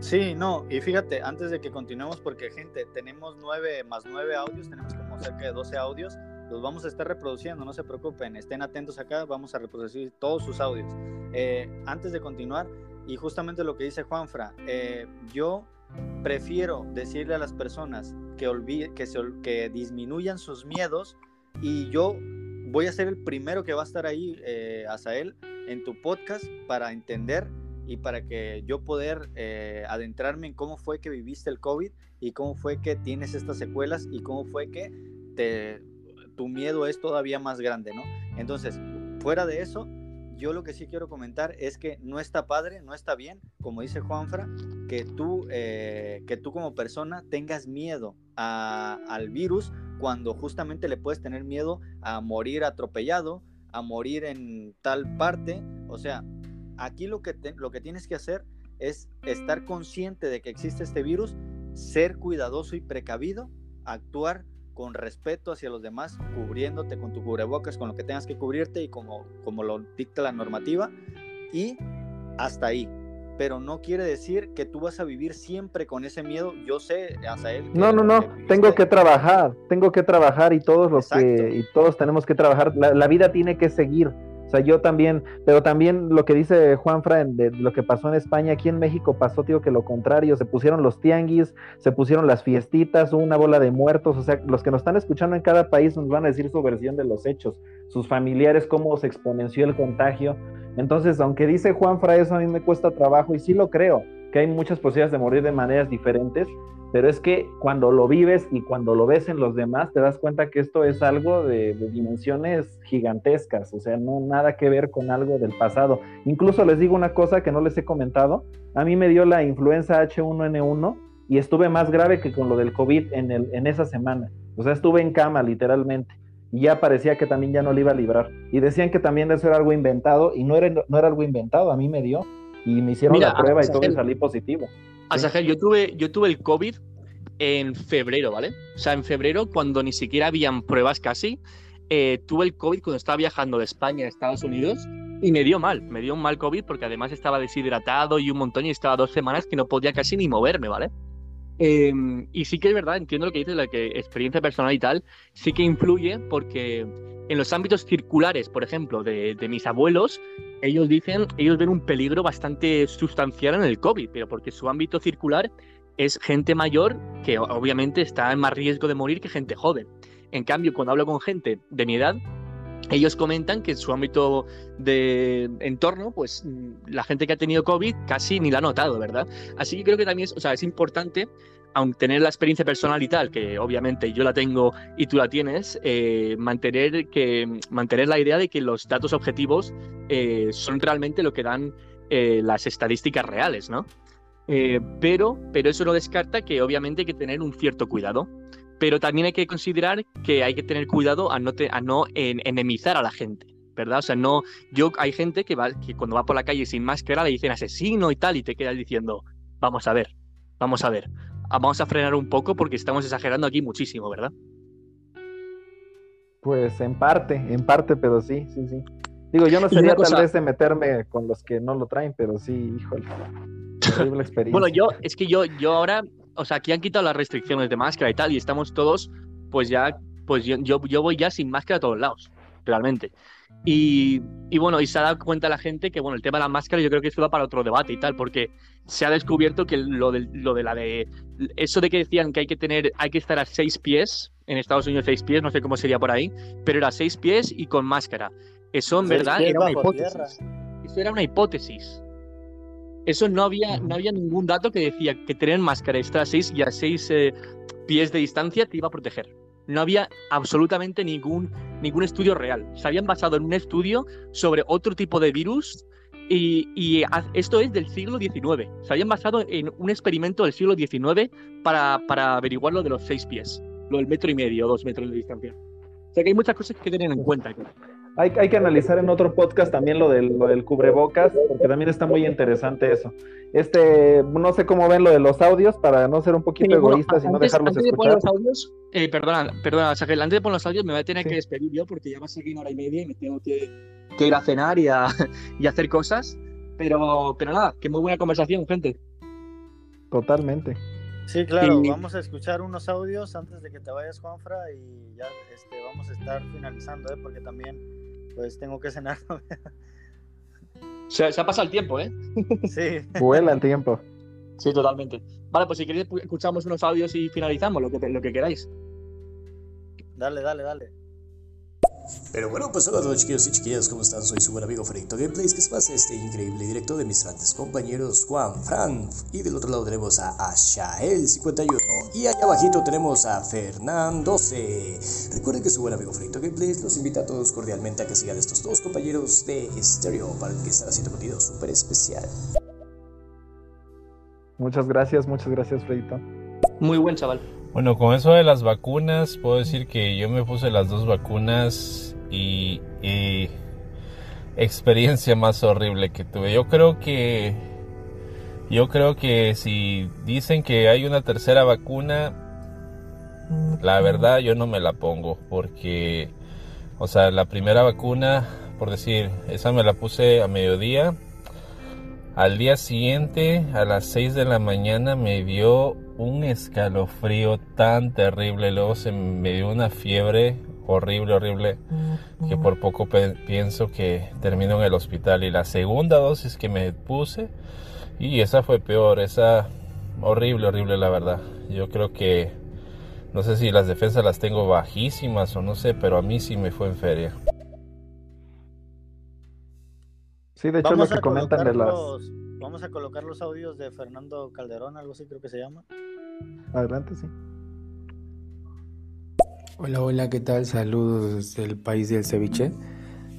Sí, no, y fíjate, antes de que continuemos, porque gente, tenemos nueve más nueve audios, tenemos como cerca de 12 audios, los vamos a estar reproduciendo, no se preocupen, estén atentos acá, vamos a reproducir todos sus audios. Eh, antes de continuar, y justamente lo que dice Juanfra, eh, yo prefiero decirle a las personas que, olvide, que, se, que disminuyan sus miedos y yo voy a ser el primero que va a estar ahí, eh, Asael, en tu podcast para entender y para que yo poder eh, adentrarme en cómo fue que viviste el COVID y cómo fue que tienes estas secuelas y cómo fue que tu miedo es todavía más grande, ¿no? Entonces, fuera de eso, yo lo que sí quiero comentar es que no está padre, no está bien, como dice Juanfra, que tú, eh, que tú como persona tengas miedo a- al virus cuando justamente le puedes tener miedo a morir atropellado, a morir en tal parte, o sea, aquí lo que, lo que tienes que hacer es estar consciente de que existe este virus, ser cuidadoso y precavido, actuar con respeto hacia los demás, cubriéndote con tu cubrebocas, con lo que tengas que cubrirte y como, como lo dicta la normativa, y hasta ahí. Pero no quiere decir que tú vas a vivir siempre con ese miedo. Yo sé, Azael. que No, no, no, tengo que trabajar, tengo que trabajar y todos los Exacto. que, y todos tenemos que trabajar, la, la vida tiene que seguir, sea, yo también, pero también lo que dice Juanfra en- de lo que pasó en España, aquí en México pasó, tío, que lo contrario, se pusieron los tianguis, se pusieron las fiestitas, una bola de muertos, o sea, los que nos están escuchando en cada país nos van a decir su versión de los hechos, sus familiares, cómo se exponenció el contagio, entonces, aunque dice Juanfra eso, a mí me cuesta trabajo y sí lo creo, que hay muchas posibilidades de morir de maneras diferentes, pero es que cuando lo vives y cuando lo ves en los demás, te das cuenta que esto es algo de, dimensiones gigantescas, o sea, no nada que ver con algo del pasado. Incluso les digo una cosa que no les he comentado, a mí me dio la influenza H1N1 y estuve más grave que con lo del COVID en esa semana, o sea, estuve en cama literalmente. Y ya parecía que también ya no le iba a librar. Y decían que también eso era algo inventado, y no era, no era algo inventado, a mí me dio. Y me hicieron Mira, la prueba y todo y salí positivo. Asajel, yo tuve, yo tuve el COVID en febrero, ¿vale? O sea, en febrero, cuando ni siquiera habían pruebas casi, eh, tuve el COVID cuando estaba viajando de España a Estados Unidos Y me dio mal, me dio un mal COVID porque además estaba deshidratado y un montón y estaba dos semanas que no podía casi ni moverme, ¿vale? Em, y sí que es verdad, entiendo lo que dices, la que experiencia personal y tal, sí que influye porque en los ámbitos circulares, por ejemplo, de, de, mis abuelos, ellos dicen, ellos ven un peligro bastante sustancial en el COVID, pero porque su ámbito circular es gente mayor que obviamente está en más riesgo de morir que gente joven. En cambio, cuando hablo con gente de mi edad, ellos comentan que en su ámbito de entorno, pues la gente que ha tenido COVID casi ni la ha notado, ¿verdad? Así que creo que también es, o sea, es importante, aun tener la experiencia personal y tal, que obviamente yo la tengo y tú la tienes, eh, mantener, que, mantener la idea de que los datos objetivos eh, son realmente lo que dan eh, las estadísticas reales, ¿no? Pero, pero eso no descarta que obviamente hay que tener un cierto cuidado pero también hay que considerar que hay que tener cuidado a no, te, a no en, enemizar a la gente. ¿verdad? O sea, no, yo hay gente que va, que cuando va por la calle sin máscara le dicen asesino y tal, y te quedas diciendo, vamos a ver, vamos a ver, ah, vamos a frenar un poco porque estamos exagerando aquí muchísimo, ¿verdad? Pues en parte, en parte, pero sí, sí, sí. Digo, yo no sería tal vez de meterme con los que no lo traen, pero sí, híjole. [LAUGHS] Terrible experiencia. bueno, yo, es que yo, yo ahora o sea, aquí han quitado las restricciones de máscara y tal, y estamos todos, pues ya, pues yo, yo, voy ya sin máscara a todos lados, realmente. Y, y, bueno, y se ha dado cuenta la gente que, bueno, el tema de la máscara yo creo que esto va para otro debate y tal, porque se ha descubierto que lo de, lo de la de, eso de que decían que hay que tener, hay que estar a seis pies, en Estados Unidos seis pies, no sé cómo sería por ahí, pero era seis pies y con máscara. Eso en verdad era una hipótesis. Eso era una hipótesis. Eso no había, no había ningún dato que decía que tener máscara extra a 6 y a 6 eh, pies de distancia te iba a proteger. No había absolutamente ningún, ningún estudio real. Se habían basado en un estudio sobre otro tipo de virus y, y, esto es del siglo XIX. Se habían basado en un experimento del siglo XIX para, para averiguar lo de los 6 pies, lo del metro y medio, dos metros de distancia. O sea que hay muchas cosas que tener en cuenta. Hay, hay, que analizar en otro podcast también lo del, lo del, cubrebocas, porque también está muy interesante eso. Este, no sé cómo ven lo de los audios, para no ser un poquito egoístas y no dejarlos antes escuchar. De poner los audios, eh, perdona, perdona, antes de poner los audios me voy a tener sí. que despedir yo, porque ya va a ser una hora y media y me tengo que, que ir a cenar y a, [LAUGHS] y a, hacer cosas. Pero, pero nada, que muy buena conversación, gente. Totalmente. Sí, claro, y... vamos a escuchar unos audios antes de que te vayas, Juanfra, y ya este, vamos a estar finalizando, ¿eh? porque también pues tengo que cenar. se, se, ha pasado el tiempo, ¿eh? Sí. Vuela el tiempo. Sí, totalmente. Vale, pues si queréis escuchamos unos audios y finalizamos lo que, lo que queráis. Dale, dale, dale. Pero bueno, pues hola a todos chiquillos y chiquillas, ¿cómo están? Soy su buen amigo Fredito Gameplays, que se pasa este increíble directo de mis grandes compañeros Juan, Fran, y del otro lado tenemos a Ashael51, y allá abajito tenemos a Fernando C. Recuerden que su buen amigo Fredito Gameplays los invita a todos cordialmente a que sigan estos dos compañeros de Stereo para que están haciendo contenido súper especial. Muchas gracias, muchas gracias Fredito. Muy buen chaval. Bueno, con eso de las vacunas, puedo decir que yo me puse las dos vacunas y, experiencia más horrible que tuve. Yo creo que yo creo que si dicen que hay una tercera vacuna, la verdad yo no me la pongo porque, o sea, la primera vacuna, por decir, esa me la puse a mediodía. Al día siguiente, a las 6 de la mañana, me dio un escalofrío tan terrible, luego se me dio una fiebre horrible, horrible, que por poco pienso que termino en el hospital. Y la segunda dosis que me puse, y esa fue peor, esa horrible, horrible la verdad. Yo creo que, no sé si las defensas las tengo bajísimas o no sé, pero a mí sí me fue en feria. Sí, de hecho Vamos lo que comentan de las... los- Vamos a colocar los audios de Fernando Calderón, algo así creo que se llama. Adelante, sí. Hola, hola, ¿qué tal? Saludos del país del ceviche,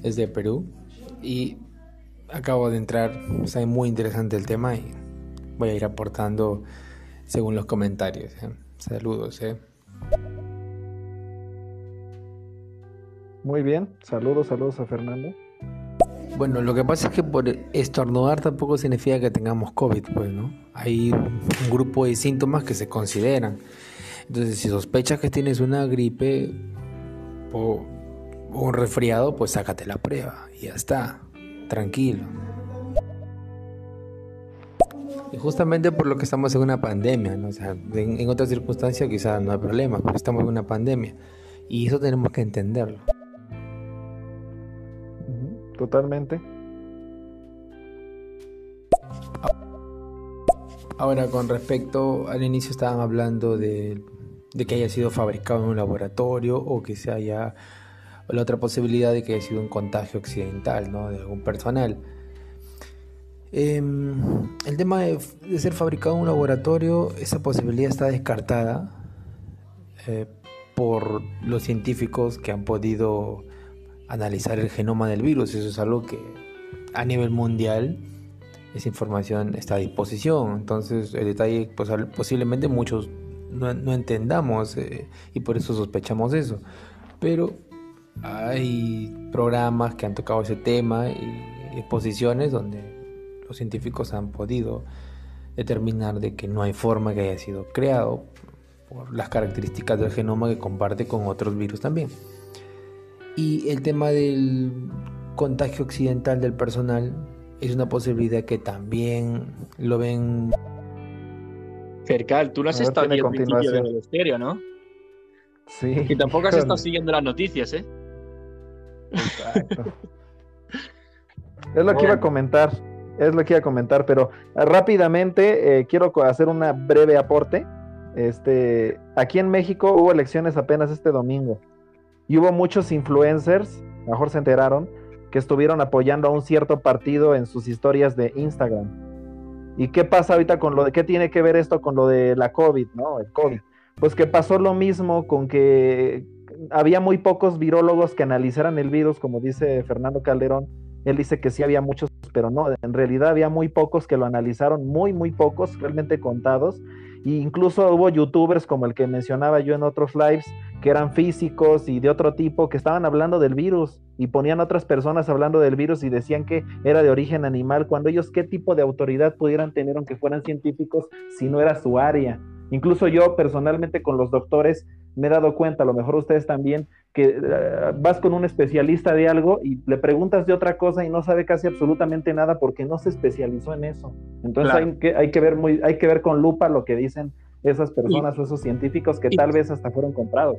desde Perú. Y acabo de entrar, está muy interesante el tema y voy a ir aportando según los comentarios. ¿eh? Saludos, ¿eh? Muy bien, saludos, saludos a Fernando. Bueno, lo que pasa es que por estornudar tampoco significa que tengamos COVID, pues, ¿no? Hay un grupo de síntomas que se consideran. Entonces, si sospechas que tienes una gripe o, o un resfriado, pues sácate la prueba y ya está. tranquilo. Y justamente por lo que estamos en una pandemia, ¿no? O sea, en, en otras circunstancias quizás no hay problema, pero estamos en una pandemia. Y eso tenemos que entenderlo. Totalmente. Ahora, con respecto al inicio estaban hablando de, de que haya sido fabricado en un laboratorio o que se haya la otra posibilidad de que haya sido un contagio accidental, ¿no? De algún personal. Em, el tema de, ser fabricado en un laboratorio, esa posibilidad está descartada eh, por los científicos que han podido analizar el genoma del virus. Eso es algo que a nivel mundial esa información está a disposición. Entonces, el detalle, pues, posiblemente muchos no, entendamos eh, y por eso sospechamos eso. Pero hay programas que han tocado ese tema y exposiciones donde los científicos han podido determinar de que no hay forma que haya sido creado por las características del genoma que comparte con otros virus también. Y el tema del contagio accidental del personal es una posibilidad que también lo ven Cercal, tú no has A estado aquí al principio del estéreo, ¿no? Sí. Y tampoco has [LAUGHS] estado siguiendo las noticias, ¿eh? Exacto. Es lo que iba a comentar, es lo que iba a comentar, pero eh, rápidamente eh, quiero hacer una breve aporte. Este, aquí en México hubo elecciones apenas este domingo y hubo muchos influencers, mejor se enteraron, que estuvieron apoyando a un cierto partido en sus historias de Instagram. ¿Y qué pasa ahorita con lo de qué tiene que ver esto con lo de la COVID, no? El COVID. Pues que pasó lo mismo con que había muy pocos virólogos que analizaran el virus, como dice Fernando Calderón. Él dice que sí había muchos, pero no, en realidad había muy pocos que lo analizaron, muy, muy pocos, realmente contados. Y incluso hubo youtubers como el que mencionaba yo en otros lives, que eran físicos y de otro tipo, que estaban hablando del virus y ponían otras personas hablando del virus y decían que era de origen animal, cuando ellos qué tipo de autoridad pudieran tener aunque fueran científicos si no era su área. Incluso yo personalmente con los doctores me he dado cuenta, a lo mejor ustedes también, que uh, vas con un especialista de algo y le preguntas de otra cosa y no sabe casi absolutamente nada porque no se especializó en eso. Entonces Claro. hay, que, hay, que ver muy, hay que ver con lupa lo que dicen esas personas o esos científicos que y- tal vez hasta fueron comprados.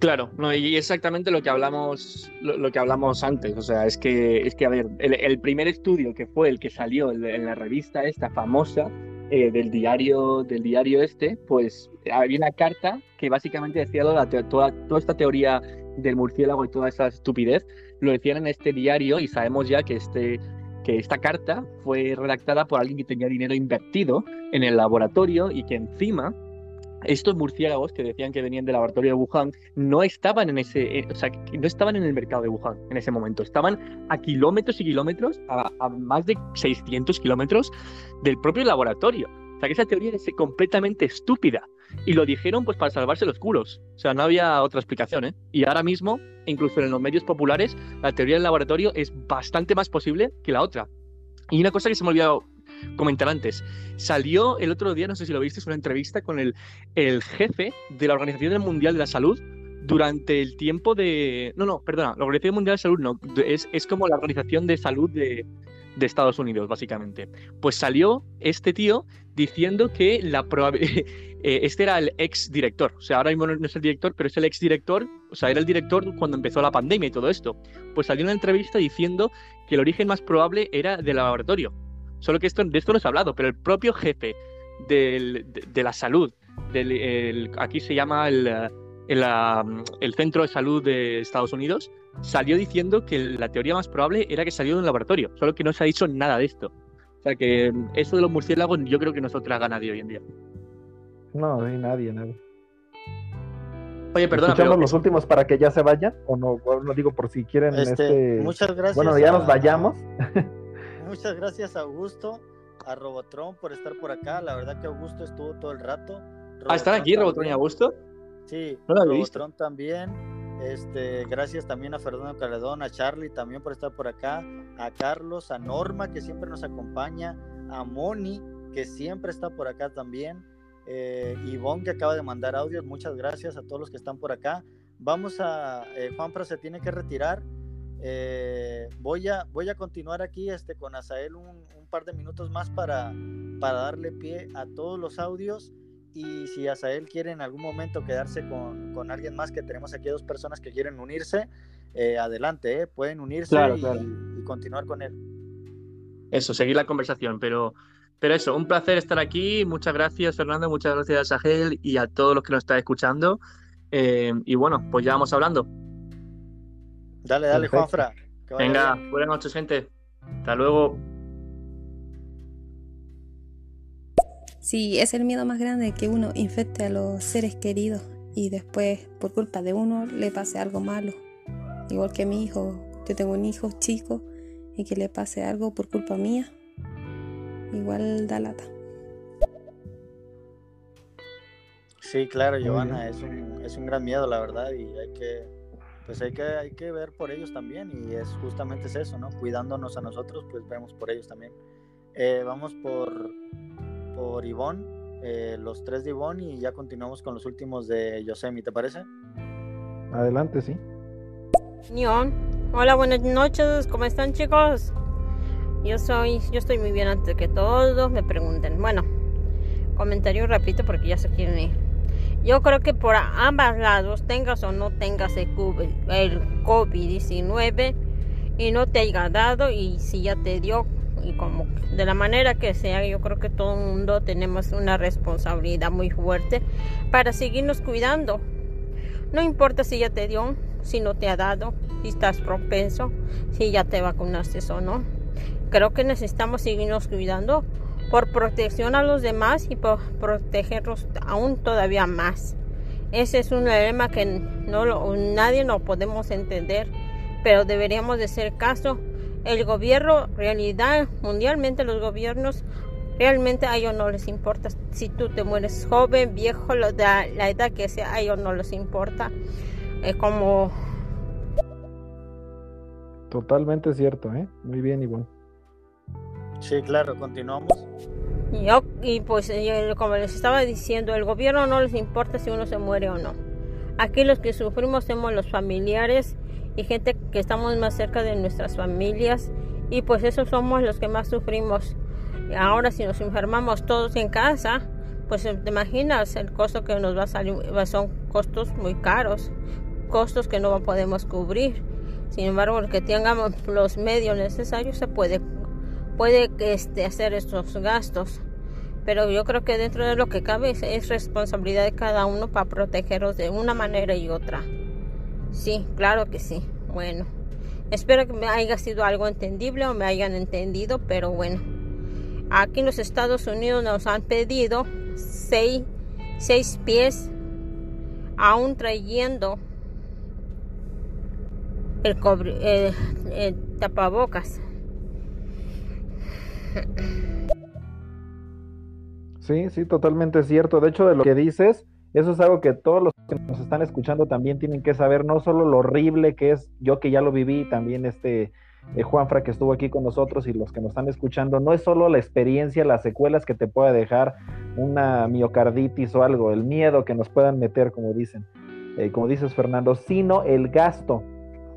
Claro, no, y exactamente lo que hablamos, lo, lo que hablamos antes. O sea, es que, es que a ver, el, el primer estudio que fue el que salió en, en la revista esta famosa eh, del diario, del diario este, pues había una carta que básicamente decía te- toda, toda esta teoría del murciélago y toda esa estupidez, lo decían en este diario y sabemos ya que este que esta carta fue redactada por alguien que tenía dinero invertido en el laboratorio y que encima estos murciélagos que decían que venían del laboratorio de Wuhan no estaban en ese, eh, o sea, no estaban en el mercado de Wuhan en ese momento, estaban a kilómetros y kilómetros, a, a más de 600 kilómetros del propio laboratorio. O sea, que esa teoría es completamente estúpida. Y lo dijeron pues para salvarse los culos. O sea, no había otra explicación, ¿eh? Y ahora mismo, incluso en los medios populares, la teoría del laboratorio es bastante más posible que la otra. Y una cosa que se me ha olvidado comentar antes. Salió el otro día, no sé si lo viste, una entrevista con el, el jefe de la Organización Mundial de la Salud durante el tiempo de... No, no, perdona, la Organización Mundial de Salud no, es, es como la Organización de Salud de, de Estados Unidos, básicamente. Pues salió este tío diciendo que la probabilidad... [LAUGHS] este era el ex director, o sea, ahora mismo no es el director, pero es el ex director, o sea, era el director cuando empezó la pandemia y todo esto. Pues salió una entrevista diciendo que el origen más probable era del laboratorio. Solo que esto, de esto no se ha hablado, pero el propio jefe del, de, de, la salud, del, el, aquí se llama el, el, el, Centro de Salud de Estados Unidos, salió diciendo que la teoría más probable era que salió de un laboratorio, solo que no se ha dicho nada de esto. O sea que eso de los murciélagos yo creo que no es otra gana de hoy en día. No, hay nadie, nadie. Oye, perdona. ¿Escuchamos pero... los últimos para que ya se vayan? O no, no digo por si quieren este, este... Muchas gracias. Bueno, ya a... nos vayamos. [LAUGHS] Muchas gracias, Augusto, a Robotron por estar por acá. La verdad que Augusto estuvo todo el rato. Robotron ah, ¿están aquí Robotron y Augusto? Sí, no Robotron también. Este, gracias también a Fernando Caledón, a Charlie también por estar por acá, a Carlos, a Norma que siempre nos acompaña, a Moni que siempre está por acá también, eh, Ivonne que acaba de mandar audios, muchas gracias a todos los que están por acá. Vamos a, eh, Juanfra se tiene que retirar, Eh, voy, a, voy a continuar aquí este, con Asael un, un, par de minutos más para, para darle pie a todos los audios y si Asael quiere en algún momento quedarse con, con alguien más, que tenemos aquí dos personas que quieren unirse, eh, adelante, eh, pueden unirse Claro, y, claro. y continuar con él. Eso, seguir la conversación, pero, pero eso, un placer estar aquí. Muchas gracias, Fernando, muchas gracias a Sahel y a todos los que nos están escuchando. Y bueno, pues ya vamos hablando. Dale, dale, Perfecto. Juanfra. Venga, bien. buenas noches, gente. Hasta luego. Sí, es el miedo más grande que uno infecte a los seres queridos y después por culpa de uno le pase algo malo. Igual que mi hijo, yo tengo un hijo chico y que le pase algo por culpa mía, igual da lata. Sí, claro, Giovanna, es un, es un gran miedo, la verdad, y hay que, pues hay que, hay que ver por ellos también, y es justamente es eso, ¿no? Cuidándonos a nosotros, pues vemos por ellos también. Eh, vamos por, por Ivonne, eh, los tres de Ivonne, y ya continuamos con los últimos de Yosemi, ¿te parece? Adelante, sí. Neon. Hola, buenas noches. ¿Cómo están, chicos? Yo soy, yo estoy muy bien antes que todos me pregunten. Bueno, comentario rapidito porque ya se quieren ir. Yo creo que por ambos lados, tengas o no tengas el COVID-19 y no te haya dado y si ya te dio y como de la manera que sea, yo creo que todo el mundo tenemos una responsabilidad muy fuerte para seguirnos cuidando. No importa si ya te dio, si no te ha dado, si estás propenso, si ya te vacunaste o no. Creo que necesitamos seguirnos cuidando por protección a los demás y por protegerlos aún todavía más. Ese es un dilema que no lo- nadie no podemos entender, pero deberíamos de hacer caso. El gobierno, realidad, mundialmente los gobiernos, realmente a ellos no les importa si tú te mueres joven, viejo, de la edad que sea, a ellos no les importa. Es como Totalmente cierto, ¿eh? Muy bien, Ivonne. Sí, claro, continuamos. Yo, y pues eh, como les estaba diciendo, el gobierno no les importa si uno se muere o no. Aquí los que sufrimos somos los familiares y gente que estamos más cerca de nuestras familias y pues esos somos los que más sufrimos. Ahora si nos enfermamos todos en casa, pues eh, te imaginas el costo que nos va a salir, son costos muy caros, costos que no podemos cubrir. Sin embargo, el que tengamos los medios necesarios se puede puede este, hacer estos gastos. Pero yo creo que dentro de lo que cabe es, es responsabilidad de cada uno para protegerlos de una manera y otra. Sí, claro que sí. Bueno, espero que me haya sido algo entendible o me hayan entendido, pero bueno. Aquí en los Estados Unidos nos han pedido seis, pies, aún trayendo el, eh, eh, tapabocas. Sí, sí, totalmente cierto. De hecho, de lo que dices, eso es algo que todos los que nos están escuchando también tienen que saber, no solo lo horrible que es, yo que ya lo viví, también este eh, Juanfra que estuvo aquí con nosotros y los que nos están escuchando, no es solo la experiencia, las secuelas que te puede dejar una miocarditis o algo, el miedo que nos puedan meter, como dicen, eh, como dices Fernando, sino el gasto.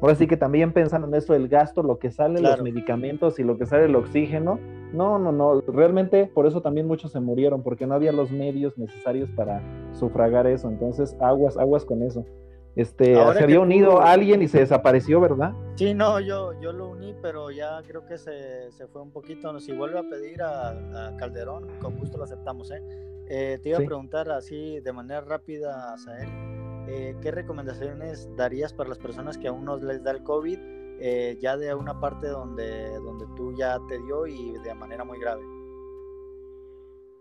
Ahora sí que también pensando en eso, el gasto, lo que sale, Claro. los medicamentos y lo que sale el oxígeno, no, no, no, realmente por eso también muchos se murieron, porque no había los medios necesarios para sufragar eso, entonces aguas, aguas con eso. Este, Ahora se había tú- unido alguien y se desapareció, ¿verdad? Sí, no, yo, yo lo uní, pero ya creo que se, se fue un poquito. Si vuelve a pedir a, a Calderón, con gusto lo aceptamos. ¿eh? Eh, te iba Sí. a preguntar así de manera rápida, Sael, eh, ¿qué recomendaciones darías para las personas que aún no les da el COVID, eh, ya de una parte donde, donde tú ya te dio y de manera muy grave?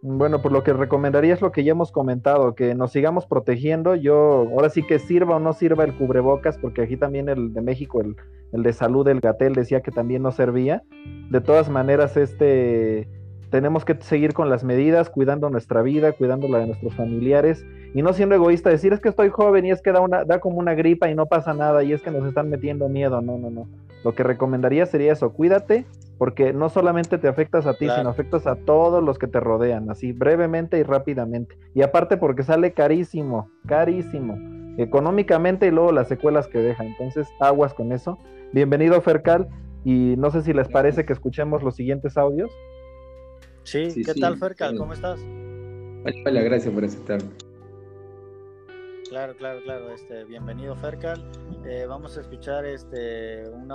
Bueno, pues lo que recomendaría es lo que ya hemos comentado, que nos sigamos protegiendo. Yo, ahora sí que sirva o no sirva el cubrebocas, porque aquí también el de México, el, el de salud, el Gatel, decía que también no servía. De todas maneras, este, tenemos que seguir con las medidas, cuidando nuestra vida, cuidando la de nuestros familiares, y no siendo egoísta, decir es que estoy joven y es que da, una, da como una gripa y no pasa nada, y es que nos están metiendo miedo. No, no, no. Lo que recomendaría sería eso, cuídate, porque no solamente te afectas a ti, Claro. sino afectas a todos los que te rodean, así brevemente y rápidamente. Y aparte porque sale carísimo, carísimo económicamente y luego las secuelas que deja. Entonces, aguas con eso. Bienvenido, Fercal. Y no sé si les parece que escuchemos los siguientes audios. Sí, ¿qué tal, Fercal? ¿Cómo estás? Hola, gracias por aceptarme. Claro, claro, claro. Este, bienvenido, Fercal. Eh, vamos a escuchar este una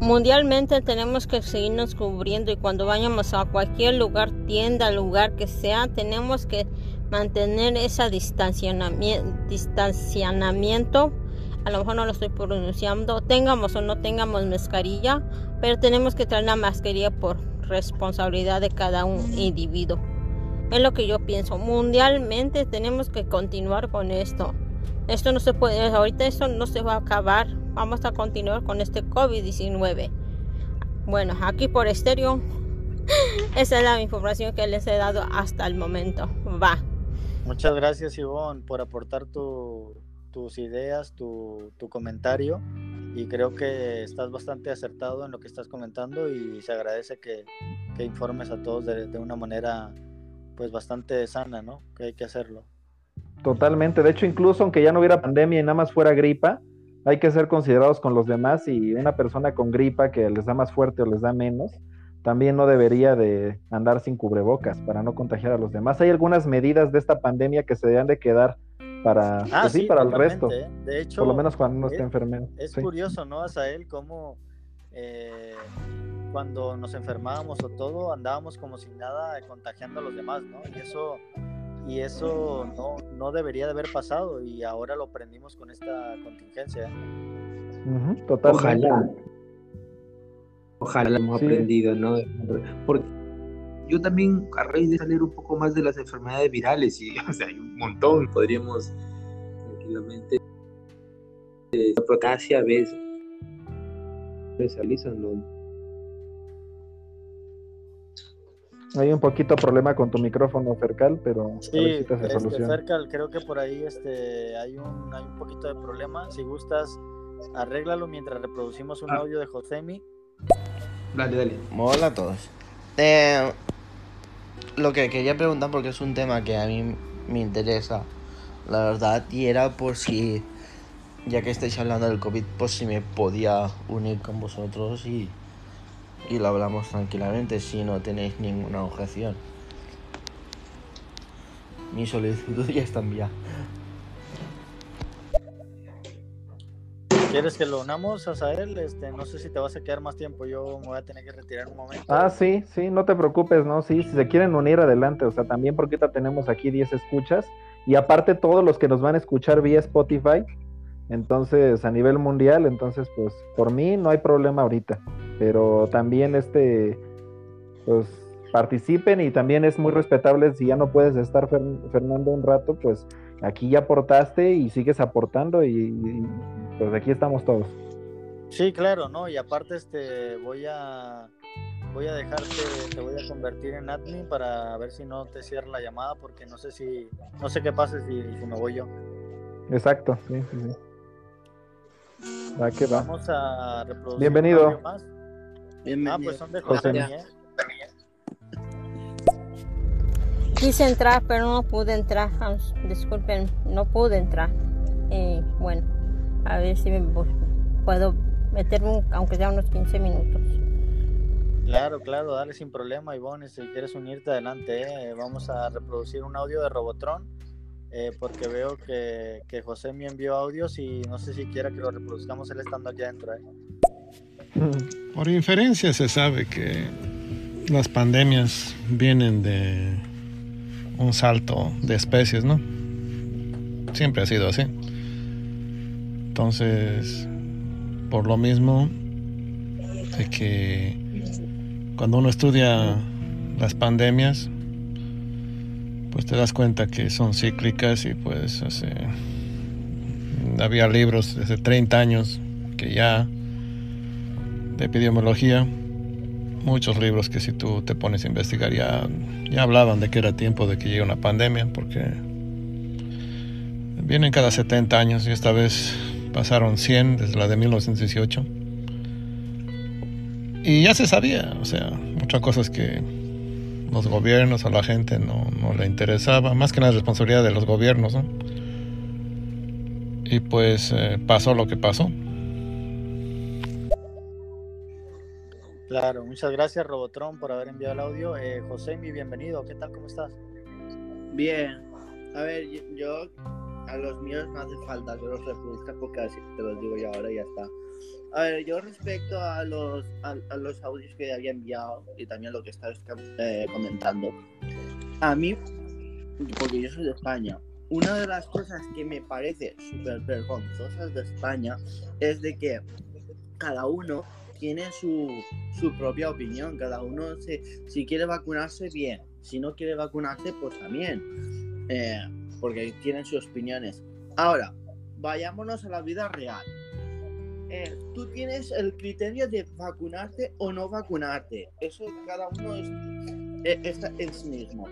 Mundialmente tenemos que seguirnos cubriendo y cuando vayamos a cualquier lugar, tienda, lugar que sea, tenemos que mantener ese distanciamiento. A lo mejor no lo estoy pronunciando, tengamos o no tengamos mascarilla, pero tenemos que traer la mascarilla por responsabilidad de cada un individuo. Es lo que yo pienso. Mundialmente tenemos que continuar con esto. Esto no se puede, ahorita esto no se va a acabar. Vamos a continuar con este COVID-19. Bueno, aquí por estéreo, [LAUGHS] esa es la información que les he dado hasta el momento. Va. Muchas gracias, Ivonne, por aportar tus ideas, tu, comentario. Y creo que estás bastante acertado en lo que estás comentando y se agradece que, informes a todos de, de una manera pues bastante sana, ¿no? Que hay que hacerlo. Totalmente. De hecho, incluso aunque ya no hubiera pandemia y nada más fuera gripa, hay que ser considerados con los demás y una persona con gripa que les da más fuerte o les da menos, también no debería de andar sin cubrebocas para no contagiar a los demás. Hay algunas medidas de esta pandemia que se deben de quedar para, ah, pues sí, para el resto. ¿eh? De hecho, por lo menos cuando uno esté enfermo. Es curioso, ¿no, Asael? Cómo eh, cuando nos enfermábamos o todo, andábamos como sin nada contagiando a los demás, ¿no? Y eso y eso no, no debería de haber pasado y ahora lo aprendimos con esta contingencia. Ojalá. Ojalá lo hemos aprendido, ¿no? Porque yo también, a raíz de salir un poco más de las enfermedades virales, y [LAUGHS] o sea, hay un montón, podríamos tranquilamente. Eh, protasia, ves. Hay un poquito problema con tu micrófono, Fercal, pero sí, a ver si este, Fercal, creo que por ahí este, hay, un, hay un poquito de problema. Si gustas, arréglalo mientras reproducimos un ah. audio de Josemi. Dale, dale. Hola a todos. Eh, lo que quería preguntar, porque es un tema que a mí me interesa, la verdad, y era por si, ya que estáis hablando del COVID, pues si me podía unir con vosotros y y lo hablamos tranquilamente si no tenéis ninguna objeción. Mi solicitud [LAUGHS] ya está enviada. ¿Quieres que lo unamos a él? Este, no sé si te vas a quedar más tiempo, yo me voy a tener que retirar un momento. Ah, sí, sí, no te preocupes, ¿no? Sí, si se quieren unir adelante, o sea, también porque ahorita tenemos aquí 10 escuchas y aparte todos los que nos van a escuchar vía Spotify, entonces a nivel mundial, entonces pues por mí no hay problema ahorita pero también este, pues participen y también es muy respetable si ya no puedes estar Fernando un rato, pues aquí ya aportaste y sigues aportando y, pues aquí estamos todos. Sí, claro, ¿no? Y aparte este voy a voy a dejarte, te voy a convertir en admin para ver si no te cierra la llamada porque no sé si no sé qué pasa si, si me voy yo. Exacto, sí, sí, sí. Va que va. Vamos a reproducir Bienvenido. más. Ah, pues son de José. Quise entrar, pero no pude entrar. Disculpen, no pude entrar. Eh, bueno, a ver si me puedo meter aunque sea unos 15 minutos. Claro, claro, dale sin problema, Ivonne. Si quieres unirte adelante, eh. vamos a reproducir un audio de Robotron. Eh, porque veo que, que, José me envió audios y no sé si quiera que lo reproduzcamos él estando aquí adentro. ¿eh? Por inferencia se sabe que las pandemias vienen de un salto de especies, ¿no? Siempre ha sido así. Entonces, por lo mismo, de que cuando uno estudia las pandemias, pues te das cuenta que son cíclicas y pues hace, había libros desde 30 años que ya de epidemiología, muchos libros que si tú te pones a investigar ya, ya hablaban de que era tiempo de que llegue una pandemia, porque vienen cada 70 años y esta vez pasaron 100 desde la de 1918. Y ya se sabía, o sea, muchas cosas que los gobiernos, a la gente no, no le interesaba, más que la responsabilidad de los gobiernos, ¿no? Y pues eh, pasó lo que pasó. Claro, muchas gracias Robotron por haber enviado el audio. Eh, José, mi bienvenido, ¿qué tal? ¿Cómo estás? Bien, a ver, yo a los míos no hace falta que los reproduzca porque así te los digo yo ahora y ya está. A ver, yo respecto a los, a, los audios que había enviado y también lo que estabas eh, comentando, a mí, porque yo soy de España, una de las cosas que me parece súper vergonzosas de España es de que cada uno tiene su, su propia opinión, cada uno se, si quiere vacunarse bien, si no quiere vacunarse pues también, eh, porque tienen sus opiniones. Ahora, vayámonos a la vida real. Eh, tú tienes el criterio de vacunarte o no vacunarte. Eso cada uno es, está en sí mismo.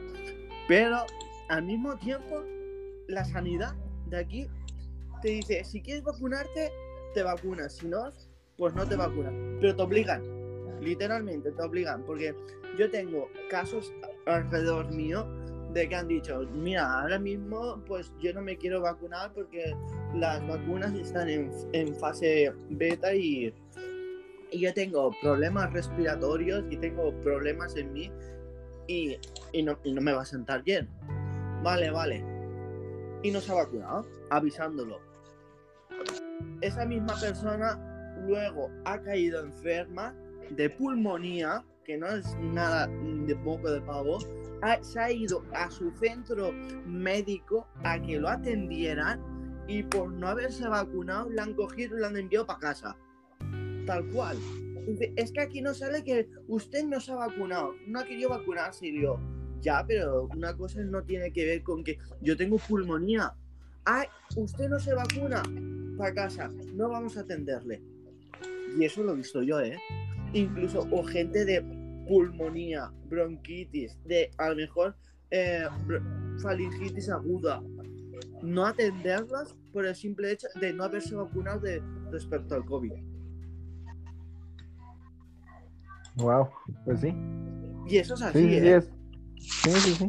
Pero al mismo tiempo, la sanidad de aquí te dice, si quieres vacunarte, te vacunas. Si no, pues no te vacunan. Pero te obligan. Literalmente te obligan. Porque yo tengo casos alrededor mío de que han dicho, mira, ahora mismo pues yo no me quiero vacunar porque las vacunas están en, en fase beta y, y, yo tengo problemas respiratorios y tengo problemas en mí y, y, no, y no me va a sentar bien. Vale, vale. Y no se ha vacunado, avisándolo. Esa misma persona luego ha caído enferma de pulmonía, que no es nada de poco de pavo, ha, se ha ido a su centro médico a que lo atendieran y por no haberse vacunado le han cogido y le han enviado para casa. Tal cual. Es que aquí no sale que usted no se ha vacunado, no ha querido vacunarse y. Ya, pero una cosa no tiene que ver con que yo tengo pulmonía. Ay, usted no se vacuna para casa, no vamos a atenderle. Y eso lo he visto yo, ¿eh? Incluso, o gente de pulmonía, bronquitis, de a lo mejor eh, faringitis aguda, no atenderlas por el simple hecho de no haberse vacunado de, respecto al COVID. Wow, pues sí. Y eso es así, sí, sí, ¿eh? es. sí, sí, sí.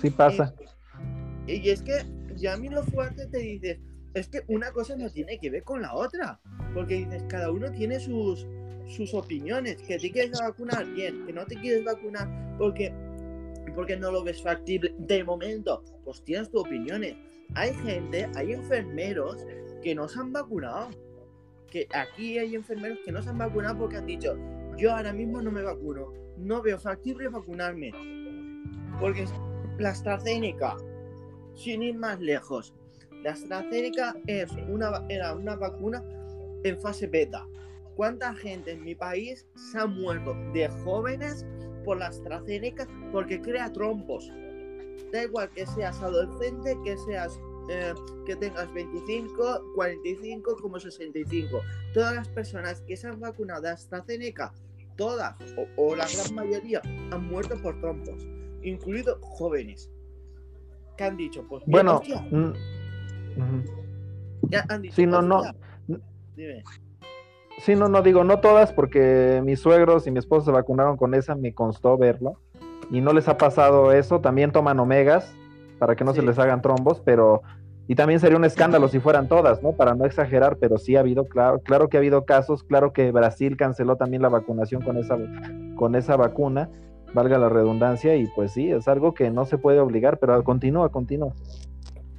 Sí pasa. Y, y es que ya a mí lo fuerte te dices, es que una cosa no tiene que ver con la otra, porque dices, cada uno tiene sus, sus opiniones, que te quieres vacunar, bien, que no te quieres vacunar porque, porque no lo ves factible. De momento, pues tienes tus opiniones. Hay gente, hay enfermeros que no se han vacunado, que aquí hay enfermeros que no se han vacunado porque han dicho, yo ahora mismo no me vacuno, no veo factible vacunarme, porque la AstraZeneca, sin ir más lejos, la AstraZeneca es una, era una vacuna en fase beta. ¿Cuánta gente en mi país se ha muerto de jóvenes por la AstraZeneca porque crea trombos? Da igual que seas adolescente, que seas eh, que tengas 25, 45 como 65. Todas las personas que se han vacunado de AstraZeneca, todas o, o la gran mayoría, han muerto por trombos, incluidos jóvenes. Que han dicho, pues Bueno, mm, ujú. ya han dicho, sí, no, no. Dime. Sí, no, no digo no todas porque mis suegros y mi esposo se vacunaron con esa, me constó verlo. Y no les ha pasado eso. También toman omegas para que no se les hagan trombos, pero. Y también sería un escándalo si fueran todas, ¿no? Para no exagerar, pero sí ha habido, claro, claro que ha habido casos, claro que Brasil canceló también la vacunación con esa, con esa vacuna, valga la redundancia, y pues sí, es algo que no se puede obligar, pero continúa, continúa.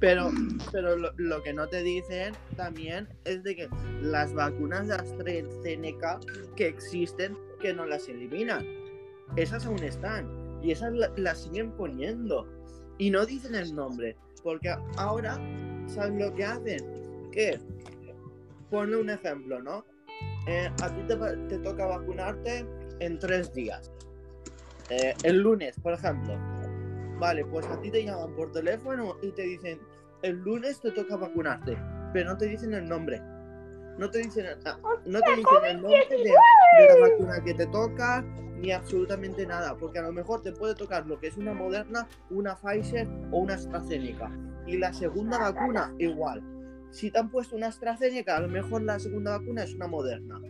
Pero, pero lo, lo que no te dicen también es de que las vacunas de AstraZeneca que existen, que no las eliminan. Esas aún están. Y esas la- las siguen poniendo. Y no dicen el nombre. Porque ahora, ¿sabes lo que hacen? Que, ponle un ejemplo, ¿no? Eh, a ti te, te toca vacunarte en tres días. Eh, el lunes, por ejemplo. Vale, pues a ti te llaman por teléfono y te dicen, el lunes te toca vacunarte, pero no te dicen el nombre. No te dicen, ah, no te dicen el nombre de, de la vacuna que te toca, ni absolutamente nada, porque a lo mejor te puede tocar lo que es una Moderna, una Pfizer o una AstraZeneca. Y la segunda vacuna, igual. Si te han puesto una AstraZeneca, a lo mejor la segunda vacuna es una Moderna.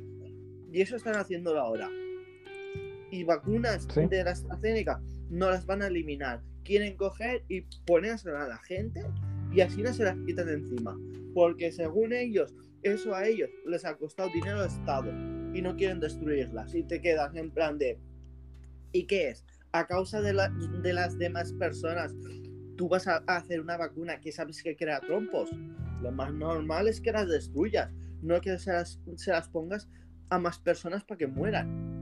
Y eso están haciéndolo ahora. y vacunas Sí. de la AstraZeneca no las van a eliminar. Quieren coger y ponérsela a la gente y así no se las quitan de encima. Porque según ellos, eso a ellos les ha costado dinero al Estado y no quieren destruirlas. Y te quedas en plan de... ¿Y qué es? A causa de, la- de las demás personas, tú vas a a hacer una vacuna que sabes que crea trompos. Lo más normal es que las destruyas, no que se las, se las pongas a más personas para que mueran.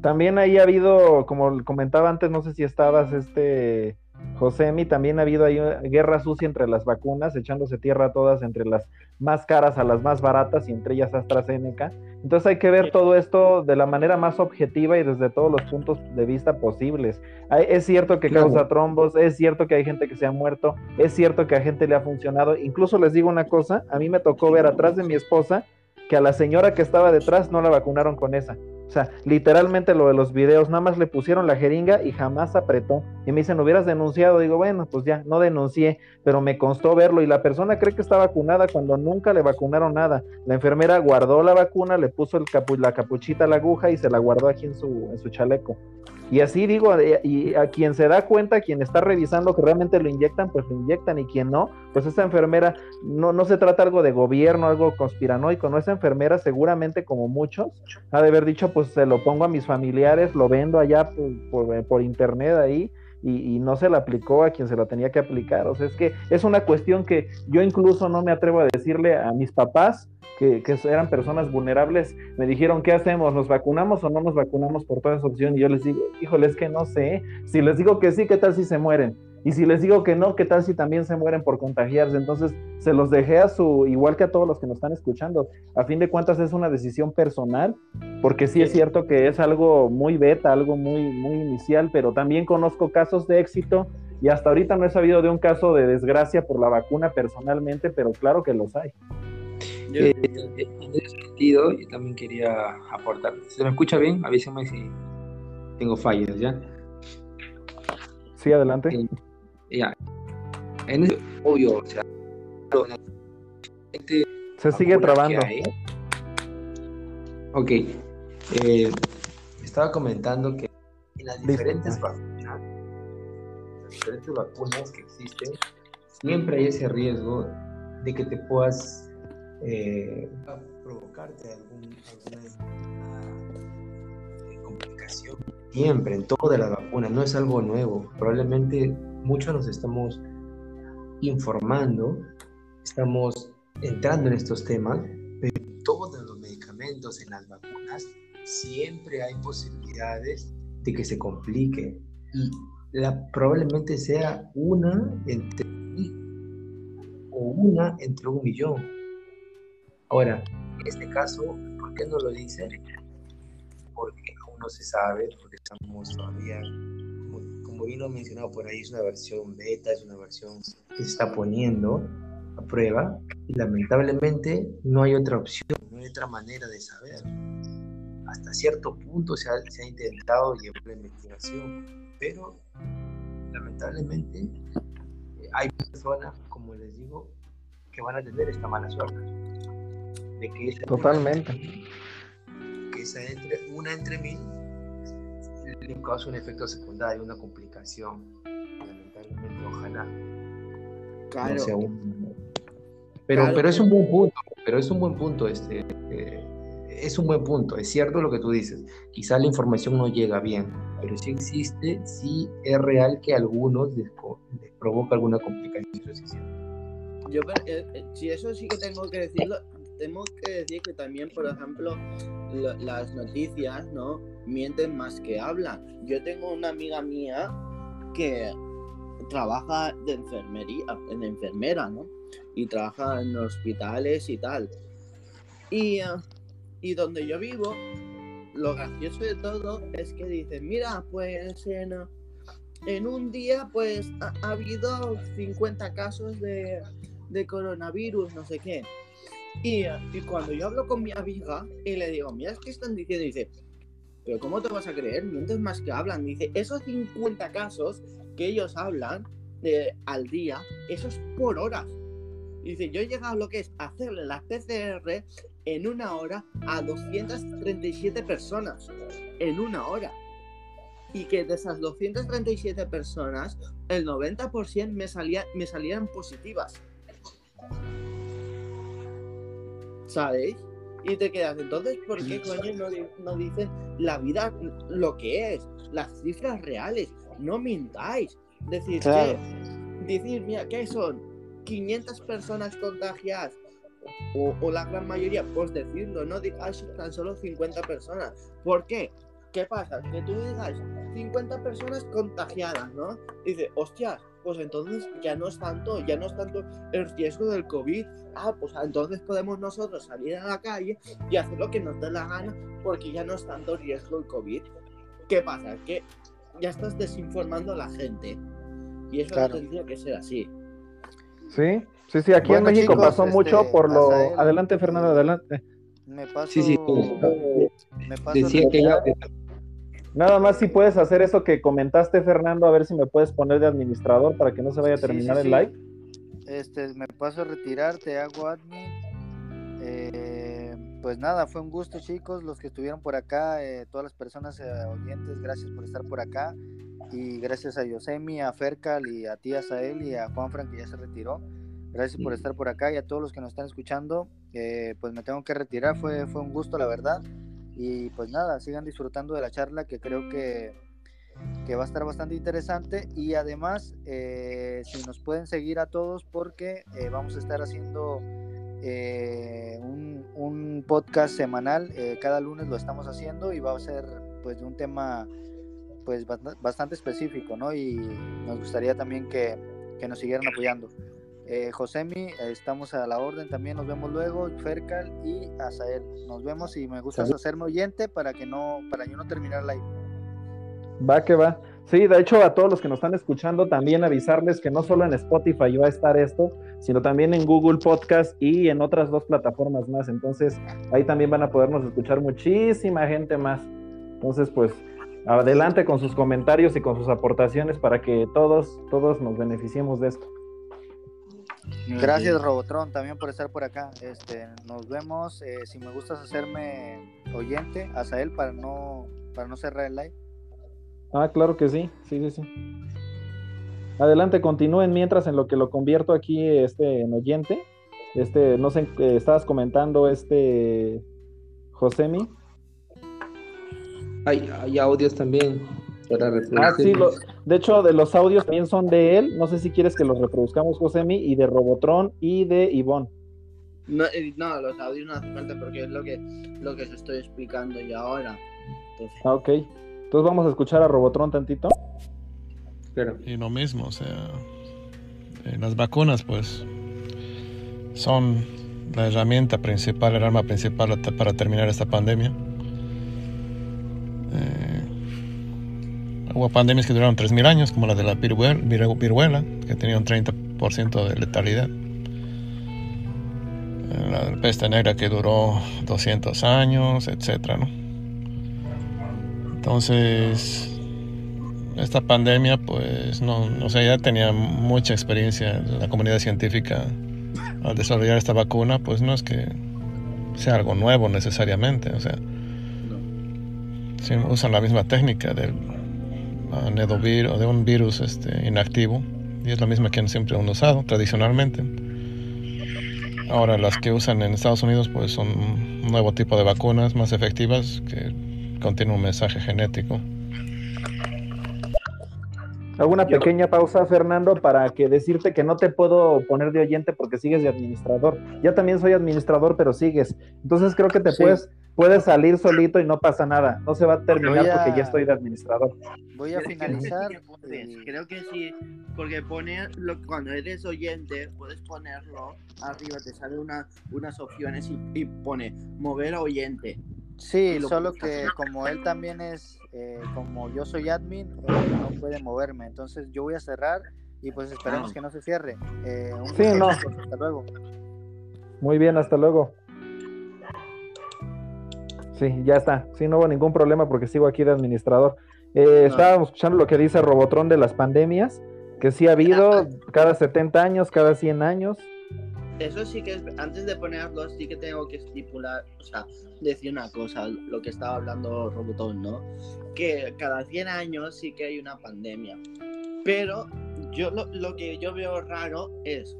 También ahí ha habido, como comentaba antes, no sé si estabas, este, Josemi, también ha habido ahí una guerra sucia entre las vacunas, echándose tierra a todas, entre las más caras a las más baratas y entre ellas AstraZeneca. Entonces hay que ver todo esto de la manera más objetiva y desde todos los puntos de vista posibles. Hay- Es cierto que Claro. causa trombos, es cierto que hay gente que se ha muerto, es cierto que a gente le ha funcionado. Incluso les digo una cosa, a mí me tocó ver atrás de mi esposa que a la señora que estaba detrás no la vacunaron con esa. O sea, literalmente lo de los videos, nada más le pusieron la jeringa y jamás apretó. Y me dicen, hubieras denunciado. Digo, bueno, pues ya, no denuncié, pero me constó verlo. Y la persona cree que está vacunada cuando nunca le vacunaron nada. La enfermera guardó la vacuna, le puso la capuchita la aguja y se la guardó aquí en su, en su chaleco. Y así digo, eh, y a quien se da cuenta, quien está revisando que realmente lo inyectan, pues lo inyectan, y quien no, pues esa enfermera, no, no se trata algo de gobierno, algo conspiranoico, no, esa enfermera seguramente como muchos, ha de haber dicho, pues se lo pongo a mis familiares, lo vendo allá por, por- por internet ahí, y, y no se la aplicó a quien se la tenía que aplicar. O sea, es que es una cuestión que yo incluso no me atrevo a decirle a mis papás, que, que eran personas vulnerables, me dijeron, ¿qué hacemos? ¿Nos vacunamos o no nos vacunamos por toda esa opción? Y yo les digo, híjole, es que no sé. Si les digo que sí, ¿qué tal si se mueren? Y si les digo que no, ¿qué tal si también se mueren por contagiarse? Entonces, se los dejé a su, igual que a todos los que nos están escuchando. A fin de cuentas, es una decisión personal, porque sí es cierto que es algo muy beta, algo muy, muy inicial, pero también conozco casos de éxito y hasta ahorita no he sabido de un caso de desgracia por la vacuna personalmente, pero claro que los hay. Eh, en ese sentido, yo también quería aportar. ¿Se me escucha bien? Avísenme si tengo fallas, ¿ya? Sí, adelante. Eh, ya. En ese, obvio, o sea, este Se sigue trabando. Ok. eh, estaba comentando que en las diferentes vacunas, las diferentes vacunas que existen, siempre hay ese riesgo de que te puedas eh, provocarte algún, alguna complicación. Siempre, en todas las vacunas, no es algo nuevo. Probablemente muchos nos estamos informando, estamos entrando en estos temas, en todos los medicamentos, en las vacunas, siempre hay posibilidades de que se complique. Y probablemente sea una entre o una entre un millón. Ahora, en este caso, ¿por qué no lo dicen? Porque aún no se sabe, porque estamos todavía, como vino mencionado por ahí, es una versión beta, es una versión que se está poniendo a prueba y lamentablemente no hay otra opción, no hay otra manera de saber. Hasta cierto punto se ha, se ha intentado llevar la investigación, pero lamentablemente eh, hay personas, como les digo, que van a tener esta mala suerte. De que esa Totalmente. que esa entre, una entre mil le causa un efecto secundario, una complicación. Lamentablemente, ojalá. Claro. no sea un- Pero, Claro, pero es un buen punto, pero es un buen punto, este, eh, es un buen punto, es cierto lo que tú dices, quizá la información no llega bien, pero sí existe, sí es real que a algunos les, provoca alguna complicación. Yo, pero, eh, eh, si eso sí que tengo que decirlo, tengo que decir que también, por ejemplo, lo- las noticias, ¿no? Mienten más que hablan. Yo tengo una amiga mía que trabaja de enfermería, en enfermera, ¿no? Y trabaja en hospitales y tal. Y, eh, y donde yo vivo, lo gracioso de todo es que dicen, mira, pues en, en un día pues ha, ha habido 50 casos de, de coronavirus, no sé qué. Y, y cuando yo hablo con mi amiga y le digo, mira, es que están diciendo, dice, pero ¿cómo te vas a creer? Mientes más que hablan. Dice, esos 50 casos que ellos hablan eh, al día, eso es por horas. Dice, yo he llegado a lo que es hacerle la PCR en una hora a 237 personas. En una hora. y que de esas 237 personas, el 90% me, salía, me salían positivas. ¿Sabéis? Y te quedas, entonces, ¿por qué coño no, di- no dicen la vida lo que es? Las cifras reales, no mintáis. Decir, Claro. decir, mira, ¿qué son? 500 personas contagiadas. O, o la gran mayoría, pues decirlo, no digáis tan solo 50 personas. ¿Por qué? ¿Qué pasa? Que tú digas 50 personas contagiadas, ¿no? Dice, hostias, pues entonces ya no es tanto, ya no es tanto el riesgo del COVID. Ah, pues entonces podemos nosotros salir a la calle y hacer lo que nos dé la gana porque ya no es tanto riesgo el COVID. ¿Qué pasa? Que ya estás desinformando a la gente. Y eso Claro. no tendría que ser así. Sí, sí, sí, aquí Bueno, en México chicos, pasó este, mucho por lo... Adelante, Fernando, adelante. Me paso. Sí, sí. Me paso Decía que ya- Nada más si puedes hacer eso que comentaste, Fernando, a ver si me puedes poner de administrador para que no se vaya a terminar sí, el sí. live. Este, me paso a retirar, te hago admin. Eh, pues nada, fue un gusto, chicos, los que estuvieron por acá, eh, todas las personas eh, oyentes, gracias por estar por acá. Y gracias a Yosemi, a Fercal y a ti, Azael y a Juanfran que ya se retiró. Gracias por estar por acá y a todos los que nos están escuchando. eh, pues me tengo que retirar, fue, fue un gusto, la verdad. Y pues nada, sigan disfrutando de la charla que creo que, que va a estar bastante interesante y además eh, si nos pueden seguir a todos porque eh, vamos a estar haciendo eh, un, un podcast semanal eh, cada lunes lo estamos haciendo y va a ser pues de un tema pues bast- bastante específico no y nos gustaría también que, que nos siguieran apoyando eh, Josemi, estamos a la orden también, nos vemos luego, Fercal y Azael. Nos vemos y me gusta hacerme oyente para que no, para yo no terminar live. Va que va. Sí, de hecho, a todos los que nos están escuchando, también avisarles que no solo en Spotify va a estar esto, sino también en Google Podcast y en otras dos plataformas más. Entonces, ahí también van a podernos escuchar muchísima gente más. Entonces, pues, adelante con sus comentarios y con sus aportaciones para que todos, todos nos beneficiemos de esto. Gracias Robotron también por estar por acá. Este, nos vemos. eh, si me gustas hacerme oyente, Azael para no para no cerrar el live. Ah, claro que sí, sí, sí, sí. Adelante, continúen mientras en lo que lo convierto aquí este en oyente. Este, no sé, eh, estabas comentando este Josemi. Hay, hay audios también para reproducir. Ah, sí, lo- de hecho, de los audios también son de él. No sé si quieres que los reproduzcamos, Josemi, y de Robotron y de Ivonne. No, eh, no, los audios no hace falta porque es lo que, lo que os estoy explicando yo ahora. Entonces, Ah, ok. Entonces vamos a escuchar a Robotron tantito. Y lo mismo, o sea, eh, las vacunas pues son la herramienta principal, el arma principal para terminar esta pandemia. Eh, hubo pandemias que duraron 3.000 años, como la de la viruel- viru- viruela, que tenía un 30% de letalidad. La de la peste negra que duró 200 años, etcétera, ¿no? Entonces, esta pandemia, pues, no, no sé, ya tenía mucha experiencia la comunidad científica al desarrollar esta vacuna, pues no es que sea algo nuevo necesariamente, o sea, sí, usan la misma técnica del de un virus este, inactivo y es la misma que siempre han usado tradicionalmente. Ahora las que usan en Estados Unidos pues son un nuevo tipo de vacunas más efectivas que contienen un mensaje genético. Hago una pequeña pausa, Fernando, para que decirte que no te puedo poner de oyente porque sigues de administrador. Yo también soy administrador, pero sigues. Entonces creo que te Sí. puedes, puedes salir solito y no pasa nada. No se va a terminar a- porque ya estoy de administrador. Voy a finalizar. puedes, Creo que sí, porque pone lo, cuando eres oyente, puedes ponerlo arriba, te sale una, unas opciones y, y pone mover a oyente. Sí, solo que como él también es, eh, como yo soy admin, eh, no puede moverme. Entonces yo voy a cerrar y pues esperemos Ah. que no se cierre. Eh, un Sí, gusto, no. chicos, Hasta luego. Muy bien, hasta luego. Sí, ya está. Sí, no hubo ningún problema porque sigo aquí de administrador. Eh, Estábamos escuchando lo que dice Robotron de las pandemias, que sí ha habido cada 70 años, cada 100 años. Eso sí que es, antes de ponerlo, sí que tengo que estipular, o sea, decir una cosa, lo que estaba hablando Robotón, ¿no? Que cada 100 años sí que hay una pandemia. Pero yo lo, lo que yo veo raro es,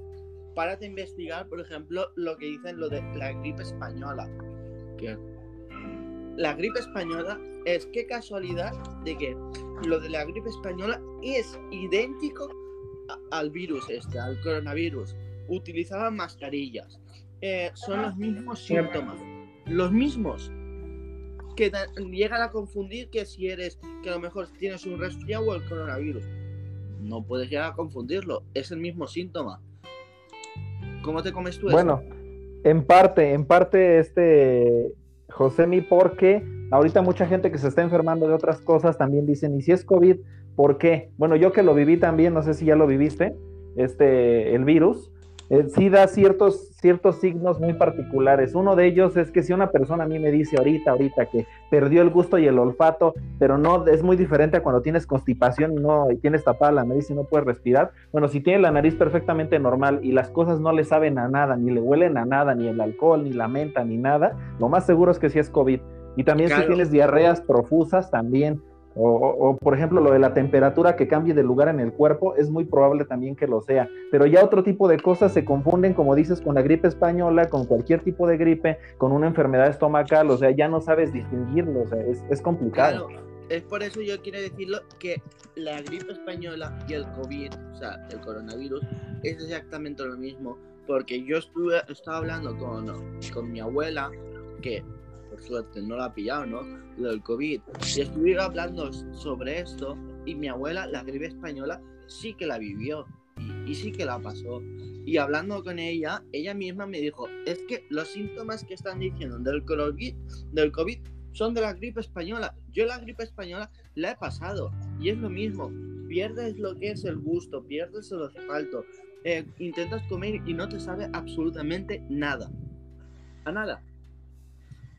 párate a investigar, por ejemplo, lo que dicen lo de la gripe española. Que la gripe española es qué casualidad de que lo de la gripe española es idéntico al virus este, al coronavirus. Utilizaban mascarillas. Eh, son los mismos síntomas. Los mismos. Que llegan a confundir que si eres, que a lo mejor tienes un resfriado o el coronavirus. No puedes llegar a confundirlo. Es el mismo síntoma. ¿Cómo te comes tú eso? Bueno, en parte, en parte, este, Josemi, porque ahorita mucha gente que se está enfermando de otras cosas también dicen, ¿y si es COVID? ¿Por qué? Bueno, yo que lo viví también, no sé si ya lo viviste, este, el virus, eh, sí da ciertos, ciertos signos muy particulares. Uno de ellos es que si una persona a mí me dice ahorita, ahorita que perdió el gusto y el olfato, pero no es muy diferente a cuando tienes constipación y no y tienes tapada la nariz y no puedes respirar. Bueno, si tiene la nariz perfectamente normal y las cosas no le saben a nada, ni le huelen a nada, ni el alcohol, ni la menta, ni nada, lo más seguro es que sí es COVID. Y también si tienes diarreas profusas, también. O, por ejemplo, lo de la temperatura que cambie de lugar en el cuerpo, es muy probable también que lo sea. Pero ya otro tipo de cosas se confunden, como dices, con la gripe española, con cualquier tipo de gripe, con una enfermedad estomacal, o sea, ya no sabes distinguirlo, o sea, es, es complicado. Claro, es por eso yo quiero decirlo que la gripe española y el COVID, o sea, el coronavirus, es exactamente lo mismo. Porque yo estuve, estaba hablando con, con mi abuela, que por suerte no la ha pillado, ¿no? Lo del COVID. Y estuve hablando sobre esto y mi abuela, la gripe española, sí que la vivió y, y sí que la pasó. Y hablando con ella, ella misma me dijo, es que los síntomas que están diciendo del COVID, del COVID son de la gripe española. Yo la gripe española la he pasado y es lo mismo. Pierdes lo que es el gusto, pierdes el olfato, eh, intentas comer y no te sabe absolutamente nada. A nada.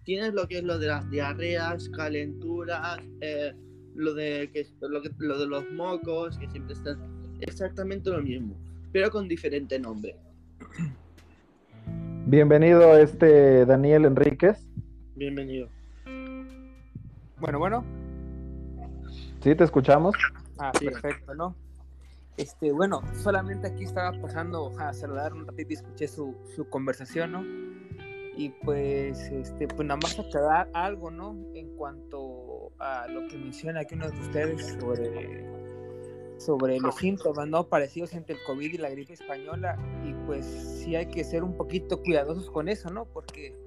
Tienes lo que es lo de las diarreas, calenturas, eh, lo, de que, lo, que- lo de los mocos, que siempre están exactamente lo mismo, pero con diferente nombre. Bienvenido, este Daniel Enríquez. Bienvenido. Bueno, bueno. Sí, te escuchamos. Ah, perfecto, ¿no? Este, bueno, solamente aquí estaba pasando a saludar un ratito y escuché su, su conversación, ¿no? Y pues, este, pues nada más aclarar algo, ¿no? En cuanto a lo que menciona aquí uno de ustedes sobre, sobre los síntomas, ¿no? Parecidos entre el COVID y la gripe española. Y pues sí hay que ser un poquito cuidadosos con eso, ¿no? Porque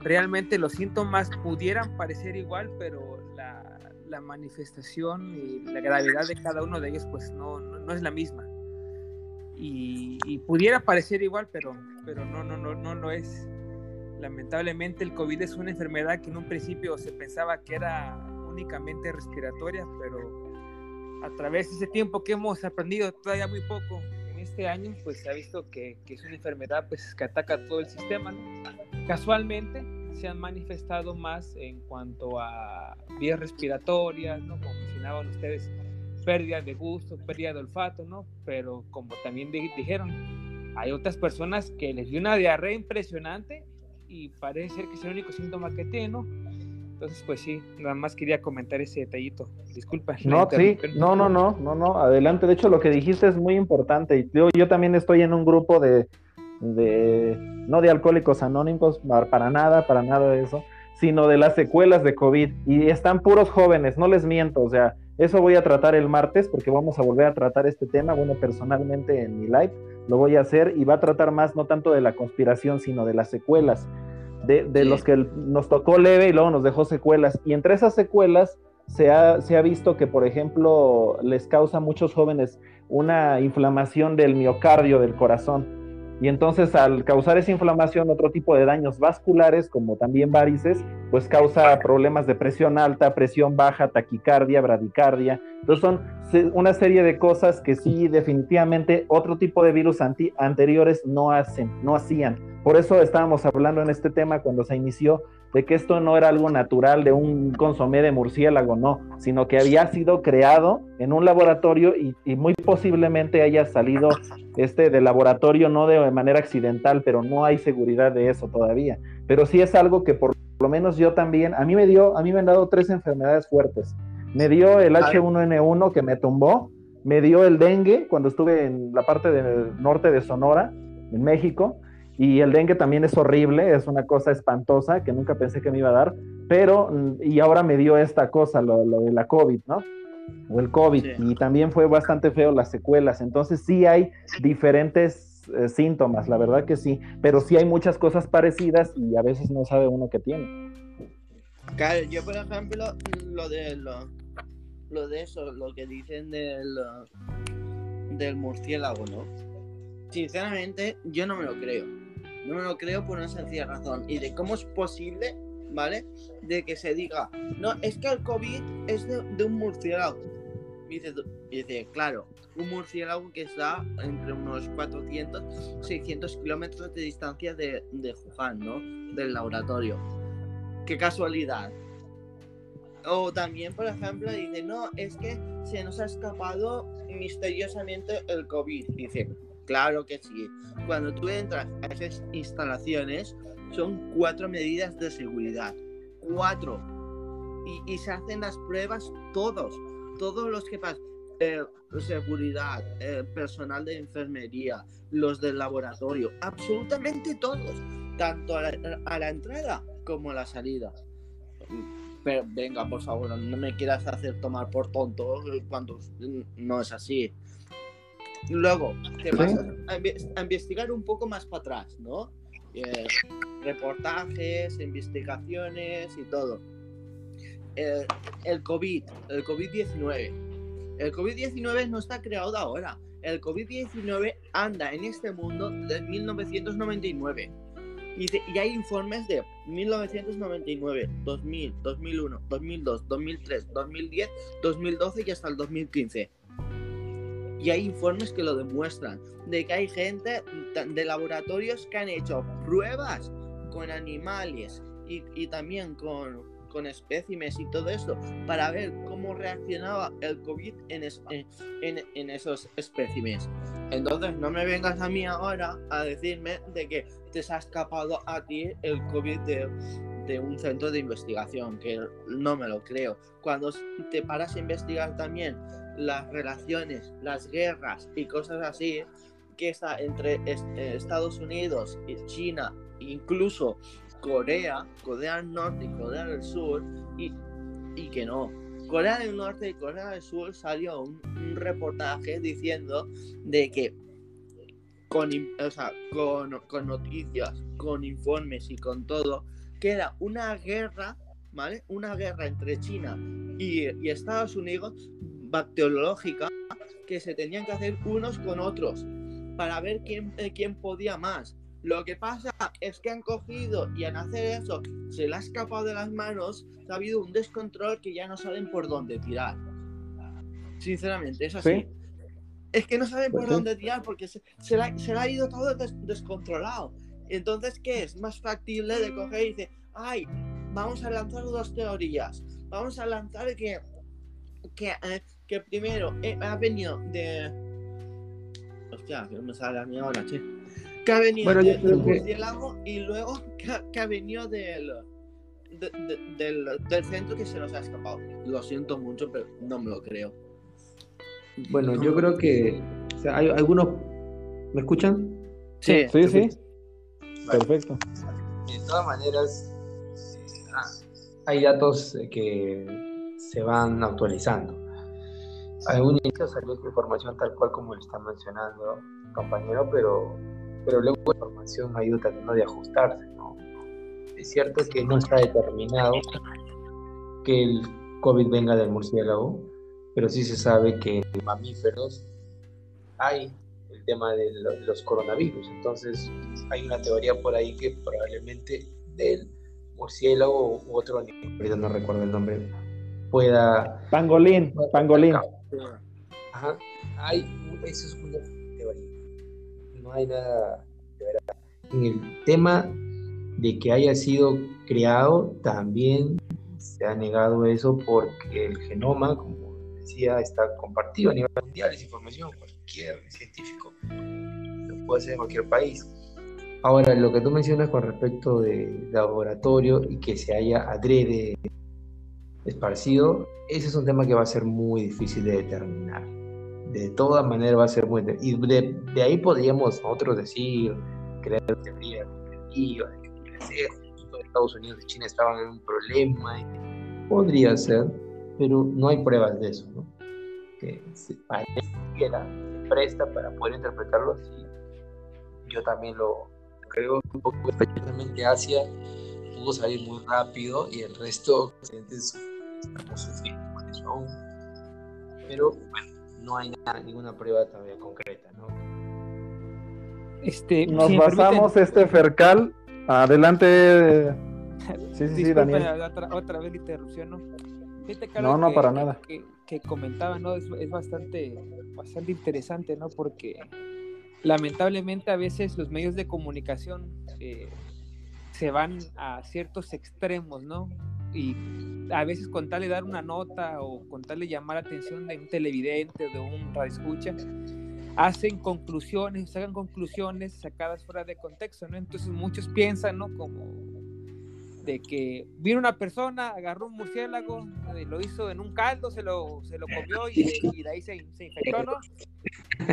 realmente los síntomas pudieran parecer igual, pero la, la manifestación y la gravedad de cada uno de ellos pues no, no, no es la misma. Y, y pudiera parecer igual, pero, pero no, no, no, no lo es. Lamentablemente el COVID es una enfermedad que en un principio se pensaba que era únicamente respiratoria, pero a través de ese tiempo que hemos aprendido todavía muy poco en este año, pues se ha visto que, que es una enfermedad pues, que ataca todo el sistema. ¿no? Casualmente se han manifestado más en cuanto a vías respiratorias, ¿no? Como mencionaban ustedes, pérdida de gusto, pérdida de olfato, ¿no? Pero como también di- dijeron, hay otras personas que les dio una diarrea impresionante y parece ser que es el único síntoma que tienen, ¿no? Entonces, pues sí, nada más quería comentar ese detallito. Disculpa. No, sí, no, no, no, no, no, adelante. De hecho, lo que dijiste es muy importante. Yo, yo también estoy en un grupo de, de, no de alcohólicos anónimos, para nada, para nada de eso, sino de las secuelas de COVID. Y están puros jóvenes, no les miento, o sea, eso voy a tratar el martes porque vamos a volver a tratar este tema, bueno, personalmente en mi live lo voy a hacer y va a tratar más no tanto de la conspiración, sino de las secuelas, de, de los que nos tocó leve y luego nos dejó secuelas. Y entre esas secuelas se ha, se ha visto que, por ejemplo, les causa a muchos jóvenes una inflamación del miocardio, del corazón. Y entonces al causar esa inflamación, otro tipo de daños vasculares, como también varices, pues causa problemas de presión alta, presión baja, taquicardia, bradicardia. Entonces son una serie de cosas que sí definitivamente otro tipo de virus anteriores no hacen, no hacían. Por eso estábamos hablando en este tema cuando se inició, de que esto no era algo natural de un consomé de murciélago, no, sino que había sido creado en un laboratorio y, y muy posiblemente haya salido este de laboratorio no de manera accidental, pero no hay seguridad de eso todavía. Pero sí es algo que por lo menos yo también, a mí me dio, a mí me han dado tres enfermedades fuertes. Me dio el H1N1 que me tumbó, me dio el dengue cuando estuve en la parte del norte de Sonora, en México, y el dengue también es horrible, es una cosa espantosa que nunca pensé que me iba a dar, pero, mm, y ahora me dio esta cosa, lo, lo de la COVID, ¿no? O el COVID, y también fue bastante feo las secuelas, entonces sí hay diferentes eh, síntomas, la verdad que sí, pero sí hay muchas cosas parecidas y a veces no sabe uno qué tiene. Claro, yo por ejemplo, lo de lo, lo de eso, lo que dicen del, del murciélago, ¿no? Sinceramente, yo no me lo creo. No me lo creo por una sencilla razón. Y de cómo es posible, ¿vale? De que se diga, no, es que el COVID es de, un murciélago. Dice, dice, claro, un murciélago que está entre unos 400, 600 kilómetros de distancia de, de ¿no? Del laboratorio. Qué casualidad. O también, por ejemplo, dice, no, es que se nos ha escapado misteriosamente el COVID. Dice, claro que sí. Cuando tú entras a esas instalaciones, son cuatro medidas de seguridad. Cuatro. Y, se hacen las pruebas todos. Todos los que pasan. Eh, seguridad, eh, personal de enfermería, los del laboratorio, absolutamente todos, tanto a la, a la entrada como a la salida. Pero venga, por favor, no me quieras hacer tomar por tonto cuando no es así. Luego, te vas a, inve- a investigar un poco más para atrás, ¿no? Eh, reportajes, investigaciones y todo. Eh, el COVID, el COVID-19. El COVID-19 no está creado de ahora. El COVID-19 anda en este mundo desde 1999. Y, dice- y hay informes de 1999, 2000, 2001, 2002, 2003, 2010, 2012 y hasta el 2015. Y hay informes que lo demuestran, de que hay gente de laboratorios que han hecho pruebas con animales y, y también con, con espécimes y todo esto para ver cómo reaccionaba el COVID en, es- en- en esos espécimes. Entonces no me vengas a mí ahora a decirme de que te se ha escapado a ti el COVID de, de un centro de investigación, que no me lo creo. Cuando te paras a investigar también las relaciones, las guerras y cosas así, que está entre eh, Estados Unidos y China, incluso Corea, Corea del Norte y Corea del Sur, y, y que no. Corea del Norte y Corea del Sur salió un, reportaje diciendo de que con, o sea, con, con noticias, con informes y con todo, que era una guerra, ¿vale? Una guerra entre China y, y Estados Unidos bacteriológica que se tenían que hacer unos con otros para ver quién, eh, quién podía más. Lo que pasa es que han cogido y al hacer eso se le ha escapado de las manos, ha habido un descontrol que ya no saben por dónde tirar. Sinceramente, es así. Sí. Es que no saben Pues por sí. dónde tirar porque se, se, le, ha- se ha ido todo des- descontrolado. Entonces, ¿qué es? Más factible de coger y decir, ay, vamos a lanzar dos teorías. Vamos a lanzar que, que, eh, que primero eh, ha venido de... Hostia, que no me sale a mí ahora, che. Que ha venido Bueno, de- del que- murciélago y luego que, ha- que ha venido del, de- de- del, del centro que se nos ha escapado. Lo siento mucho, pero no me lo creo. Bueno, yo creo que o sea, hay algunos. ¿Me escuchan? Sí, sí, sí. Vale. Perfecto. De todas maneras, hay datos que se van actualizando. A un inicio salió esta información tal cual como lo está mencionando el compañero, pero, pero luego la información ha ido tratando de ajustarse. ¿no? Es cierto que no está determinado que el COVID venga del murciélago, pero sí se sabe que en mamíferos hay el tema de lo- los coronavirus. Entonces, hay una teoría por ahí que probablemente del murciélago u otro animal, ahorita no recuerdo el nombre, pueda. Pangolín, pangolín. Ajá. Hay, eso es una teoría. No hay nada de verdad. En el tema de que haya sido creado, también se ha negado eso porque el genoma, como decía, está compartido a nivel mundial, es información, cualquier científico lo puede hacer en cualquier país. Ahora, lo que tú mencionas con respecto de laboratorio y que se haya adrede esparcido, ese es un tema que va a ser muy difícil de determinar. De todas maneras va a ser muy... Y de, de ahí podríamos nosotros decir, crear teorías de que Estados Unidos y China estaban en un problema. Podría ser, pero no hay pruebas de eso, ¿no? Que se pareciera, se presta para poder interpretarlo así. Yo también lo creo, un poco especialmente Asia pudo salir muy rápido y el resto estamos sufriendo con eso aún. Pero bueno, no hay nada, ninguna prueba todavía concreta, ¿no? Este, Nos si me basamos permiten- este Fercal. Adelante. [LAUGHS] Sí, sí, sí, Daniel. otra, otra vez la interrupción, ¿no? Fíjate No, no, que- para que- nada. Que, que comentaba, ¿no? Es, es bastante, bastante interesante, ¿no? Porque lamentablemente a veces los medios de comunicación eh, se van a ciertos extremos, ¿no? Y a veces con tal de dar una nota o con tal de llamar la atención de un televidente de un radioescucha, hacen conclusiones, sacan conclusiones sacadas fuera de contexto, ¿no? Entonces muchos piensan, ¿no? Como de que vino una persona, agarró un murciélago, eh, lo hizo en un caldo, se lo, se lo comió y, y de ahí se, se infectó, ¿no?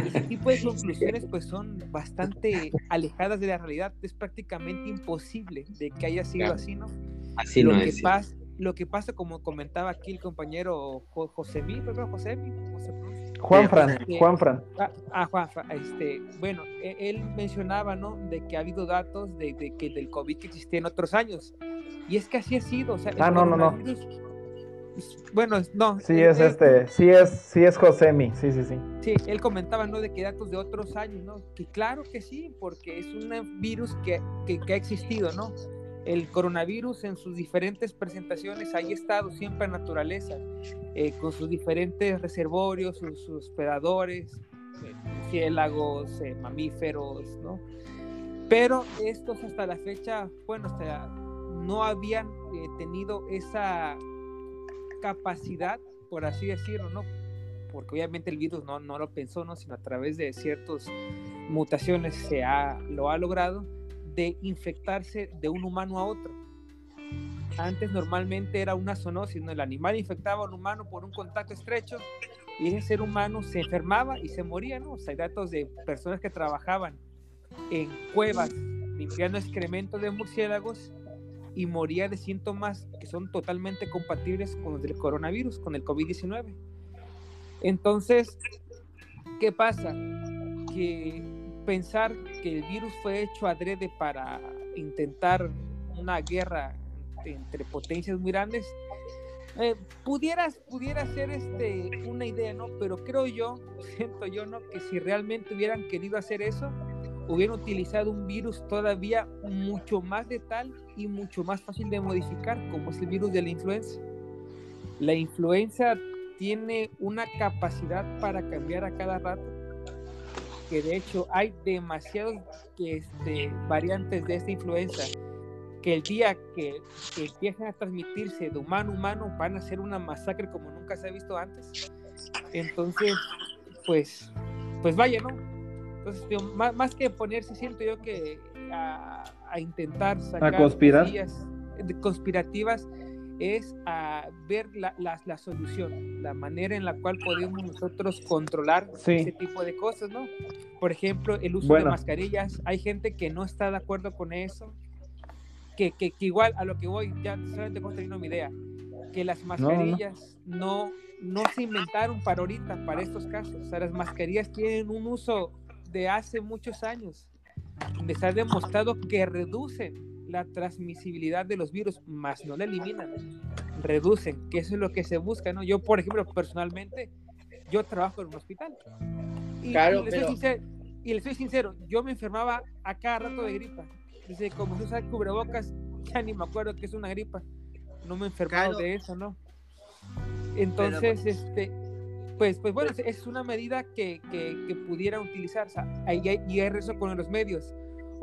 Ese tipo de conclusiones pues son bastante alejadas de la realidad, es prácticamente imposible de que haya sido Claro. así, ¿no? Así lo no que es, pasa, lo que pasa, como comentaba aquí el compañero Jo- Josemí, creo que Josemi, ¿cómo se pronuncia? Juanfran, Este, Juanfran. Ah, ah, Juanfra, este, bueno, e- él mencionaba, ¿no? De que ha habido datos de, de que del COVID que existía en otros años. Y es que así ha sido, o sea, Ah, no, no, no. coronavirus- Bueno, no. Sí, es él- este. Sí, es, sí, es Josemi. Sí, sí, sí. Sí, él comentaba, ¿no? De que datos de otros años, ¿no? Que claro que sí, porque es un virus que, que, que ha existido, ¿no? El coronavirus en sus diferentes presentaciones ha estado siempre en naturaleza, eh, con sus diferentes reservorios, sus, sus hospedadores, eh, murciélagos, eh, mamíferos, ¿no? Pero estos hasta la fecha, bueno, hasta no habían tenido esa capacidad, por así decirlo, ¿no? Porque obviamente el virus no, no lo pensó, ¿no? Sino a través de ciertas mutaciones se ha, lo ha logrado de infectarse de un humano a otro. Antes normalmente era una zoonosis, ¿no? El animal infectaba a un humano por un contacto estrecho y ese ser humano se enfermaba y se moría, ¿no? O hay datos de personas que trabajaban en cuevas limpiando excremento de murciélagos y moría de síntomas que son totalmente compatibles con los del coronavirus, con el COVID-19. Entonces, ¿qué pasa? Que pensar que el virus fue hecho adrede para intentar una guerra entre potencias muy grandes, eh, pudiera ser este, una idea, ¿no? Pero creo yo, [LAUGHS] siento yo, ¿no? Que si realmente hubieran querido hacer eso, hubieran utilizado un virus todavía mucho más letal y mucho más fácil de modificar, como es el virus de la influenza. La influenza tiene una capacidad para cambiar a cada rato, que de hecho hay demasiados este, variantes de esta influenza, que el día que, que empiecen a transmitirse de humano a humano van a ser una masacre como nunca se ha visto antes. Entonces, pues, pues vaya, ¿no? Entonces, más, más, que ponerse, siento yo que a, a intentar sacar a conspirar teorías conspirativas es a ver la, la, la, solución, la manera en la cual podemos nosotros controlar sí. ese tipo de cosas, ¿no? Por ejemplo, el uso bueno. de mascarillas. Hay gente que no está de acuerdo con eso, que, que, que igual a lo que voy, ya solamente termino mi idea, que las mascarillas no, no. no, se inventaron para ahorita, para estos casos. O sea, las mascarillas tienen un uso de hace muchos años, donde se ha demostrado que reducen la transmisibilidad de los virus, más no la eliminan, reducen, que eso es lo que se busca, ¿no? Yo, por ejemplo, personalmente, yo trabajo en un hospital. Y, claro, y, les, pero... soy sincero, y les soy sincero, yo me enfermaba a cada rato de gripa. Dice, como se usa cubrebocas, [LAUGHS] ya ni me acuerdo que es una gripa. No me he enfermado claro. de eso, ¿no? Entonces, pero... este, pues, pues bueno, es una medida que, que, que pudiera utilizar, o sea, y hay, y hay eso con los medios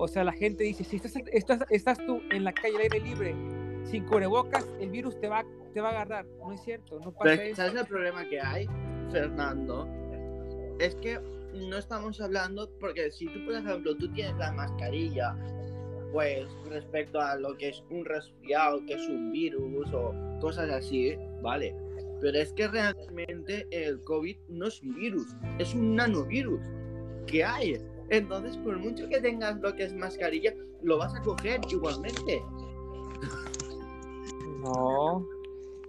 O sea, la gente dice, si estás, estás, estás tú en la calle al aire libre, sin cubrebocas, el virus te va, te va a agarrar. No es cierto, no pasa Pero eso. ¿sabes el problema que hay, Fernando? Es que no estamos hablando, porque si tú, por ejemplo, tú tienes la mascarilla, pues respecto a lo que es un resfriado, que es un virus o cosas así, vale. Pero es que realmente el COVID no es un virus, es un nanovirus que hay. Entonces, por mucho que tengas lo que es mascarilla, lo vas a coger igualmente. No.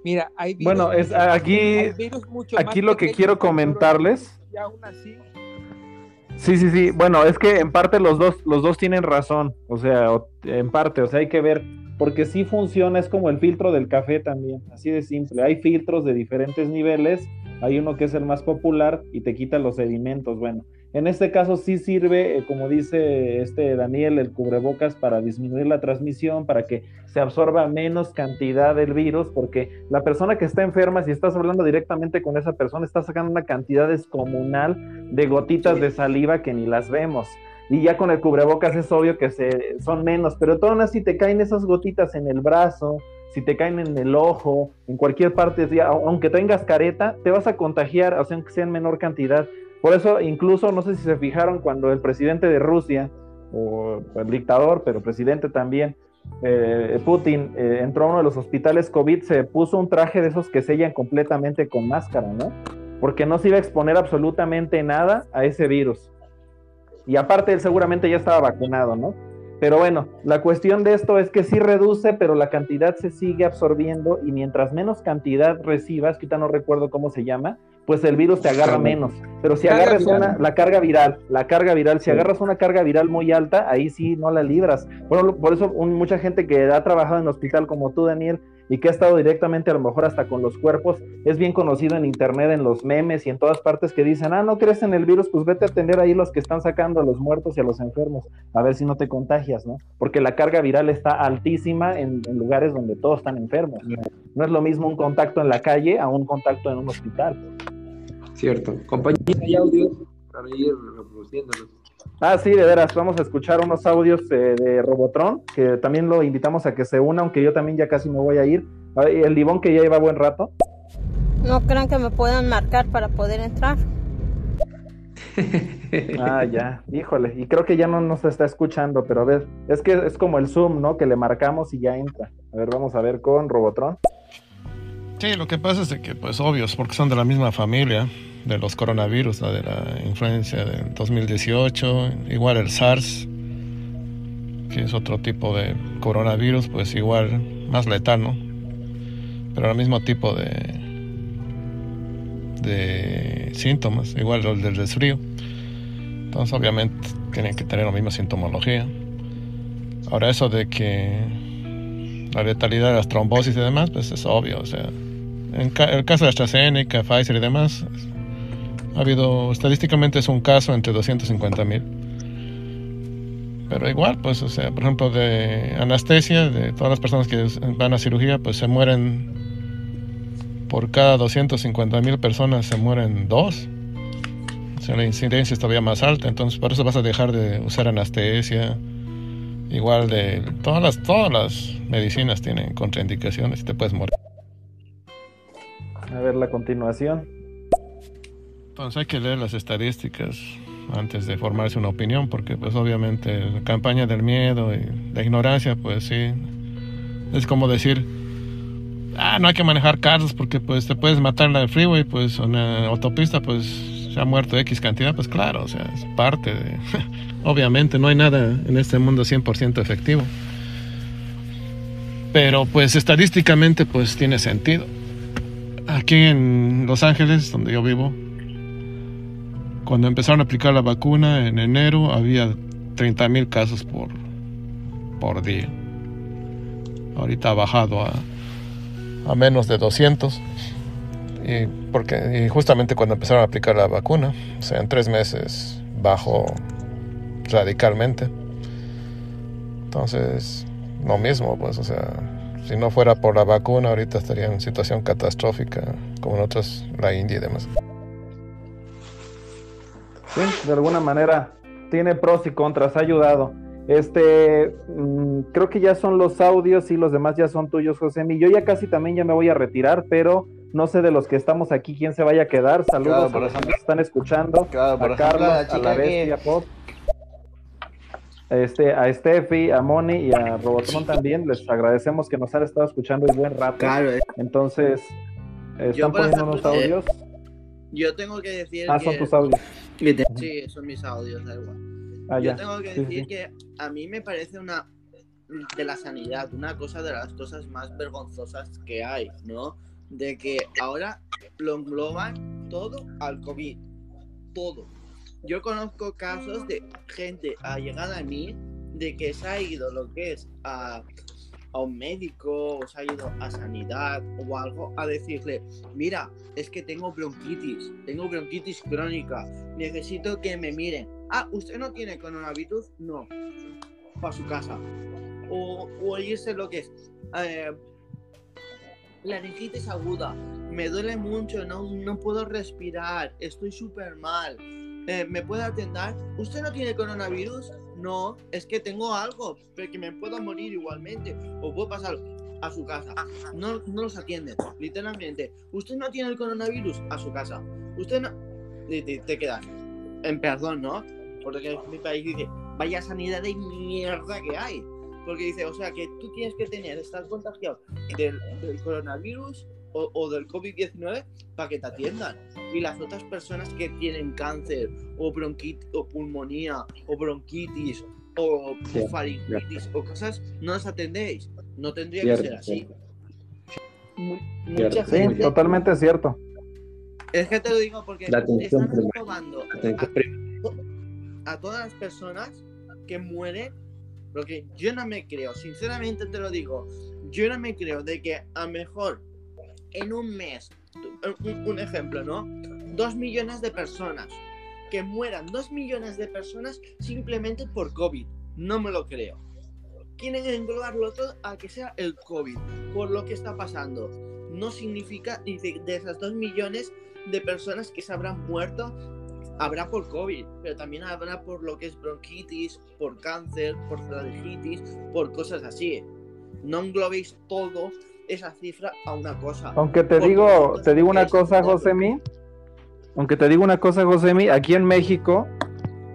Mira, hay virus, Bueno, es aquí, virus mucho aquí lo que quiero comentarles. Y aún así, Sí, sí, sí. Bueno, es que en parte los dos, los dos tienen razón. O sea, en parte, o sea, hay que ver. Porque sí funciona, es como el filtro del café también, así de simple. Hay filtros de diferentes niveles. Hay uno que es el más popular y te quita los sedimentos. Bueno, en este caso sí sirve, eh, como dice este Daniel, el cubrebocas para disminuir la transmisión, para que se absorba menos cantidad del virus, porque la persona que está enferma, si estás hablando directamente con esa persona, está sacando una cantidad descomunal de gotitas de saliva que ni las vemos. Y ya con el cubrebocas es obvio que se, son menos, pero aún así te caen esas gotitas en el brazo, si te caen en el ojo, en cualquier parte, aunque tengas careta, te vas a contagiar, aunque sea en menor cantidad. Por eso, incluso, no sé si se fijaron cuando el presidente de Rusia, o el dictador, pero presidente también, eh, Putin, eh, entró a uno de los hospitales COVID, se puso un traje de esos que sellan completamente con máscara, ¿no? Porque no se iba a exponer absolutamente nada a ese virus. Y aparte, él seguramente ya estaba vacunado, ¿no? Pero bueno, la cuestión de esto es que sí reduce, pero la cantidad se sigue absorbiendo y mientras menos cantidad recibas, que ahorita no recuerdo cómo se llama, pues el virus te agarra menos. Pero si Carga agarras viral. una, la carga viral, la carga viral, si Sí. agarras una carga viral muy alta, ahí sí no la libras. Bueno, por eso un- mucha gente que ha trabajado en hospital como tú, Daniel, y que ha estado directamente a lo mejor hasta con los cuerpos, es bien conocido en internet, en los memes y en todas partes que dicen, ah, no crees en el virus, pues vete a atender ahí los que están sacando a los muertos y a los enfermos, a ver si no te contagias, ¿no? Porque la carga viral está altísima en, lugares donde todos están enfermos. No es lo mismo un contacto en la calle a un contacto en un hospital. Cierto. Compañeros, hay audios para ir reproduciéndolos. Ah, sí, de veras, vamos a escuchar unos audios eh, de Robotron, que también lo invitamos a que se una, aunque yo también ya casi me voy a ir. Ay, El Divón que ya lleva buen rato. No crean que me puedan marcar para poder entrar. [LAUGHS] Ah, ya, híjole, y creo que ya no nos está escuchando, pero a ver, es que es como el Zoom, ¿no? Que le marcamos y ya entra. A ver, vamos a ver con Robotron. Sí, lo que pasa es de que, pues, obvios, porque son de la misma familia de los coronavirus, la de la influencia del 2018, igual el SARS, que es otro tipo de coronavirus, pues igual más letal, ¿no? Pero el mismo tipo de, de síntomas, igual el del resfrío. Entonces, obviamente, tienen que tener la misma sintomología. Ahora, eso de que la letalidad de las trombosis y demás, pues es obvio, o sea, en ca- el caso de AstraZeneca, Pfizer y demás, ha habido, estadísticamente es un caso entre 250 mil. Pero igual, pues, o sea, por ejemplo, de anestesia, de todas las personas que van a cirugía, pues se mueren, por cada 250 mil personas se mueren dos. O sea, la incidencia es todavía más alta, entonces por eso vas a dejar de usar anestesia. Igual de todas las, todas las medicinas tienen contraindicaciones y te puedes morir. A ver la continuación. Entonces hay que leer las estadísticas antes de formarse una opinión, porque pues obviamente la campaña del miedo y la ignorancia, pues sí, es como decir, ah, no hay que manejar carros porque pues te puedes matar en la freeway, pues en la autopista pues se ha muerto X cantidad, pues claro, o sea, es parte de... [LAUGHS] obviamente no hay nada en este mundo 100% efectivo. Pero pues estadísticamente pues tiene sentido. Aquí en Los Ángeles, donde yo vivo, cuando empezaron a aplicar la vacuna en enero había 30 mil casos por, por día. Ahorita ha bajado a, a menos de 200. Y, porque, y justamente cuando empezaron a aplicar la vacuna, o sea, en tres meses bajó radicalmente. Entonces, lo mismo, pues, o sea, si no fuera por la vacuna, ahorita estaría en situación catastrófica, como en otras, la India y demás. Sí, de alguna manera tiene pros y contras, ha ayudado. Este, mm, creo que ya son los audios y los demás ya son tuyos, José. Yo ya casi también ya me voy a retirar, pero no sé de los que estamos aquí quién se vaya a quedar. Saludos Claro, por a los que están escuchando, Claro, por a ejemplo, Carlos, la a la que- bestia pop, este, a Steffi, a Moni y a Robotron también. Les agradecemos que nos han estado escuchando el buen rato. Claro, eh. Entonces, Yo, están poniendo unos eh, audios. Yo tengo que decir Ah, que... son tus audios. Sí, son mis audios, da igual. Ah, Yo ya. tengo que Sí, decir sí. que a mí me parece una de la sanidad, una cosa de las cosas más vergonzosas que hay, ¿no? De que ahora lo engloban todo al COVID, todo. Yo conozco casos de gente allegada a mí de que se ha ido lo que es a, a un médico o se ha ido a sanidad o algo a decirle, mira, es que tengo bronquitis, tengo bronquitis crónica, necesito que me miren. Ah, ¿usted no tiene coronavirus? No. Para su casa. O, o lo que es. eh, laringitis aguda. Me duele mucho, no, no puedo respirar, estoy súper mal. Eh, ¿Me puede atender? ¿Usted no tiene coronavirus? No, es que tengo algo, pero que me puedo morir igualmente. O puedo pasar a su casa. No, no los atienden, literalmente. ¿Usted no tiene el coronavirus? A su casa. ¿Usted no...? Te, te quedas en perdón, ¿no? Porque mi país dice, vaya sanidad de mierda que hay. Porque dice, o sea, que tú tienes que tener, estar contagiado del, del coronavirus o, o del COVID-19 para que te atiendan. Y las otras personas que tienen cáncer o bronquitis o pulmonía o bronquitis o Sí, faringitis o cosas, no las atendéis. No tendría Cierto, que ser así. Mucha Sí, gente totalmente cierto. es que te lo digo porque están robando a, a todas las personas que mueren, porque yo no me creo, sinceramente te lo digo, yo no me creo de que a lo mejor en un mes, un, un ejemplo, ¿no? Dos millones de personas, que mueran dos millones de personas simplemente por COVID, no me lo creo. Quieren englobarlo todo a que sea el COVID, por lo que está pasando. No significa, dice, de esas dos millones de personas que se habrán muerto, habrá por COVID, pero también habrá por lo que es bronquitis, por cáncer, por faringitis, por cosas así. No englobéis todo esa cifra a una cosa. Aunque te digo, te digo una cosa. Josemi. Aunque te digo una cosa, Josemi, aquí en México,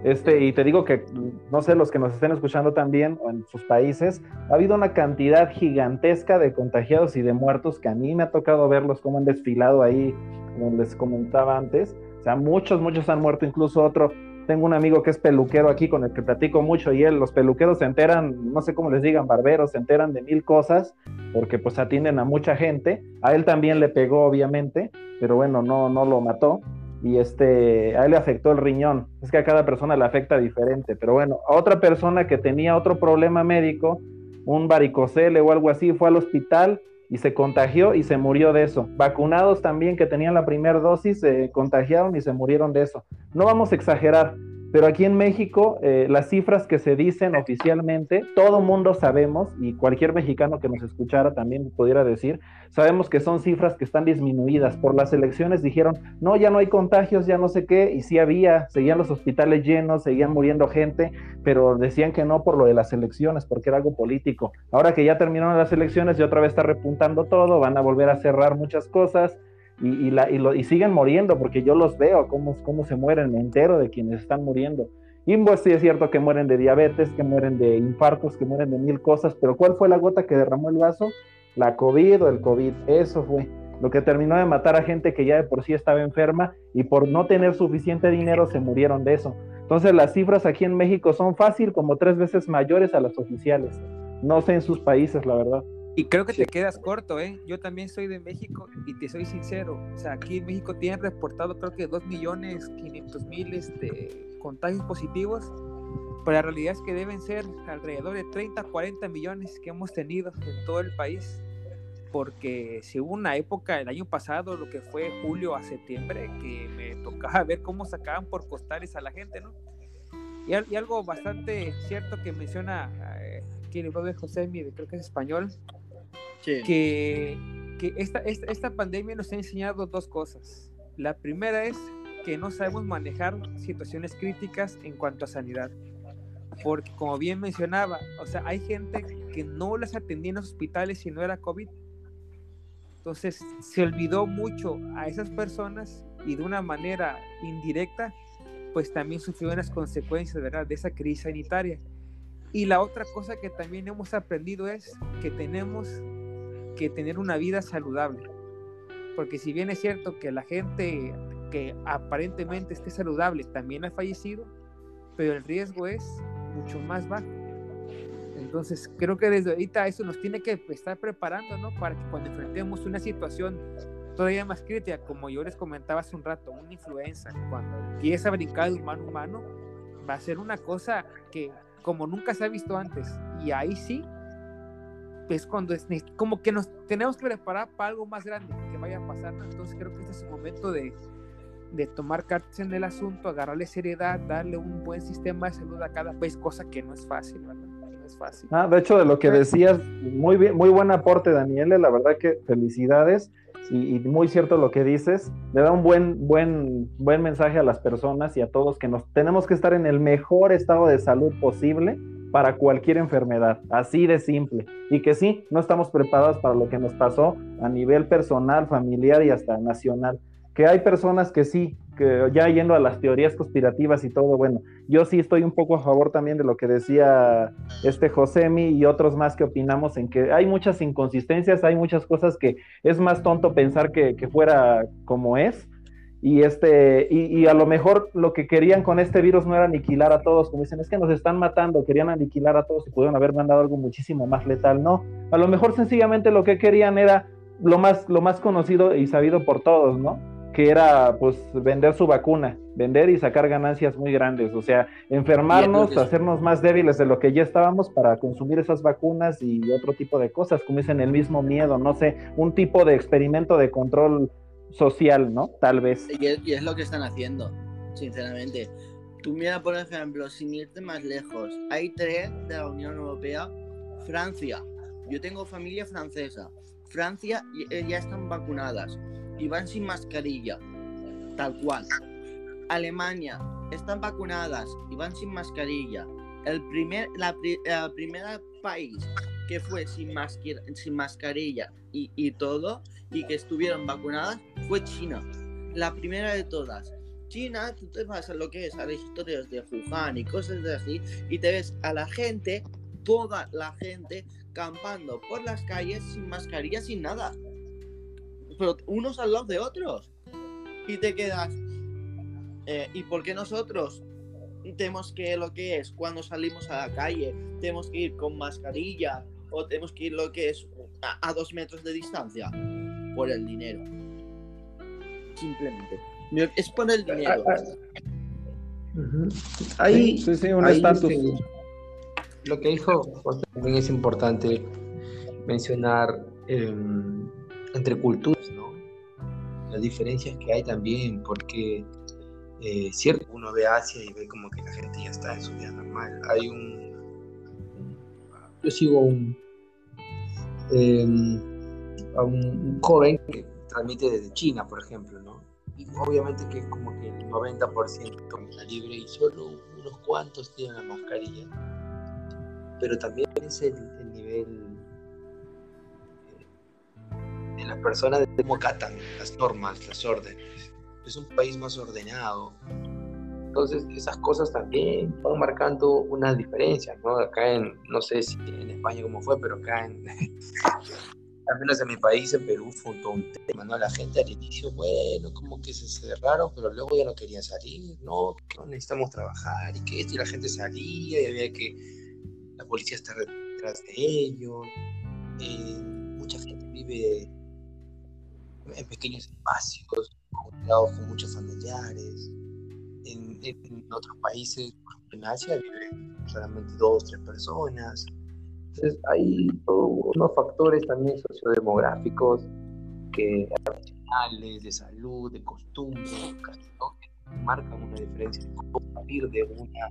este, y te digo que no sé, los que nos estén escuchando también o en sus países, ha habido una cantidad gigantesca de contagiados y de muertos que a mí me ha tocado verlos como han desfilado ahí, como les comentaba antes. O sea, muchos, muchos han muerto, incluso otro. Tengo un amigo que es peluquero aquí con el que platico mucho y él, los peluqueros se enteran, no sé cómo les digan, barberos, se enteran de mil cosas porque pues atienden a mucha gente. A él también le pegó, obviamente, pero bueno, no, no lo mató. Y este, a él le afectó el riñón. Es que a cada persona le afecta diferente. Pero bueno, a otra persona que tenía otro problema médico, un varicocele o algo así, fue al hospital y se contagió y se murió de eso. Vacunados también que tenían la primera dosis se contagiaron y se murieron de eso. No vamos a exagerar, pero aquí en México eh, las cifras que se dicen oficialmente, todo mundo sabemos y cualquier mexicano que nos escuchara también pudiera decir, sabemos que son cifras que están disminuidas. Por las elecciones dijeron, no, ya no hay contagios, ya no sé qué, y sí había, seguían los hospitales llenos, seguían muriendo gente, pero decían que no por lo de las elecciones, porque era algo político. Ahora que ya terminaron las elecciones y otra vez está repuntando todo, van a volver a cerrar muchas cosas. Y, la, y, lo, siguen muriendo porque yo los veo cómo, cómo se mueren, me entero de quienes están muriendo. Y pues sí es cierto que mueren de diabetes, que mueren de infartos, que mueren de mil cosas, pero ¿cuál fue la gota que derramó el vaso? La COVID o el COVID, eso fue lo que terminó de matar a gente que ya de por sí estaba enferma y por no tener suficiente dinero se murieron de eso. Entonces las cifras aquí en México son fácil como tres veces mayores a las oficiales. No sé en sus países, la verdad. Y creo que te quedas corto, ¿eh? Yo también soy de México y te soy sincero. O sea, aquí en México tienen reportado creo que 2 millones 500 mil este, contagios positivos. Pero la realidad es que deben ser alrededor de 30, 40 millones que hemos tenido en todo el país. Porque según una época, el año pasado, lo que fue julio a septiembre, que me tocaba [LAUGHS] ver cómo sacaban por costales a la gente, ¿no? Y, y algo bastante cierto que menciona eh, aquí el brother José, creo que es español, Sí. que, que esta, esta, esta, pandemia nos ha enseñado dos cosas. La primera es que no sabemos manejar situaciones críticas en cuanto a sanidad. porque como bien mencionaba, o sea, hay gente que no las atendía en los hospitales si no era COVID. Entonces se olvidó mucho a esas personas y de una manera indirecta, pues también sufrieron las consecuencias, ¿verdad?, de esa crisis sanitaria. Y la otra cosa que también hemos aprendido es que tenemos que tener una vida saludable. Porque si bien es cierto que la gente que aparentemente esté saludable también ha fallecido, pero el riesgo es mucho más bajo. Entonces, creo que desde ahorita eso nos tiene que estar preparando, ¿no? Para que cuando enfrentemos una situación todavía más crítica, como yo les comentaba hace un rato, una influenza, cuando empieza a brincar de humano a humano, va a ser una cosa que como nunca se ha visto antes. Y ahí sí, pues cuando es como que nos tenemos que preparar para algo más grande que vaya a pasar. Entonces creo que este es el momento de, de tomar cartas en el asunto, agarrarle seriedad, darle un buen sistema de salud a cada país, cosa que no es fácil, ¿verdad? No es fácil. Ah, de hecho, de lo que decías, muy bien, muy buen aporte, Daniele, la verdad que felicidades. Y, y, muy cierto lo que dices, le da un buen, buen, buen mensaje a las personas y a todos que nos tenemos que estar en el mejor estado de salud posible para cualquier enfermedad, así de simple. Y que sí, no estamos preparados para lo que nos pasó a nivel personal, familiar y hasta nacional. Que hay personas que sí, que ya yendo a las teorías conspirativas y todo, bueno, yo sí estoy un poco a favor también de lo que decía este Josemi y otros más que opinamos en que hay muchas inconsistencias, hay muchas cosas que es más tonto pensar que, que fuera como es y este y, y, a lo mejor lo que querían con este virus no era aniquilar a todos como dicen es que nos están matando querían aniquilar a todos y pudieron haber mandado algo muchísimo más letal no a lo mejor sencillamente lo que querían era lo más lo más conocido y sabido por todos no que era pues vender su vacuna vender y sacar ganancias muy grandes o sea enfermarnos entonces... hacernos más débiles de lo que ya estábamos para consumir esas vacunas y otro tipo de cosas como dicen el mismo miedo no sé un tipo de experimento de control social, ¿no? Tal vez. Y es, lo que están haciendo, sinceramente. Tú mira, por ejemplo, sin irte más lejos, hay tres de la Unión Europea, Francia. Yo tengo familia francesa. Francia ya están vacunadas y van sin mascarilla, tal cual. Alemania están vacunadas y van sin mascarilla. El primer, la primera país que fue sin, mascar sin mascarilla y, y todo y que estuvieron vacunadas fue China, la primera de todas. China, tú te vas a lo que es, a las historias de Wuhan y cosas de así, y te ves a la gente, toda la gente, campando por las calles sin mascarilla, sin nada. Pero unos al lado de otros. Y te quedas. Eh, ¿Y por qué nosotros tenemos que lo que es cuando salimos a la calle? Tenemos que ir con mascarilla o tenemos que ir lo que es a, a dos metros de distancia por el dinero. Simplemente. Es por el dinero. Uh -huh. Ahí, sí, sí, un estatus. Lo que dijo José también es importante mencionar eh, entre culturas, ¿no? Las diferencias que hay también, porque eh, cierto, uno ve Asia y ve como que la gente ya está en su vida normal. Hay un. Yo sigo un. Eh, a un, joven que transmite desde China, por ejemplo, ¿no? Y obviamente que es como que el 90% está libre y solo unos cuantos tienen la mascarilla. Pero también es el, el nivel de las personas de cómo las normas, las órdenes. Es un país más ordenado. Entonces, esas cosas también van marcando una diferencia, ¿no? Acá en, no sé si en España cómo fue, pero acá en, [LAUGHS] al menos en mi país, en Perú, fue todo un tema, ¿no? La gente al inicio, bueno, como que se cerraron, pero luego ya no querían salir, ¿no? No necesitamos trabajar, y que esto, y la gente salía, y había que, la policía está detrás de ellos, eh, mucha gente vive en pequeños espacios, con muchos familiares, en, otros países, por ejemplo, en Asia viven solamente dos, tres personas, entonces hay todos unos factores también sociodemográficos que de salud, de costumbres, ¿no? que marcan una diferencia de cómo salir de, una,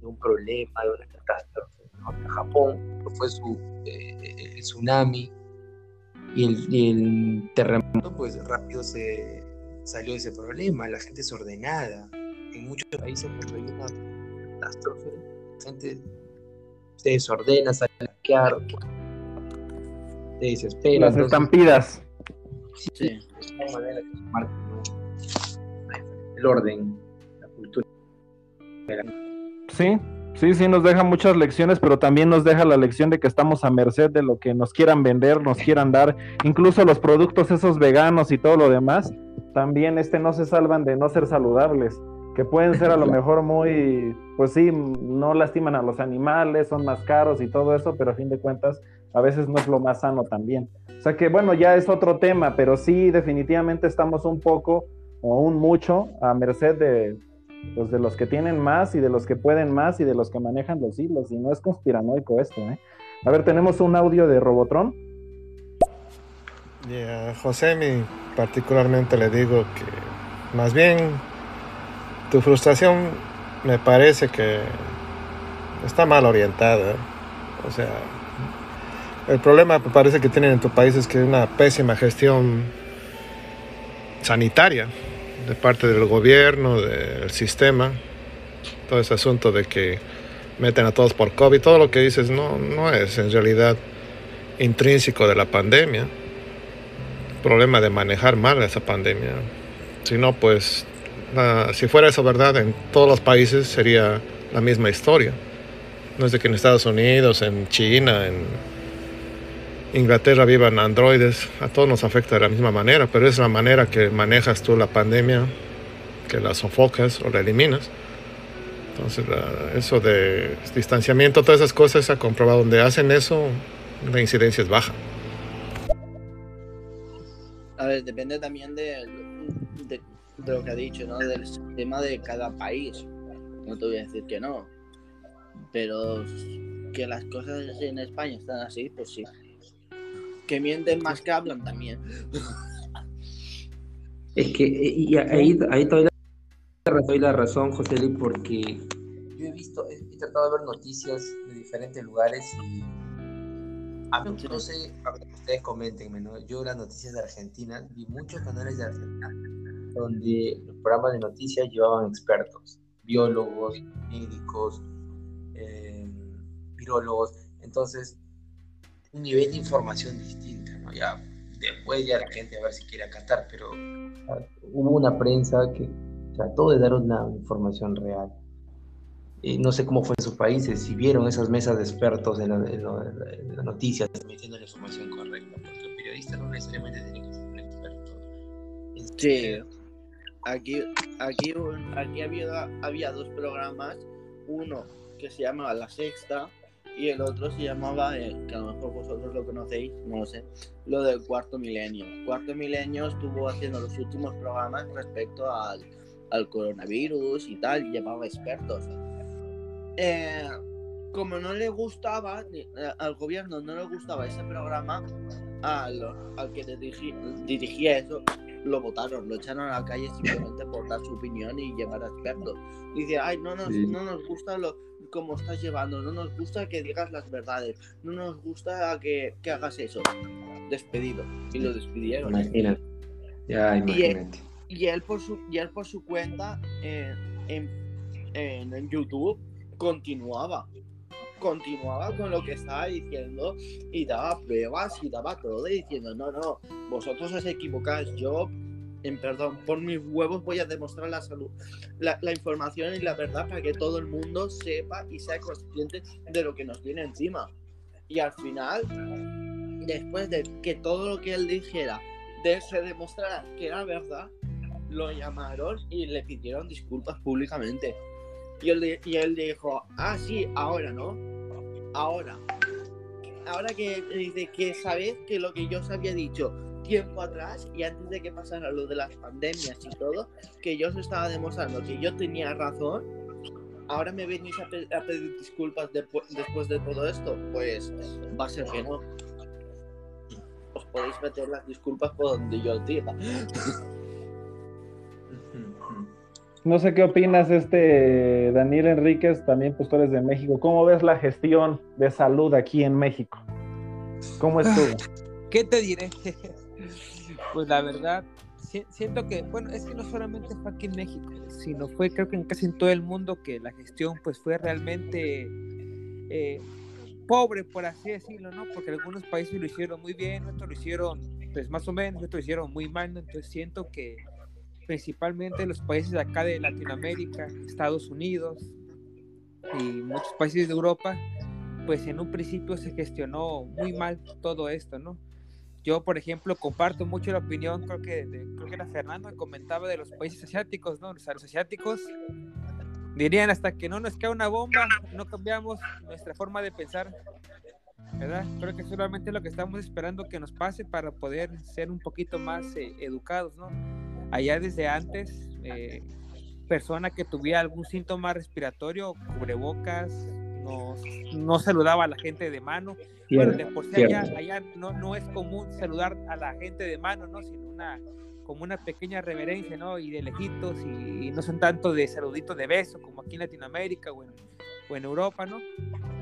de un problema, de una catástrofe. ¿no? Japón fue su, eh, el tsunami y el, y el, terremoto, pues rápido se salió de ese problema. La gente es ordenada. En muchos países cuando hay una catástrofe, gente se desordena, sale a laquear, se desespera. Las entonces, estampidas. Sí. es una manera que se marca ¿no? el orden, la cultura. Sí, sí, sí, nos deja muchas lecciones, pero también nos deja la lección de que estamos a merced de lo que nos quieran vender, nos quieran dar, incluso los productos esos veganos y todo lo demás, también este no se salvan de no ser saludables, que pueden ser a lo [LAUGHS] mejor muy, pues sí, no lastiman a los animales, son más caros y todo eso, pero a fin de cuentas a veces no es lo más sano también. O sea que bueno, ya es otro tema, pero sí definitivamente estamos un poco o un mucho a merced de, pues de los que tienen más y de los que pueden más y de los que manejan los hilos. Y no es conspiranoico esto, ¿eh? A ver, tenemos un audio de Robotron. Y a José mi particularmente le digo que más bien tu frustración me parece que está mal orientada. O sea, el problema parece que tienen en tu país es que hay una pésima gestión sanitaria de parte del gobierno, del sistema, todo ese asunto de que meten a todos por COVID, todo lo que dices no, no es en realidad intrínseco de la pandemia, problema de manejar mal esa pandemia, si no pues la- si fuera eso verdad en todos los países sería la misma historia, no es de que en Estados Unidos, en China, en Inglaterra vivan androides, a todos nos afecta de la misma manera, pero es la manera que manejas tú la pandemia, que la sofocas o la eliminas. Entonces, la- eso de distanciamiento, todas esas cosas se ha comprobado. Donde hacen eso, la incidencia es baja. A ver, depende también de, de lo que ha dicho, ¿no? Del sistema de cada país. No te voy a decir que no. Pero que las cosas en España están así, pues sí. Que mienten más que hablan también. Es que eh, y ahí, ahí doy la, doy la razón, José Luis, porque yo he visto, he, tratado de ver noticias de diferentes lugares y a mí, no sé, a ver, ustedes coméntenme, ¿no? Yo las noticias de Argentina, vi muchos canales de Argentina donde los programas de noticias llevaban expertos, biólogos, médicos, eh, virólogos, entonces un nivel de información distinta, ¿no? Ya después ya la gente a ver si quiere acatar, pero hubo una prensa que trató de dar una información real. Eh, no sé cómo fue en sus países, si vieron esas mesas de expertos en, la- en la- las noticias metiendo la información correcta, porque el periodista no necesariamente tiene que ser un experto. Sí. Aquí, aquí, aquí había, había dos programas. Uno que se llamaba La Sexta y el otro se llamaba, eh, que a lo mejor vosotros lo conocéis, no lo sé, lo del Cuarto Milenio. Cuarto Milenio estuvo haciendo los últimos programas respecto al, al coronavirus y tal, y llevaba expertos. Eh, como no le gustaba, eh, al gobierno no le gustaba ese programa, al, al que dirigi- dirigía eso, lo votaron, lo echaron a la calle simplemente por dar su opinión y llevar a expertos. Dice, ay, no nos, Sí. no nos gusta lo cómo estás llevando, no nos gusta que digas las verdades, no nos gusta que, que hagas eso. Despedido. Y lo despidieron. Imagínate. Ya, Y él, imagínate. y él por su, y él por su cuenta eh, en, en, en YouTube continuaba. Continuaba con lo que estaba diciendo y daba pruebas y daba todo diciendo, no, no, vosotros os equivocáis, yo, en perdón, por mis huevos voy a demostrar la salud, la, la información y la verdad para que todo el mundo sepa y sea consciente de lo que nos viene encima. Y al final, después de que todo lo que él dijera de, se demostrara que era verdad, lo llamaron y le pidieron disculpas públicamente. Y él, y él dijo, ah, sí, ahora, ¿no? Ahora. Ahora que dice que sabes que lo que yo os había dicho tiempo atrás y antes de que pasara lo de las pandemias y todo, que yo os estaba demostrando que yo tenía razón, ahora me venís a, a pedir disculpas depu- después de todo esto, pues va a ser que no. Os podéis meter las disculpas por donde yo os diga. No sé qué opinas, este Daniel Enríquez, también pues tú eres de México. ¿Cómo ves la gestión de salud aquí en México? ¿Cómo estuvo? ¿Qué te diré? [LAUGHS] Pues la verdad, si- siento que, bueno, es que no solamente fue aquí en México, sino fue creo que en casi en todo el mundo que la gestión pues fue realmente eh, pobre, por así decirlo, ¿no? Porque algunos países lo hicieron muy bien, otros lo hicieron pues más o menos, otros lo hicieron muy mal, ¿no? Entonces siento que principalmente los países de acá de Latinoamérica, Estados Unidos y muchos países de Europa, pues en un principio se gestionó muy mal todo esto, ¿no? Yo, por ejemplo, comparto mucho la opinión, creo que, de- creo que era Fernando que comentaba de los países asiáticos, ¿no? Los asiáticos dirían hasta que no nos cae una bomba, no cambiamos nuestra forma de pensar, ¿verdad? Creo que solamente lo que estamos esperando que nos pase para poder ser un poquito más eh, educados, ¿no? Allá desde antes, eh, persona que tuviera algún síntoma respiratorio, cubrebocas, no, no saludaba a la gente de mano. Bueno, de por sí allá, allá no, no es común saludar a la gente de mano, ¿no? Sino una, como una pequeña reverencia, ¿no? Y de lejitos, y, y no son tanto de saludito de beso como aquí en Latinoamérica o en, o en Europa, ¿no?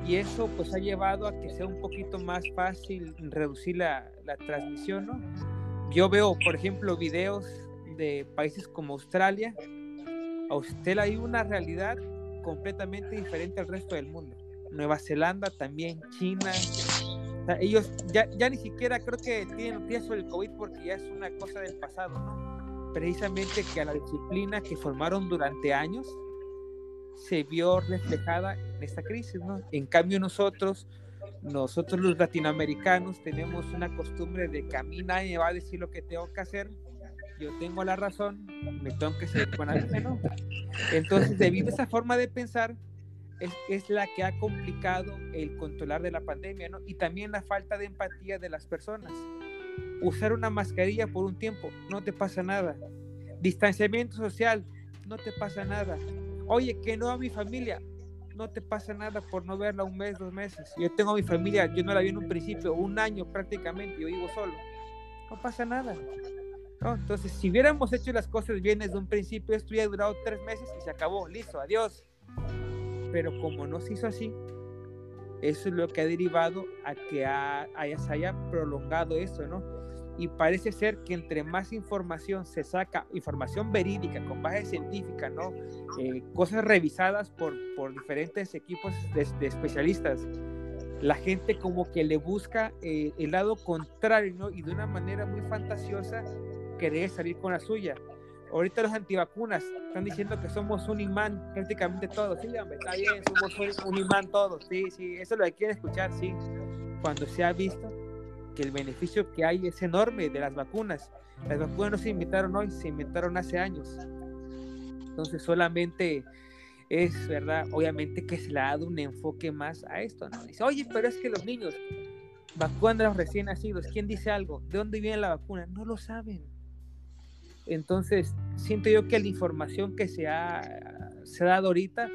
Y eso pues ha llevado a que sea un poquito más fácil reducir la, la transmisión, ¿no? Yo veo, por ejemplo, videos de países como Australia. Australia hay una realidad completamente diferente al resto del mundo. Nueva Zelanda también, China. O sea, ellos ya, ya ni siquiera creo que tienen noticias sobre el COVID porque ya es una cosa del pasado, ¿no? Precisamente que a la disciplina que formaron durante años se vio reflejada en esta crisis, ¿no? En cambio nosotros, nosotros los latinoamericanos tenemos una costumbre de que a mí nadie me va a decir lo que tengo que hacer, yo tengo la razón, me tengo que ser con alguien, ¿no? Entonces, debido a esa forma de pensar, es, es la que ha complicado el controlar de la pandemia, ¿no? Y también la falta de empatía de las personas. Usar una mascarilla por un tiempo, no te pasa nada. Distanciamiento social, no te pasa nada. Oye, que no a mi familia, no te pasa nada por no verla un mes, dos meses. Yo tengo a mi familia, yo no la vi en un principio, un año prácticamente, yo vivo solo. No pasa nada. ¿no? Entonces, si hubiéramos hecho las cosas bien desde un principio, esto hubiera durado tres meses y se acabó, listo, adiós. Pero como no se hizo así, eso es lo que ha derivado a que se haya prolongado eso, ¿no? Y parece ser que entre más información se saca, información verídica, con base científica, ¿no? Eh, cosas revisadas por, por diferentes equipos de, de especialistas, la gente como que le busca eh, el lado contrario, ¿no? Y de una manera muy fantasiosa querer salir con la suya. Ahorita los antivacunas están diciendo que somos un imán prácticamente todos. Sí, hombre, está bien, somos un, un imán todos. Sí, sí, eso es lo que quieren escuchar, sí. Cuando se ha visto que el beneficio que hay es enorme de las vacunas. Las vacunas no se inventaron hoy, se inventaron hace años. Entonces solamente es verdad, obviamente que se le ha dado un enfoque más a esto, ¿no? Dice, oye, pero es que los niños vacunan a los recién nacidos, ¿quién dice algo? ¿De dónde viene la vacuna? No lo saben. Entonces, siento yo que la información que se ha, se ha dado ahorita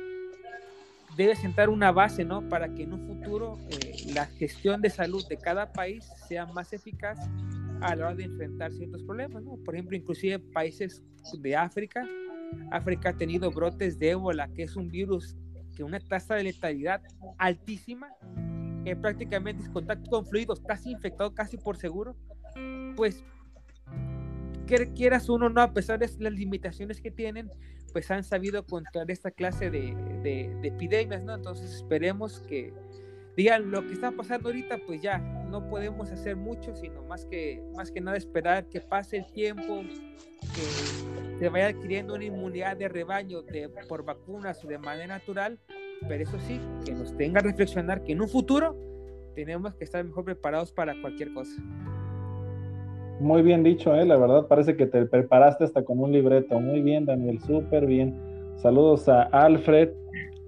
debe sentar una base, ¿no? Para que en un futuro eh, la gestión de salud de cada país sea más eficaz a la hora de enfrentar ciertos problemas, ¿no? Por ejemplo, inclusive países de África, África ha tenido brotes de ébola, que es un virus que una tasa de letalidad altísima, que prácticamente es contacto con fluidos, casi infectado, casi por seguro, pues quier- quieras uno no, a pesar de las limitaciones que tienen, pues han sabido controlar esta clase de, de- de epidemias, ¿no? Entonces esperemos que digan lo que está pasando ahorita, pues ya no podemos hacer mucho, sino más que, más que nada esperar que pase el tiempo, que se vaya adquiriendo una inmunidad de rebaño de, por vacunas o de manera natural, pero eso sí, que nos tenga a reflexionar que en un futuro tenemos que estar mejor preparados para cualquier cosa. Muy bien dicho, ¿eh? la verdad parece que te preparaste hasta con un libreto. Muy bien, Daniel, súper bien. Saludos a Alfred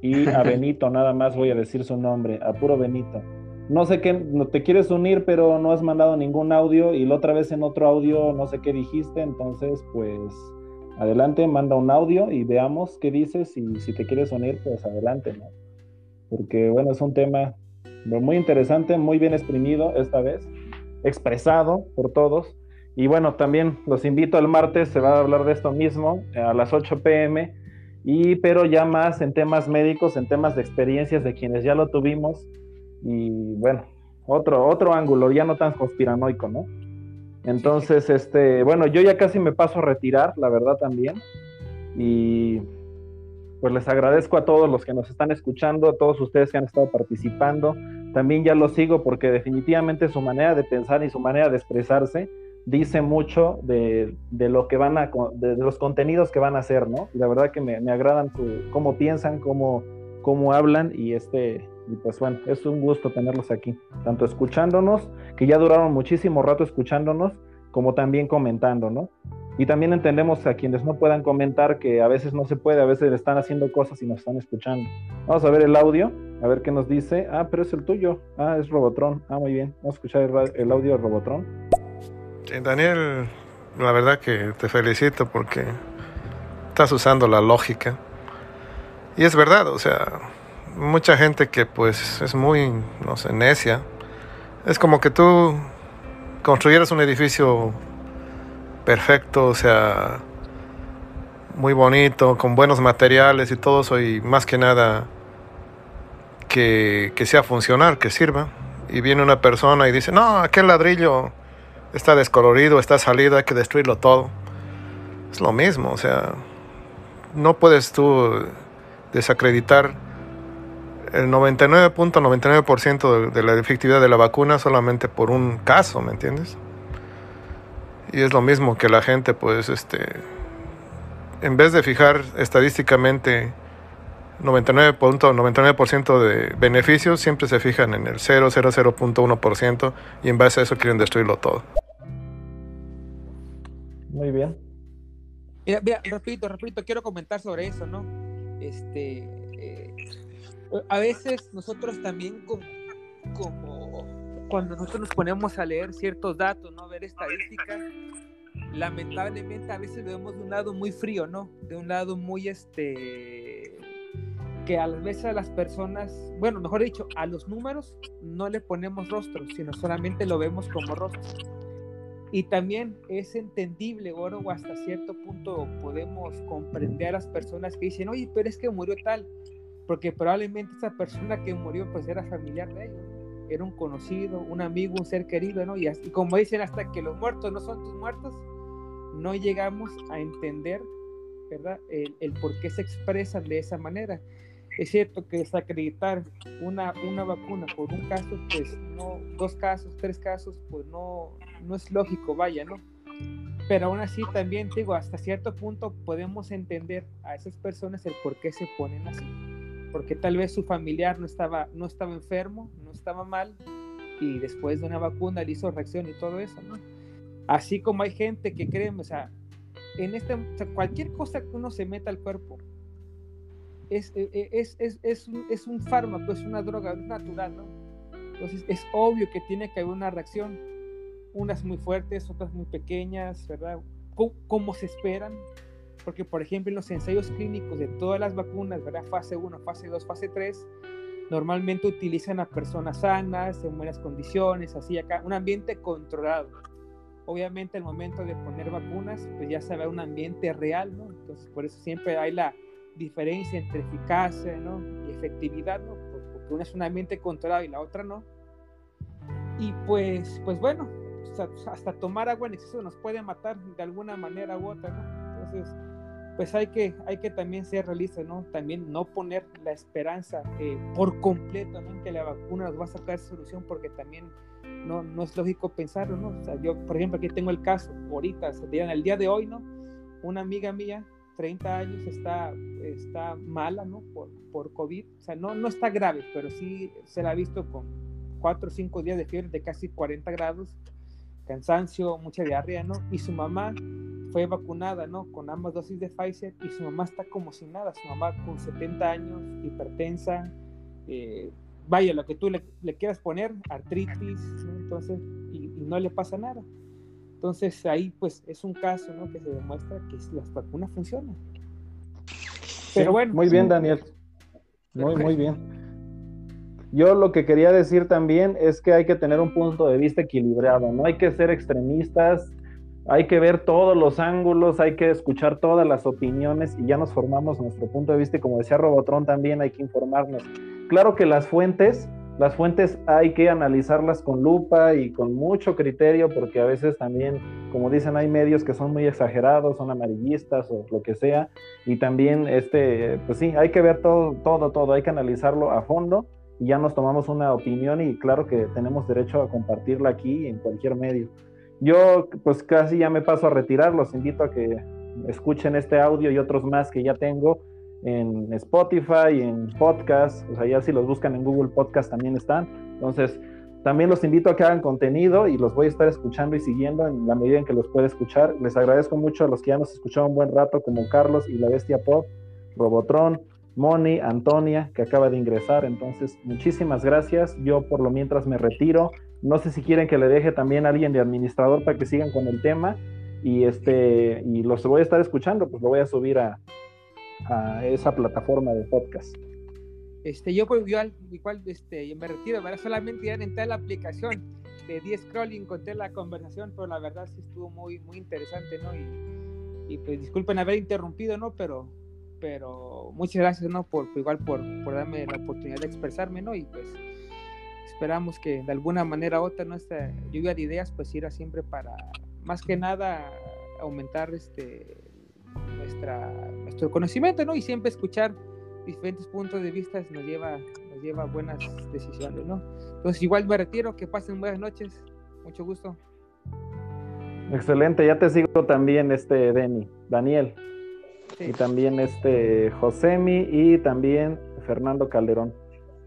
y a [LAUGHS] Benito, nada más voy a decir su nombre, a puro Benito. No sé qué, no te quieres unir, pero no has mandado ningún audio y la otra vez en otro audio no sé qué dijiste, entonces pues adelante, manda un audio y veamos qué dices y si te quieres unir, pues adelante, ¿no? Porque bueno, es un tema muy interesante, muy bien exprimido esta vez, expresado por todos. Y bueno, también los invito al martes, se va a hablar de esto mismo a las 8 pm, y, pero ya más en temas médicos, en temas de experiencias de quienes ya lo tuvimos. Y bueno, otro, otro ángulo, ya no tan conspiranoico, ¿no? Entonces, este, bueno, yo ya casi me paso a retirar, la verdad también. Y pues les agradezco a todos los que nos están escuchando, a todos ustedes que han estado participando. También ya los sigo porque definitivamente su manera de pensar y su manera de expresarse dice mucho de, lo que van a, de, los contenidos que van a hacer, ¿no? Y la verdad que me, agradan cómo piensan, cómo, cómo hablan y este, y pues bueno, es un gusto tenerlos aquí, tanto escuchándonos, que ya duraron muchísimo rato escuchándonos, como también comentando, ¿no? Y también entendemos a quienes no puedan comentar que a veces no se puede, a veces están haciendo cosas y nos están escuchando. Vamos a ver el audio, a ver qué nos dice. Ah, pero es el tuyo. Ah, es Robotron. Ah, muy bien. Vamos a escuchar el, audio de Robotron. Daniel, la verdad que te felicito porque estás usando la lógica. Y es verdad, o sea, mucha gente que pues es muy, no sé, necia. Es como que tú construyeras un edificio perfecto, o sea, muy bonito, con buenos materiales y todo eso, y más que nada que, que sea funcional, que sirva. Y viene una persona y dice, no, aquel ladrillo está descolorido, está salido, hay que destruirlo todo. Es lo mismo, o sea, no puedes tú desacreditar el 99.99% de, la efectividad de la vacuna solamente por un caso, ¿me entiendes? Y es lo mismo que la gente, pues, este, en vez de fijar estadísticamente 99.99% de beneficios, siempre se fijan en el 0.00.1% y en base a eso quieren destruirlo todo. Muy bien. Mira, mira, repito, repito, quiero comentar sobre eso, ¿no? Este, a veces nosotros también como, como, cuando nosotros nos ponemos a leer ciertos datos, ¿no? Ver estadísticas, lamentablemente a veces lo vemos de un lado muy frío, ¿no? De un lado muy este que a veces a las personas, bueno, mejor dicho, a los números no le ponemos rostros, sino solamente lo vemos como rostros. Y también es entendible, oro, o hasta cierto punto podemos comprender a las personas que dicen, oye, pero es que murió tal porque probablemente esa persona que murió pues era familiar de ellos, era un conocido, un amigo, un ser querido, ¿no? Y, así, como dicen, hasta que los muertos no son tus muertos, no llegamos a entender, ¿verdad? El, el por qué se expresan de esa manera. Es cierto que desacreditar una, una vacuna por un caso, pues no, dos casos, tres casos, pues no, no es lógico, vaya, ¿no? Pero aún así también, digo, hasta cierto punto podemos entender a esas personas el por qué se ponen así porque tal vez su familiar no estaba, no estaba enfermo, no estaba mal, y después de una vacuna le hizo reacción y todo eso, ¿no? Así como hay gente que cree, o sea, en este, cualquier cosa que uno se meta al cuerpo es, e, e, es, es, es, un, es un fármaco, es una droga, es natural, ¿no? Entonces es obvio que tiene que haber una reacción, unas muy fuertes, otras muy pequeñas, ¿verdad? como se esperan, porque por ejemplo en los ensayos clínicos de todas las vacunas, ¿verdad? Fase 1, fase 2, fase 3, normalmente utilizan a personas sanas, en buenas condiciones, así acá, un ambiente controlado. Obviamente al momento de poner vacunas, pues ya se ve un ambiente real, ¿no? Entonces por eso siempre hay la diferencia entre eficacia, ¿no? Y efectividad, ¿no? Porque una es un ambiente controlado y la otra no. Y pues, pues bueno, hasta tomar agua en exceso nos puede matar de alguna manera u otra, ¿no? Entonces, pues hay que, hay que también ser realistas, ¿no? También no poner la esperanza eh, por completo, ¿no? En que la vacuna nos va a sacar solución, porque también no, no es lógico pensarlo, ¿no? O sea, yo, por ejemplo, aquí tengo el caso, ahorita, en el día de hoy, ¿no? Una amiga mía, 30 años, está, está mala, ¿no? Por, por COVID, o sea, no, no está grave, pero sí se la ha visto con 4 o 5 días de fiebre de casi 40 grados, cansancio, mucha diarrea, ¿no? Y su mamá fue vacunada, ¿no? Con ambas dosis de Pfizer y su mamá está como si nada, su mamá con 70 años, hipertensa, eh, vaya, lo que tú le, quieras poner, artritis, ¿no? Entonces, y, no le pasa nada. Entonces ahí pues es un caso, ¿no? Que se demuestra que las vacunas funcionan. Pero bueno. Muy bien, Daniel. Muy, muy bien. Yo lo que quería decir también es que hay que tener un punto de vista equilibrado, no hay que ser extremistas, hay que ver todos los ángulos, hay que escuchar todas las opiniones y ya nos formamos nuestro punto de vista y como decía Robotron también hay que informarnos. Claro que las fuentes las fuentes hay que analizarlas con lupa y con mucho criterio porque a veces también, como dicen, hay medios que son muy exagerados, son amarillistas o lo que sea, y también, este, pues sí, hay que ver todo, todo, todo, hay que analizarlo a fondo y ya nos tomamos una opinión y claro que tenemos derecho a compartirla aquí en cualquier medio. Yo pues casi ya me paso a retirar, los invito a que escuchen este audio y otros más que ya tengo en Spotify, en podcast, o sea, ya si los buscan en Google Podcast también están. Entonces, también los invito a que hagan contenido y los voy a estar escuchando y siguiendo en la medida en que los pueda escuchar. Les agradezco mucho a los que ya nos escucharon un buen rato, como Carlos y la Bestia Pop, Robotron, Moni, Antonia, que acaba de ingresar. Entonces, muchísimas gracias. Yo por lo mientras me retiro. No sé si quieren que le deje también a alguien de administrador para que sigan con el tema. Y este, y los voy a estar escuchando, pues lo voy a subir a, esa plataforma de podcast. Este, yo pues igual, igual este, me retiro, ¿verdad? Solamente ya entré a la aplicación de 10 scrolling, encontré la conversación, pero la verdad sí estuvo muy, muy interesante, ¿no? Y, y pues disculpen haber interrumpido, ¿no? Pero, pero muchas gracias, ¿no? Por, igual por, por darme la oportunidad de expresarme, ¿no? Y pues esperamos que de alguna manera u otra nuestra lluvia de ideas pues irá siempre para, más que nada, aumentar este nuestra, nuestro conocimiento, ¿no? Y siempre escuchar diferentes puntos de vista nos lleva, nos lleva a buenas decisiones, ¿no? Entonces igual me retiro, que pasen buenas noches, mucho gusto. Excelente, ya te sigo también, este Deni, Daniel, y también este Josemi y también Fernando Calderón,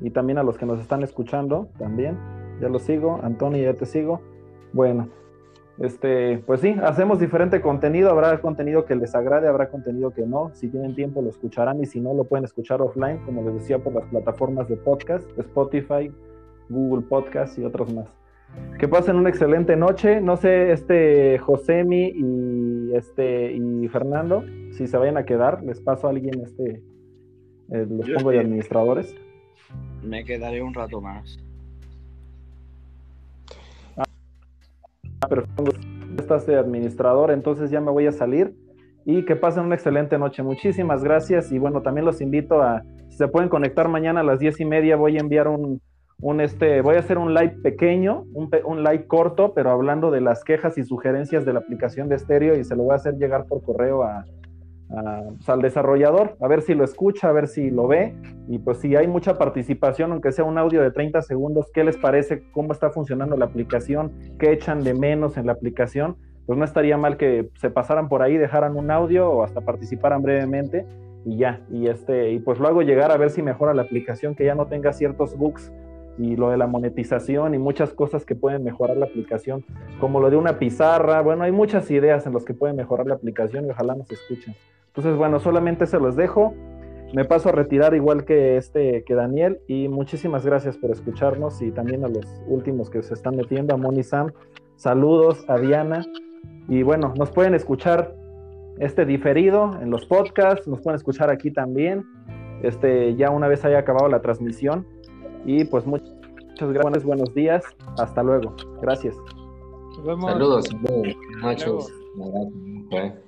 y también a los que nos están escuchando, también, ya los sigo, Antonio, ya te sigo. Bueno, este, pues sí, hacemos diferente contenido, habrá contenido que les agrade, habrá contenido que no, si tienen tiempo lo escucharán y si no lo pueden escuchar offline, como les decía, por las plataformas de podcast, Spotify, Google Podcast y otros más. Que pasen una excelente noche, no sé, este Josemi y este y Fernando, si se vayan a quedar, les paso a alguien este, eh, los Yo pongo de administradores. Me quedaré un rato más. pero estás de administrador, entonces ya me voy a salir y que pasen una excelente noche. Muchísimas gracias y bueno, también los invito a, si se pueden conectar mañana a las diez y media, voy a enviar un, este, voy a hacer un live pequeño, un, un live corto, pero hablando de las quejas y sugerencias de la aplicación de estéreo y se lo voy a hacer llegar por correo a, pues, al desarrollador, a ver si lo escucha, a ver si lo ve. Y pues si hay mucha participación, aunque sea un audio de 30 segundos, ¿qué les parece? ¿Cómo está funcionando la aplicación? ¿Qué echan de menos en la aplicación? Pues no estaría mal que se pasaran por ahí, dejaran un audio o hasta participaran brevemente y ya. Y este, y pues lo hago llegar a ver si mejora la aplicación, que ya no tenga ciertos bugs y lo de la monetización y muchas cosas que pueden mejorar la aplicación, como lo de una pizarra. Bueno, hay muchas ideas en las que pueden mejorar la aplicación y ojalá nos escuchen. Entonces, bueno, solamente se los dejo. Me paso a retirar igual que este que Daniel y muchísimas gracias por escucharnos y también a los últimos que se están metiendo, a Moni Sam. Saludos a Diana y bueno, nos pueden escuchar este diferido en los podcasts, nos pueden escuchar aquí también. Este ya una vez haya acabado la transmisión y pues muchas gracias, buenos días, hasta luego. Gracias. Nos vemos. Saludos, saludos. Hasta luego.